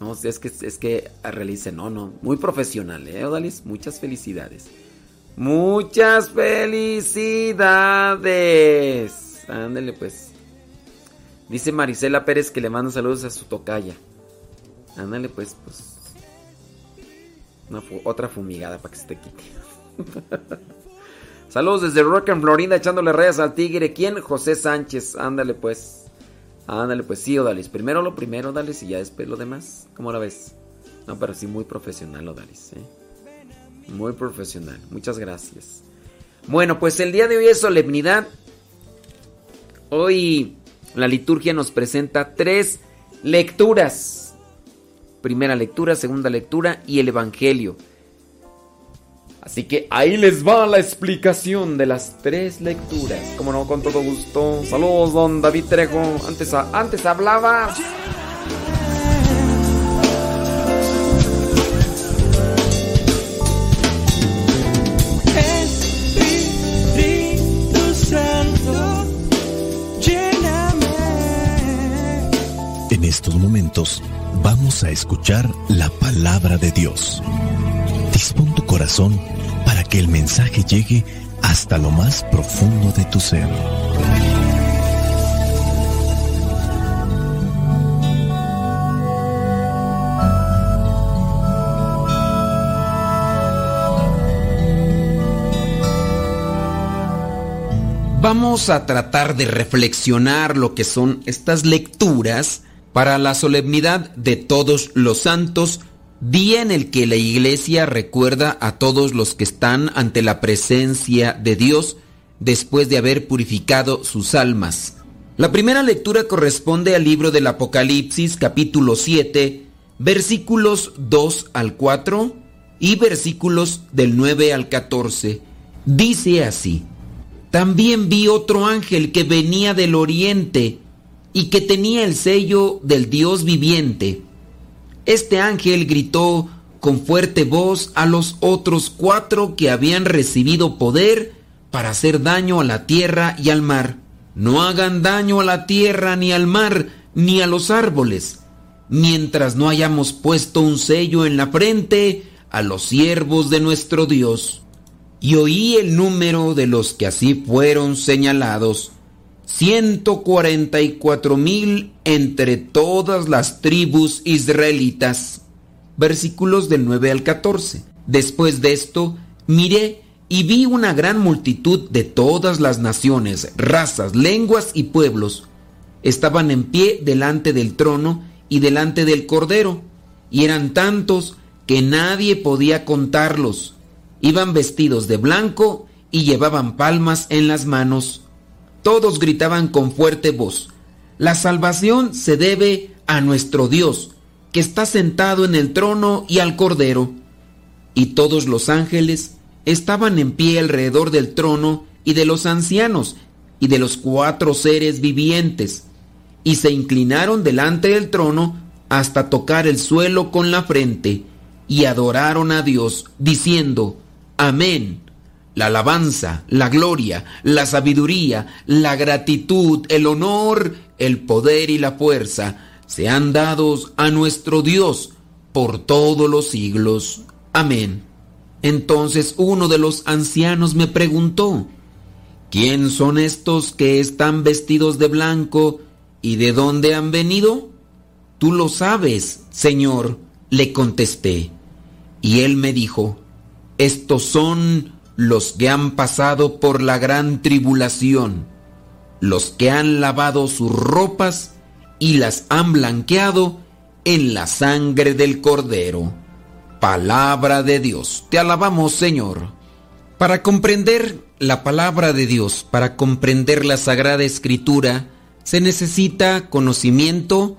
no es que es que realice, no, no, muy profesional, eh, Odalis, muchas felicidades. Muchas felicidades. Ándele pues. Dice Marisela Pérez que le manda saludos a su tocaya. Ándale pues, pues. Una otra fumigada para que se te quite. Saludos desde Rock and Florida echándole rayas al tigre. ¿Quién? José Sánchez. Ándale pues. Ándale pues, sí, Odalis. Primero lo primero, Odalis, y ya después lo demás. ¿Cómo la ves? No, pero sí muy profesional, Odalis. ¿eh? Muy profesional. Muchas gracias. Bueno, pues el día de hoy es solemnidad. Hoy la liturgia nos presenta tres lecturas. Primera lectura, segunda lectura y el Evangelio. Así que ahí les va la explicación de las tres lecturas. Como no, con todo gusto. Saludos, don David Trejo. Antes, a- antes hablabas. En estos momentos vamos a escuchar la palabra de Dios. Dispón tu corazón para que el mensaje llegue hasta lo más profundo de tu ser. Vamos a tratar de reflexionar lo que son estas lecturas para la solemnidad de todos los santos, día en el que la iglesia recuerda a todos los que están ante la presencia de Dios después de haber purificado sus almas. La primera lectura corresponde al libro del Apocalipsis capítulo 7, versículos 2 al 4 y versículos del 9 al 14. Dice así. También vi otro ángel que venía del oriente y que tenía el sello del Dios viviente. Este ángel gritó con fuerte voz a los otros cuatro que habían recibido poder para hacer daño a la tierra y al mar. no hagan daño a la tierra, ni al mar, ni a los árboles, mientras no hayamos puesto un sello en la frente a los siervos de nuestro Dios. Y oí el número de los que así fueron señalados, ciento cuarenta y cuatro mil entre todas las tribus israelitas. Versículos del 9 al 14. Después de esto, miré y vi una gran multitud de todas las naciones, razas, lenguas y pueblos. Estaban en pie delante del trono y delante del Cordero, y eran tantos que nadie podía contarlos. Iban vestidos de blanco y llevaban palmas en las manos. Todos gritaban con fuerte voz, La salvación se debe a nuestro Dios, que está sentado en el trono y al Cordero. Y todos los ángeles estaban en pie alrededor del trono y de los ancianos y de los cuatro seres vivientes, y se inclinaron delante del trono hasta tocar el suelo con la frente, y adoraron a Dios, diciendo, Amén. La alabanza, la gloria, la sabiduría, la gratitud, el honor, el poder y la fuerza sean dados a nuestro Dios por todos los siglos. Amén. Entonces uno de los ancianos me preguntó, ¿quién son estos que están vestidos de blanco y de dónde han venido? Tú lo sabes, Señor, le contesté. Y él me dijo, estos son los que han pasado por la gran tribulación, los que han lavado sus ropas y las han blanqueado en la sangre del cordero. Palabra de Dios. Te alabamos, Señor. Para comprender la palabra de Dios, para comprender la Sagrada Escritura, se necesita conocimiento,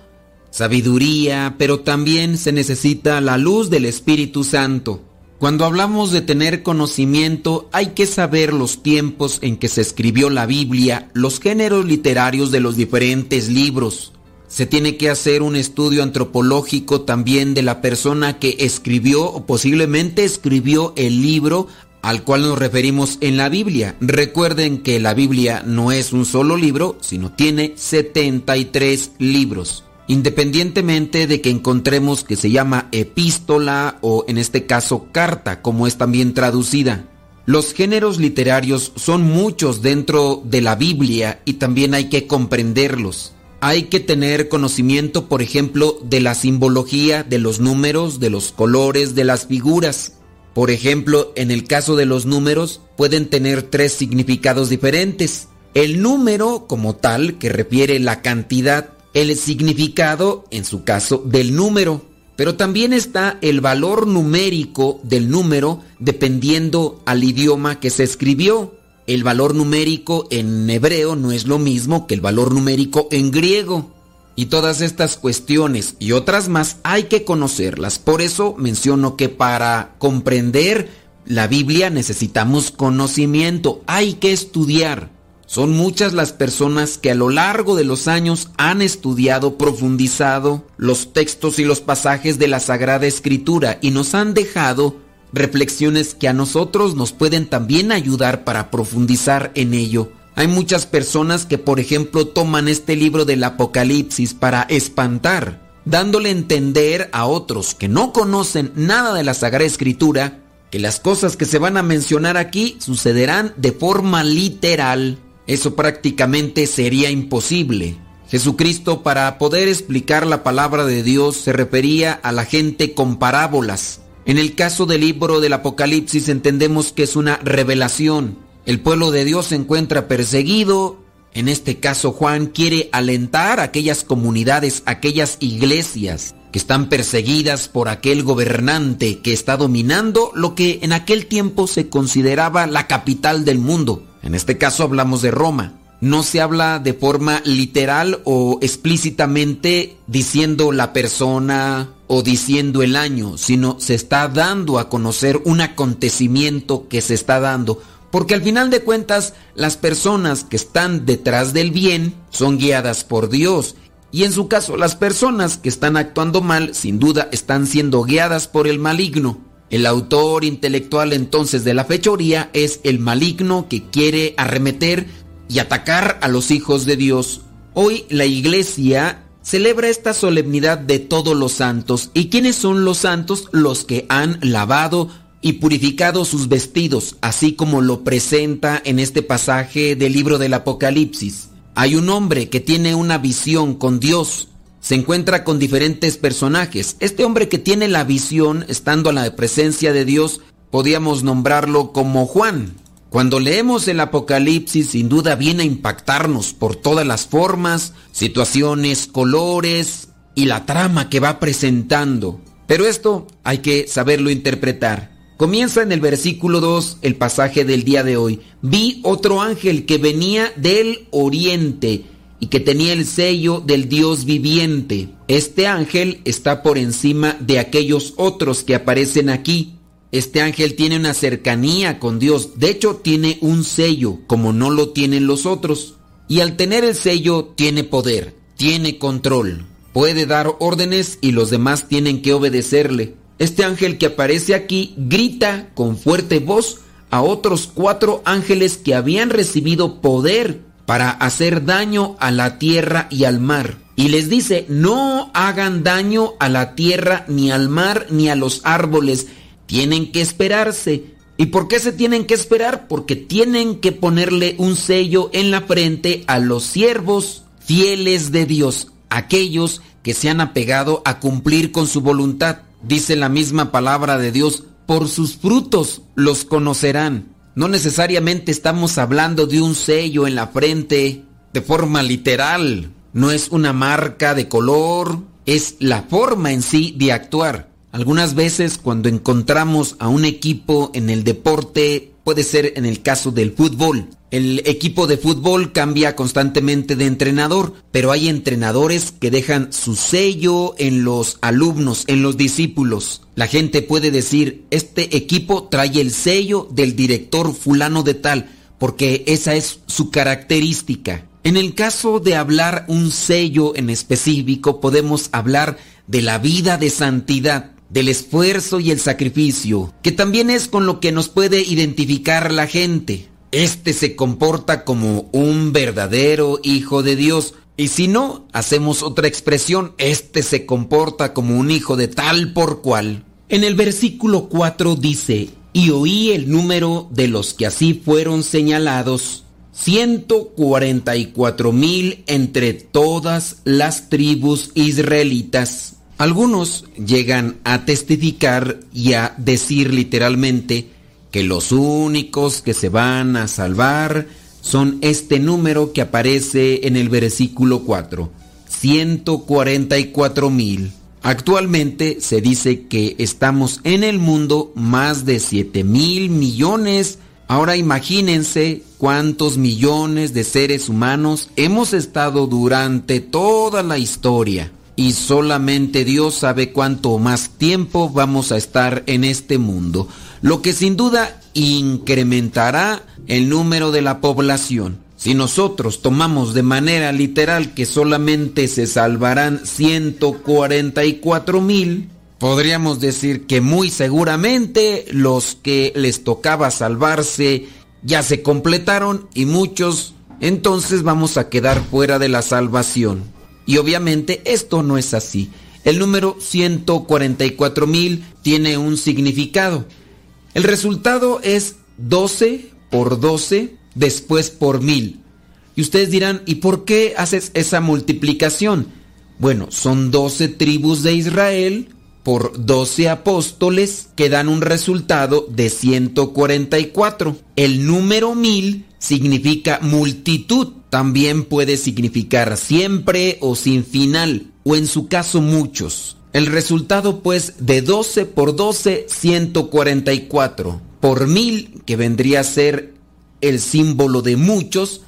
sabiduría, pero también se necesita la luz del Espíritu Santo. Cuando hablamos de tener conocimiento, hay que saber los tiempos en que se escribió la Biblia, los géneros literarios de los diferentes libros. Se tiene que hacer un estudio antropológico también de la persona que escribió o posiblemente escribió el libro al cual nos referimos en la Biblia. Recuerden que la Biblia no es un solo libro, sino tiene 73 libros independientemente de que encontremos que se llama epístola o en este caso carta, como es también traducida. Los géneros literarios son muchos dentro de la Biblia y también hay que comprenderlos. Hay que tener conocimiento, por ejemplo, de la simbología, de los números, de los colores, de las figuras. Por ejemplo, en el caso de los números pueden tener tres significados diferentes. El número como tal, que refiere la cantidad, el significado, en su caso, del número. Pero también está el valor numérico del número dependiendo al idioma que se escribió. El valor numérico en hebreo no es lo mismo que el valor numérico en griego. Y todas estas cuestiones y otras más hay que conocerlas. Por eso menciono que para comprender la Biblia necesitamos conocimiento, hay que estudiar. Son muchas las personas que a lo largo de los años han estudiado, profundizado los textos y los pasajes de la Sagrada Escritura y nos han dejado reflexiones que a nosotros nos pueden también ayudar para profundizar en ello. Hay muchas personas que, por ejemplo, toman este libro del Apocalipsis para espantar, dándole a entender a otros que no conocen nada de la Sagrada Escritura que las cosas que se van a mencionar aquí sucederán de forma literal. Eso prácticamente sería imposible. Jesucristo para poder explicar la palabra de Dios se refería a la gente con parábolas. En el caso del libro del Apocalipsis entendemos que es una revelación. El pueblo de Dios se encuentra perseguido. En este caso Juan quiere alentar a aquellas comunidades, aquellas iglesias que están perseguidas por aquel gobernante que está dominando lo que en aquel tiempo se consideraba la capital del mundo. En este caso hablamos de Roma. No se habla de forma literal o explícitamente diciendo la persona o diciendo el año, sino se está dando a conocer un acontecimiento que se está dando. Porque al final de cuentas, las personas que están detrás del bien son guiadas por Dios. Y en su caso, las personas que están actuando mal, sin duda, están siendo guiadas por el maligno. El autor intelectual entonces de la fechoría es el maligno que quiere arremeter y atacar a los hijos de Dios. Hoy la iglesia celebra esta solemnidad de todos los santos. ¿Y quiénes son los santos? Los que han lavado y purificado sus vestidos, así como lo presenta en este pasaje del libro del Apocalipsis. Hay un hombre que tiene una visión con Dios, se encuentra con diferentes personajes. Este hombre que tiene la visión, estando a la presencia de Dios, podíamos nombrarlo como Juan. Cuando leemos el Apocalipsis, sin duda viene a impactarnos por todas las formas, situaciones, colores y la trama que va presentando. Pero esto hay que saberlo interpretar. Comienza en el versículo 2 el pasaje del día de hoy. Vi otro ángel que venía del oriente y que tenía el sello del Dios viviente. Este ángel está por encima de aquellos otros que aparecen aquí. Este ángel tiene una cercanía con Dios. De hecho, tiene un sello, como no lo tienen los otros. Y al tener el sello, tiene poder, tiene control. Puede dar órdenes y los demás tienen que obedecerle. Este ángel que aparece aquí grita con fuerte voz a otros cuatro ángeles que habían recibido poder para hacer daño a la tierra y al mar. Y les dice, no hagan daño a la tierra, ni al mar, ni a los árboles. Tienen que esperarse. ¿Y por qué se tienen que esperar? Porque tienen que ponerle un sello en la frente a los siervos fieles de Dios, aquellos que se han apegado a cumplir con su voluntad. Dice la misma palabra de Dios, por sus frutos los conocerán. No necesariamente estamos hablando de un sello en la frente de forma literal. No es una marca de color, es la forma en sí de actuar. Algunas veces cuando encontramos a un equipo en el deporte, puede ser en el caso del fútbol, el equipo de fútbol cambia constantemente de entrenador, pero hay entrenadores que dejan su sello en los alumnos, en los discípulos. La gente puede decir, este equipo trae el sello del director fulano de tal, porque esa es su característica. En el caso de hablar un sello en específico, podemos hablar de la vida de santidad, del esfuerzo y el sacrificio, que también es con lo que nos puede identificar la gente este se comporta como un verdadero hijo de Dios. Y si no, hacemos otra expresión, este se comporta como un hijo de tal por cual. En el versículo 4 dice, y oí el número de los que así fueron señalados, 144 mil entre todas las tribus israelitas. Algunos llegan a testificar y a decir literalmente, que los únicos que se van a salvar son este número que aparece en el versículo 4, 144 mil. Actualmente se dice que estamos en el mundo más de 7 mil millones. Ahora imagínense cuántos millones de seres humanos hemos estado durante toda la historia. Y solamente Dios sabe cuánto más tiempo vamos a estar en este mundo lo que sin duda incrementará el número de la población. Si nosotros tomamos de manera literal que solamente se salvarán 144 mil, podríamos decir que muy seguramente los que les tocaba salvarse ya se completaron y muchos entonces vamos a quedar fuera de la salvación. Y obviamente esto no es así. El número 144 mil tiene un significado. El resultado es 12 por 12, después por 1000. Y ustedes dirán, ¿y por qué haces esa multiplicación? Bueno, son 12 tribus de Israel por 12 apóstoles que dan un resultado de 144. El número 1000 significa multitud, también puede significar siempre o sin final, o en su caso muchos. El resultado pues de 12 por 12, 144. Por mil, que vendría a ser el símbolo de muchos,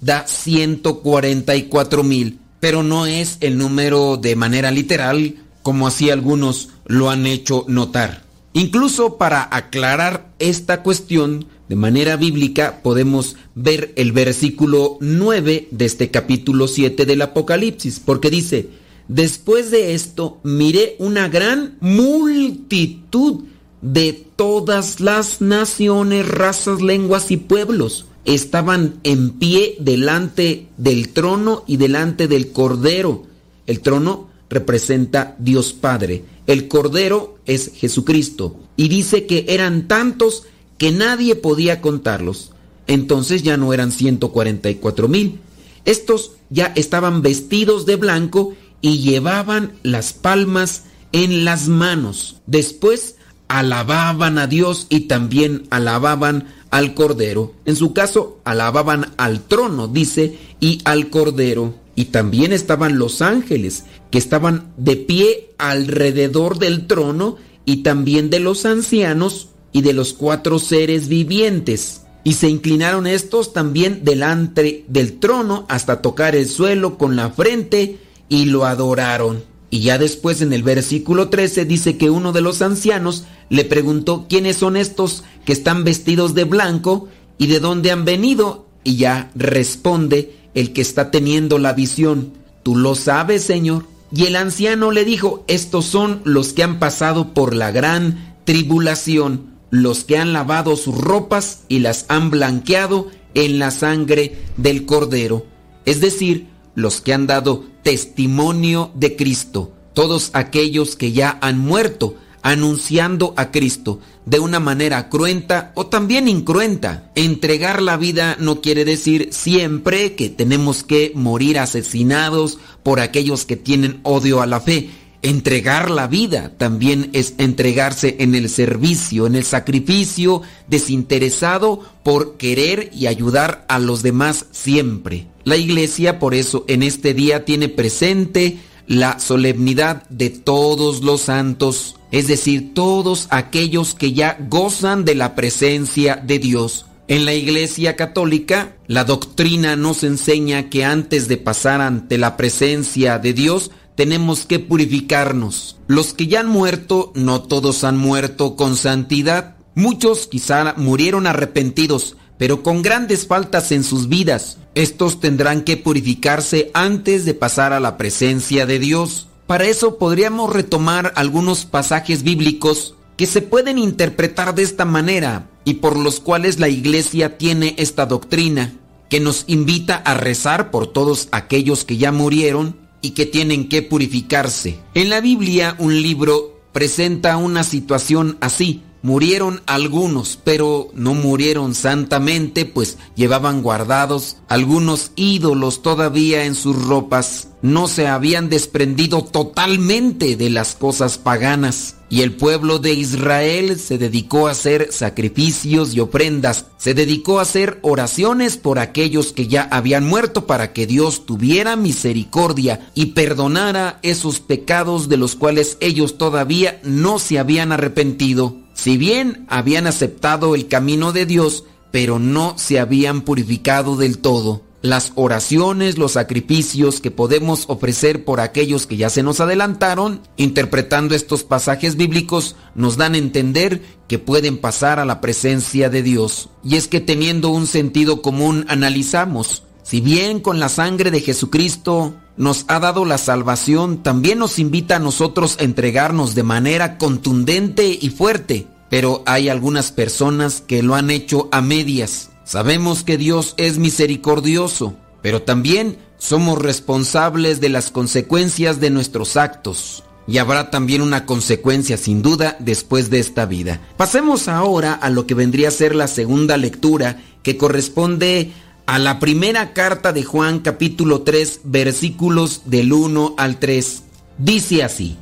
da 144 mil. Pero no es el número de manera literal, como así algunos lo han hecho notar. Incluso para aclarar esta cuestión de manera bíblica podemos ver el versículo 9 de este capítulo 7 del Apocalipsis, porque dice, Después de esto miré una gran multitud de todas las naciones, razas, lenguas y pueblos, estaban en pie delante del trono y delante del Cordero. El trono representa Dios Padre. El Cordero es Jesucristo. Y dice que eran tantos que nadie podía contarlos. Entonces ya no eran 144 mil. Estos ya estaban vestidos de blanco y llevaban las palmas en las manos. Después alababan a Dios y también alababan al Cordero. En su caso, alababan al trono, dice, y al Cordero. Y también estaban los ángeles, que estaban de pie alrededor del trono, y también de los ancianos y de los cuatro seres vivientes. Y se inclinaron estos también delante del trono hasta tocar el suelo con la frente y lo adoraron. Y ya después en el versículo 13 dice que uno de los ancianos le preguntó quiénes son estos que están vestidos de blanco y de dónde han venido. Y ya responde el que está teniendo la visión, tú lo sabes, Señor. Y el anciano le dijo, estos son los que han pasado por la gran tribulación, los que han lavado sus ropas y las han blanqueado en la sangre del cordero. Es decir, los que han dado testimonio de Cristo, todos aquellos que ya han muerto anunciando a Cristo de una manera cruenta o también incruenta. Entregar la vida no quiere decir siempre que tenemos que morir asesinados por aquellos que tienen odio a la fe. Entregar la vida también es entregarse en el servicio, en el sacrificio desinteresado por querer y ayudar a los demás siempre. La iglesia por eso en este día tiene presente la solemnidad de todos los santos, es decir, todos aquellos que ya gozan de la presencia de Dios. En la Iglesia Católica, la doctrina nos enseña que antes de pasar ante la presencia de Dios, tenemos que purificarnos. Los que ya han muerto, no todos han muerto con santidad. Muchos quizá murieron arrepentidos, pero con grandes faltas en sus vidas. Estos tendrán que purificarse antes de pasar a la presencia de Dios. Para eso podríamos retomar algunos pasajes bíblicos que se pueden interpretar de esta manera y por los cuales la iglesia tiene esta doctrina, que nos invita a rezar por todos aquellos que ya murieron y que tienen que purificarse. En la Biblia un libro presenta una situación así. Murieron algunos, pero no murieron santamente, pues llevaban guardados algunos ídolos todavía en sus ropas. No se habían desprendido totalmente de las cosas paganas. Y el pueblo de Israel se dedicó a hacer sacrificios y ofrendas, se dedicó a hacer oraciones por aquellos que ya habían muerto para que Dios tuviera misericordia y perdonara esos pecados de los cuales ellos todavía no se habían arrepentido. Si bien habían aceptado el camino de Dios, pero no se habían purificado del todo las oraciones, los sacrificios que podemos ofrecer por aquellos que ya se nos adelantaron, interpretando estos pasajes bíblicos, nos dan a entender que pueden pasar a la presencia de Dios. Y es que teniendo un sentido común analizamos, si bien con la sangre de Jesucristo nos ha dado la salvación, también nos invita a nosotros a entregarnos de manera contundente y fuerte. Pero hay algunas personas que lo han hecho a medias Sabemos que Dios es misericordioso, pero también somos responsables de las consecuencias de nuestros actos. Y habrá también una consecuencia sin duda después de esta vida. Pasemos ahora a lo que vendría a ser la segunda lectura que corresponde a la primera carta de Juan capítulo 3 versículos del 1 al 3. Dice así,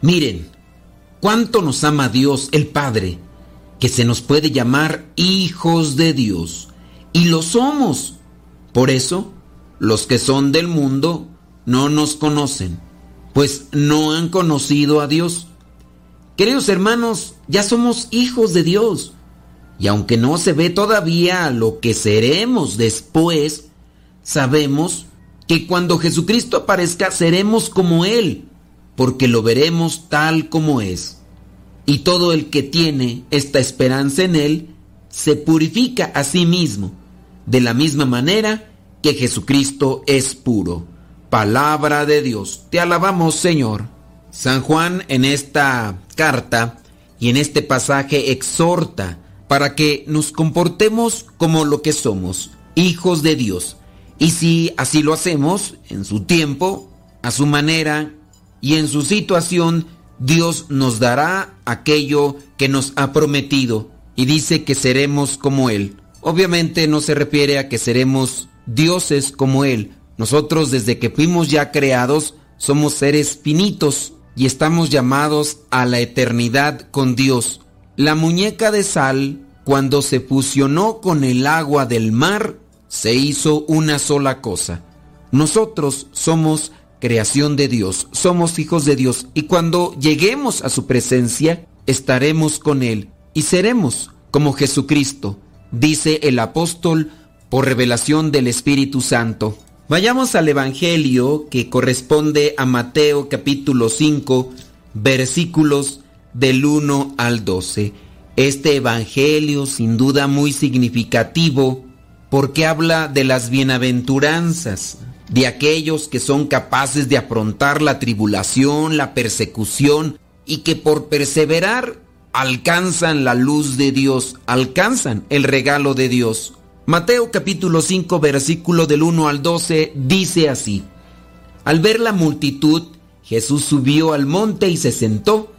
miren, cuánto nos ama Dios el Padre que se nos puede llamar hijos de Dios. Y lo somos. Por eso, los que son del mundo no nos conocen, pues no han conocido a Dios. Queridos hermanos, ya somos hijos de Dios. Y aunque no se ve todavía lo que seremos después, sabemos que cuando Jesucristo aparezca seremos como Él, porque lo veremos tal como es y todo el que tiene esta esperanza en Él se purifica a sí mismo, de la misma manera que Jesucristo es puro. Palabra de Dios. Te alabamos, Señor. San Juan en esta carta y en este pasaje exhorta para que nos comportemos como lo que somos, hijos de Dios. Y si así lo hacemos, en su tiempo, a su manera y en su situación, Dios nos dará aquello que nos ha prometido y dice que seremos como Él. Obviamente no se refiere a que seremos dioses como Él. Nosotros desde que fuimos ya creados somos seres finitos y estamos llamados a la eternidad con Dios. La muñeca de sal, cuando se fusionó con el agua del mar, se hizo una sola cosa. Nosotros somos creación de Dios, somos hijos de Dios y cuando lleguemos a su presencia, estaremos con Él y seremos como Jesucristo, dice el apóstol por revelación del Espíritu Santo. Vayamos al Evangelio que corresponde a Mateo capítulo 5, versículos del 1 al 12. Este Evangelio sin duda muy significativo porque habla de las bienaventuranzas, de aquellos que son capaces de afrontar la tribulación, la persecución y que por perseverar alcanzan la luz de Dios, alcanzan el regalo de Dios. Mateo capítulo 5 versículo del 1 al 12 dice así, Al ver la multitud, Jesús subió al monte y se sentó.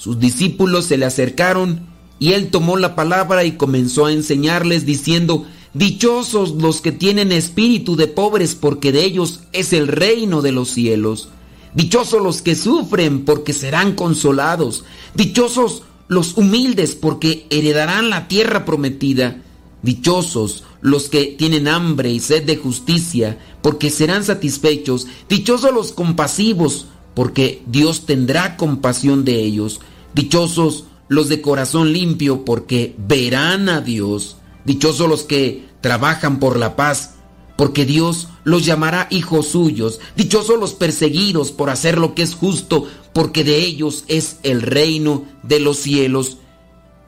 Sus discípulos se le acercaron y él tomó la palabra y comenzó a enseñarles diciendo, Dichosos los que tienen espíritu de pobres porque de ellos es el reino de los cielos. Dichosos los que sufren porque serán consolados. Dichosos los humildes porque heredarán la tierra prometida. Dichosos los que tienen hambre y sed de justicia porque serán satisfechos. Dichosos los compasivos porque Dios tendrá compasión de ellos. Dichosos los de corazón limpio porque verán a Dios. Dichosos los que trabajan por la paz, porque Dios los llamará hijos suyos. Dichosos los perseguidos por hacer lo que es justo, porque de ellos es el reino de los cielos.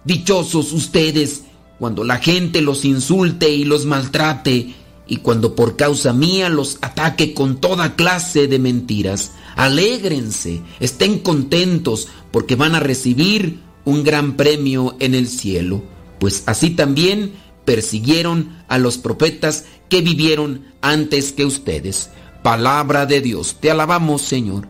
Dichosos ustedes cuando la gente los insulte y los maltrate, y cuando por causa mía los ataque con toda clase de mentiras. Alégrense, estén contentos, porque van a recibir un gran premio en el cielo, pues así también persiguieron a los profetas que vivieron antes que ustedes. Palabra de Dios, te alabamos Señor.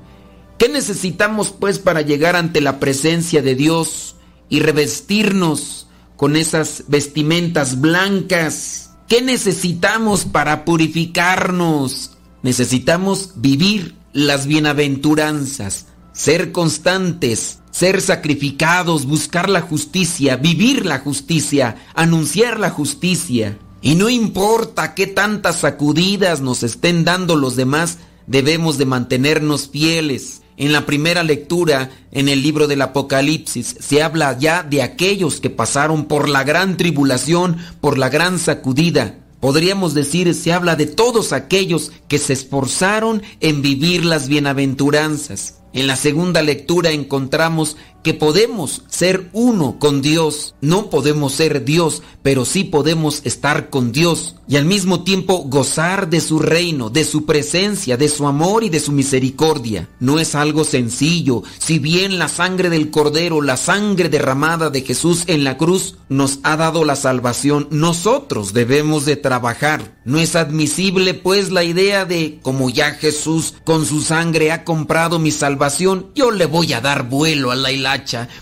¿Qué necesitamos pues para llegar ante la presencia de Dios y revestirnos con esas vestimentas blancas? ¿Qué necesitamos para purificarnos? Necesitamos vivir las bienaventuranzas, ser constantes, ser sacrificados, buscar la justicia, vivir la justicia, anunciar la justicia. Y no importa qué tantas sacudidas nos estén dando los demás, debemos de mantenernos fieles. En la primera lectura, en el libro del Apocalipsis, se habla ya de aquellos que pasaron por la gran tribulación, por la gran sacudida. Podríamos decir, se habla de todos aquellos que se esforzaron en vivir las bienaventuranzas. En la segunda lectura encontramos que podemos ser uno con Dios. No podemos ser Dios, pero sí podemos estar con Dios y al mismo tiempo gozar de su reino, de su presencia, de su amor y de su misericordia. No es algo sencillo. Si bien la sangre del Cordero, la sangre derramada de Jesús en la cruz nos ha dado la salvación, nosotros debemos de trabajar. No es admisible pues la idea de como ya Jesús con su sangre ha comprado mi salvación, yo le voy a dar vuelo a la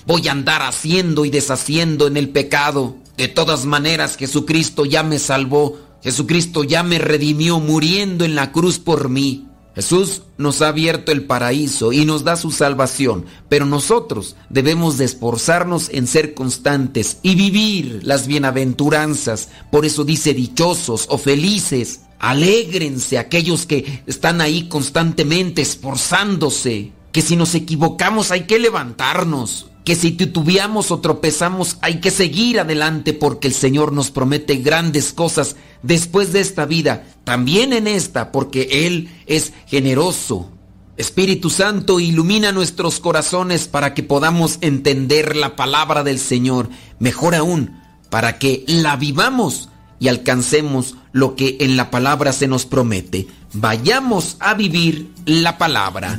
voy a andar haciendo y deshaciendo en el pecado. De todas maneras Jesucristo ya me salvó, Jesucristo ya me redimió muriendo en la cruz por mí. Jesús nos ha abierto el paraíso y nos da su salvación, pero nosotros debemos de esforzarnos en ser constantes y vivir las bienaventuranzas. Por eso dice dichosos o felices. Alégrense aquellos que están ahí constantemente esforzándose. Que si nos equivocamos hay que levantarnos. Que si titubeamos o tropezamos hay que seguir adelante porque el Señor nos promete grandes cosas después de esta vida, también en esta porque Él es generoso. Espíritu Santo, ilumina nuestros corazones para que podamos entender la palabra del Señor, mejor aún, para que la vivamos y alcancemos lo que en la palabra se nos promete. Vayamos a vivir la palabra.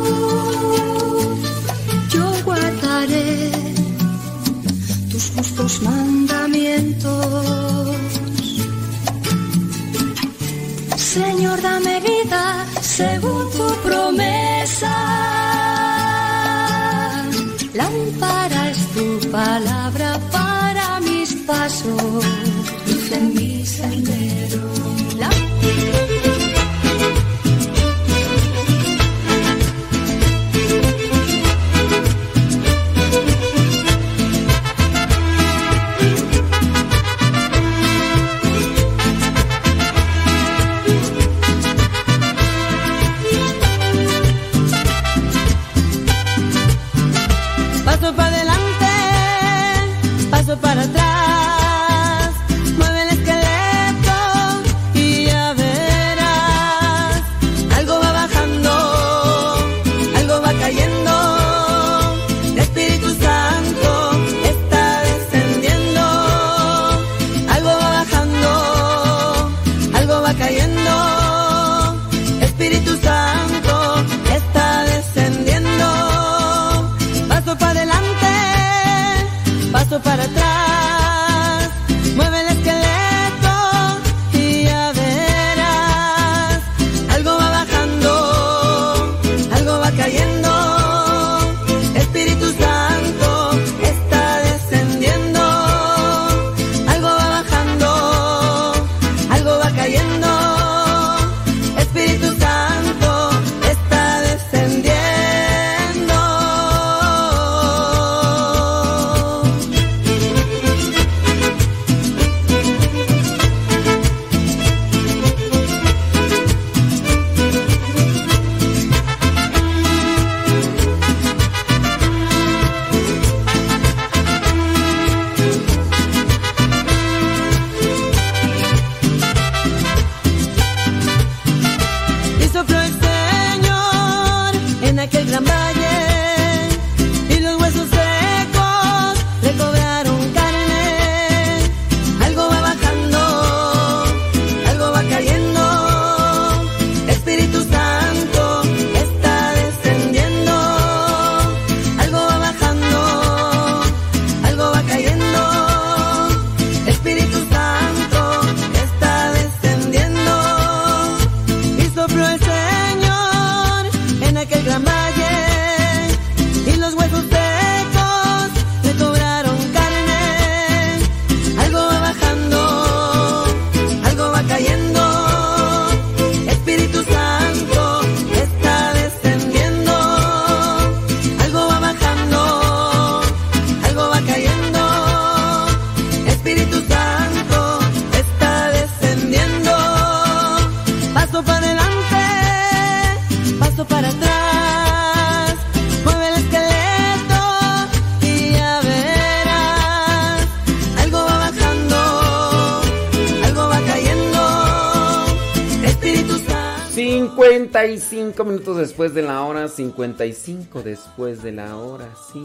Justos mandamientos. Señor, dame vida según tu promesa. Lámpara es tu palabra para mis pasos, en mi sendero. 55 minutos después de la hora, 55 después de la hora, sí.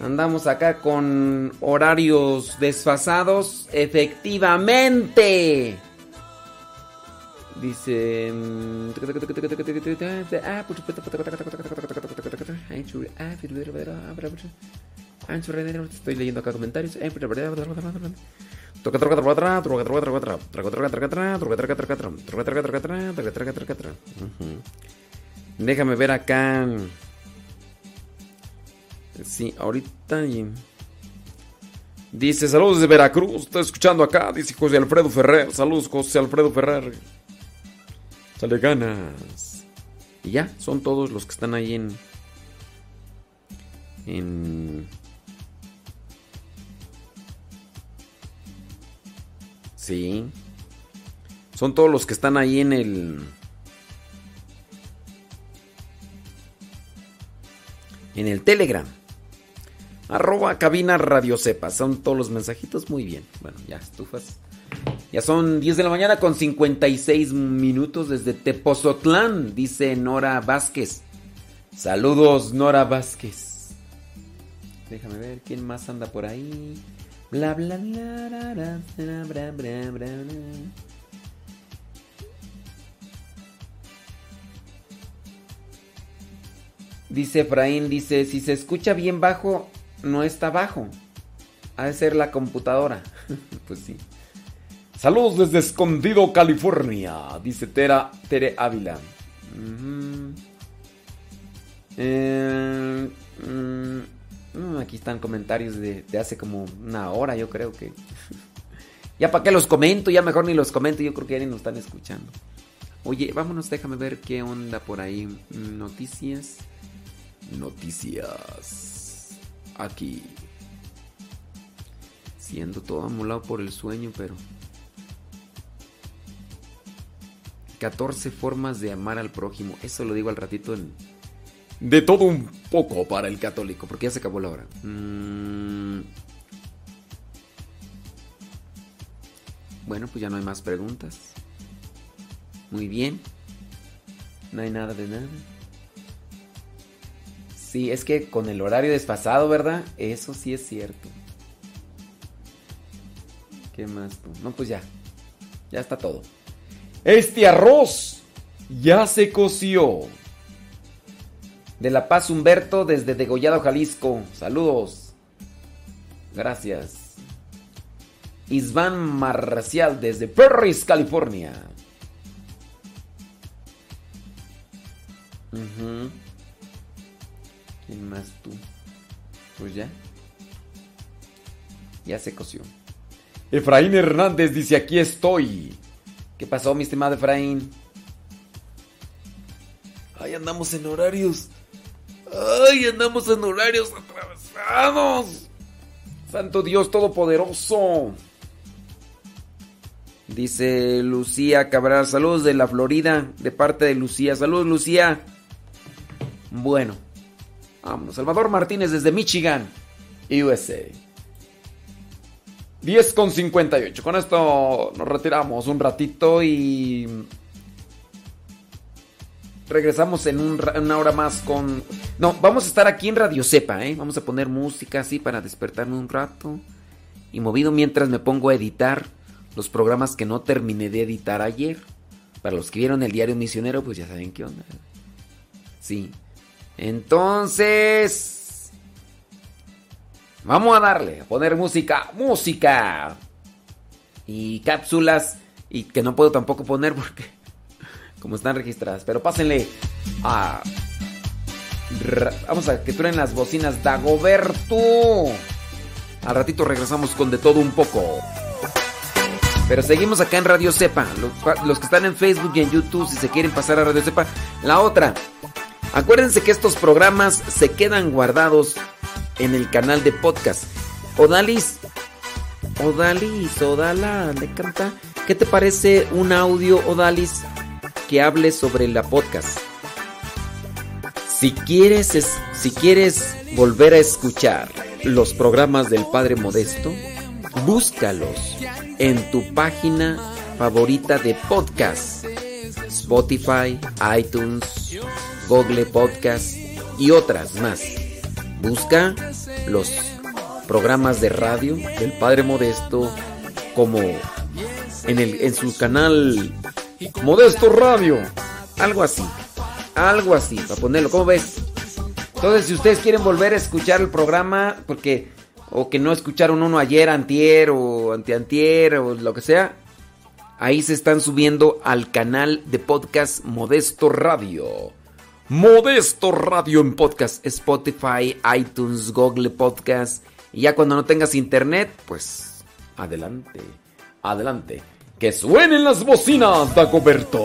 Andamos acá con horarios desfasados, efectivamente. Dice... mm, Estoy leyendo acá comentarios. Déjame ver acá. Sí, ahorita. Dice, saludos desde Veracruz, estoy escuchando acá, dice José Alfredo Ferrer. Saludos, José Alfredo Ferrer. Sale ganas. Y ya, son todos los que están ahí en. En. Sí. Son todos los que están ahí en el. En el Telegram. Arroba cabina Radio Cepa. Son todos los mensajitos. Muy bien. Bueno, ya estufas. Ya son 10 de la mañana con 56 minutos desde Tepozotlán, dice Nora Vázquez. Saludos, Nora Vázquez. Déjame ver quién más anda por ahí. Bla bla bla bla bla bla bla bla bla. Dice Efraín, dice, si se escucha bien bajo, no está bajo. Ha de ser la computadora. pues sí. Saludos desde Escondido, California, dice Tera, Tere Ávila. Ujú. Eh, mm, mm, aquí están comentarios de, hace como una hora, yo creo que. ya para qué los comento, ya mejor ni los comento, yo creo que ya ni nos están escuchando. Oye, vámonos, déjame ver qué onda por ahí. Noticias. Noticias. Aquí. Siendo todo amolado por el sueño, pero. 14 formas de amar al prójimo. Eso lo digo al ratito en. De todo un poco para el católico, porque ya se acabó la hora. Mm. Bueno, pues ya no hay más preguntas. Muy bien. No hay nada de nada. Sí, es que con el horario desfasado, ¿verdad? Eso sí es cierto. ¿Qué más? No, pues ya. Ya está todo. Este arroz ya se coció. De La Paz Humberto desde Degollado, Jalisco. Saludos. Gracias. Isván Marcial desde Perris, California. Ujú. ¿Quién más tú? Pues ya. Ya se coció. Efraín Hernández dice, aquí estoy. ¿Qué pasó, mi estimado Efraín? Ay, andamos en horarios. Ay, andamos en horarios atravesados. Santo Dios Todopoderoso. Dice Lucía Cabral, saludos de la Florida, de parte de Lucía. Saludos, Lucía. Bueno, vámonos. Salvador Martínez desde Michigan, USA. 10 con 58. Con esto nos retiramos un ratito y regresamos en una hora más con... No, vamos a estar aquí en Radio Cepa, ¿eh? Vamos a poner música así para despertarme un rato. Y movido mientras me pongo a editar los programas que no terminé de editar ayer. Para los que vieron el diario misionero, pues ya saben qué onda. Sí. Entonces... Vamos a darle, a poner música, música. Y cápsulas. Y que no puedo tampoco poner porque... Como están registradas. Pero pásenle a... Vamos a que truenen las bocinas Dagoberto. Al ratito regresamos con de todo un poco. Pero seguimos acá en Radio Cepa. Los, los que están en Facebook y en YouTube, si se quieren pasar a Radio Cepa. La otra. Acuérdense que estos programas se quedan guardados en el canal de podcast. Odalis. Odalis, Odala, le canta. ¿Qué te parece un audio, Odalis, que hable sobre la podcast? Si quieres, es- si quieres volver a escuchar los programas del Padre Modesto, búscalos en tu página favorita de podcast. Spotify, iTunes, Google Podcast y otras más. Busca los programas de radio del Padre Modesto como en, el, en su canal Modesto Radio. Algo así. Algo así, para ponerlo. ¿Cómo ves? Entonces, si ustedes quieren volver a escuchar el programa, porque o que no escucharon uno ayer, antier o antiantier o lo que sea, ahí se están subiendo al canal de podcast Modesto Radio. Modesto Radio en podcast, Spotify, iTunes, Google Podcast. Y ya cuando no tengas internet, pues adelante, adelante. Que suenen las bocinas, Dagoberto.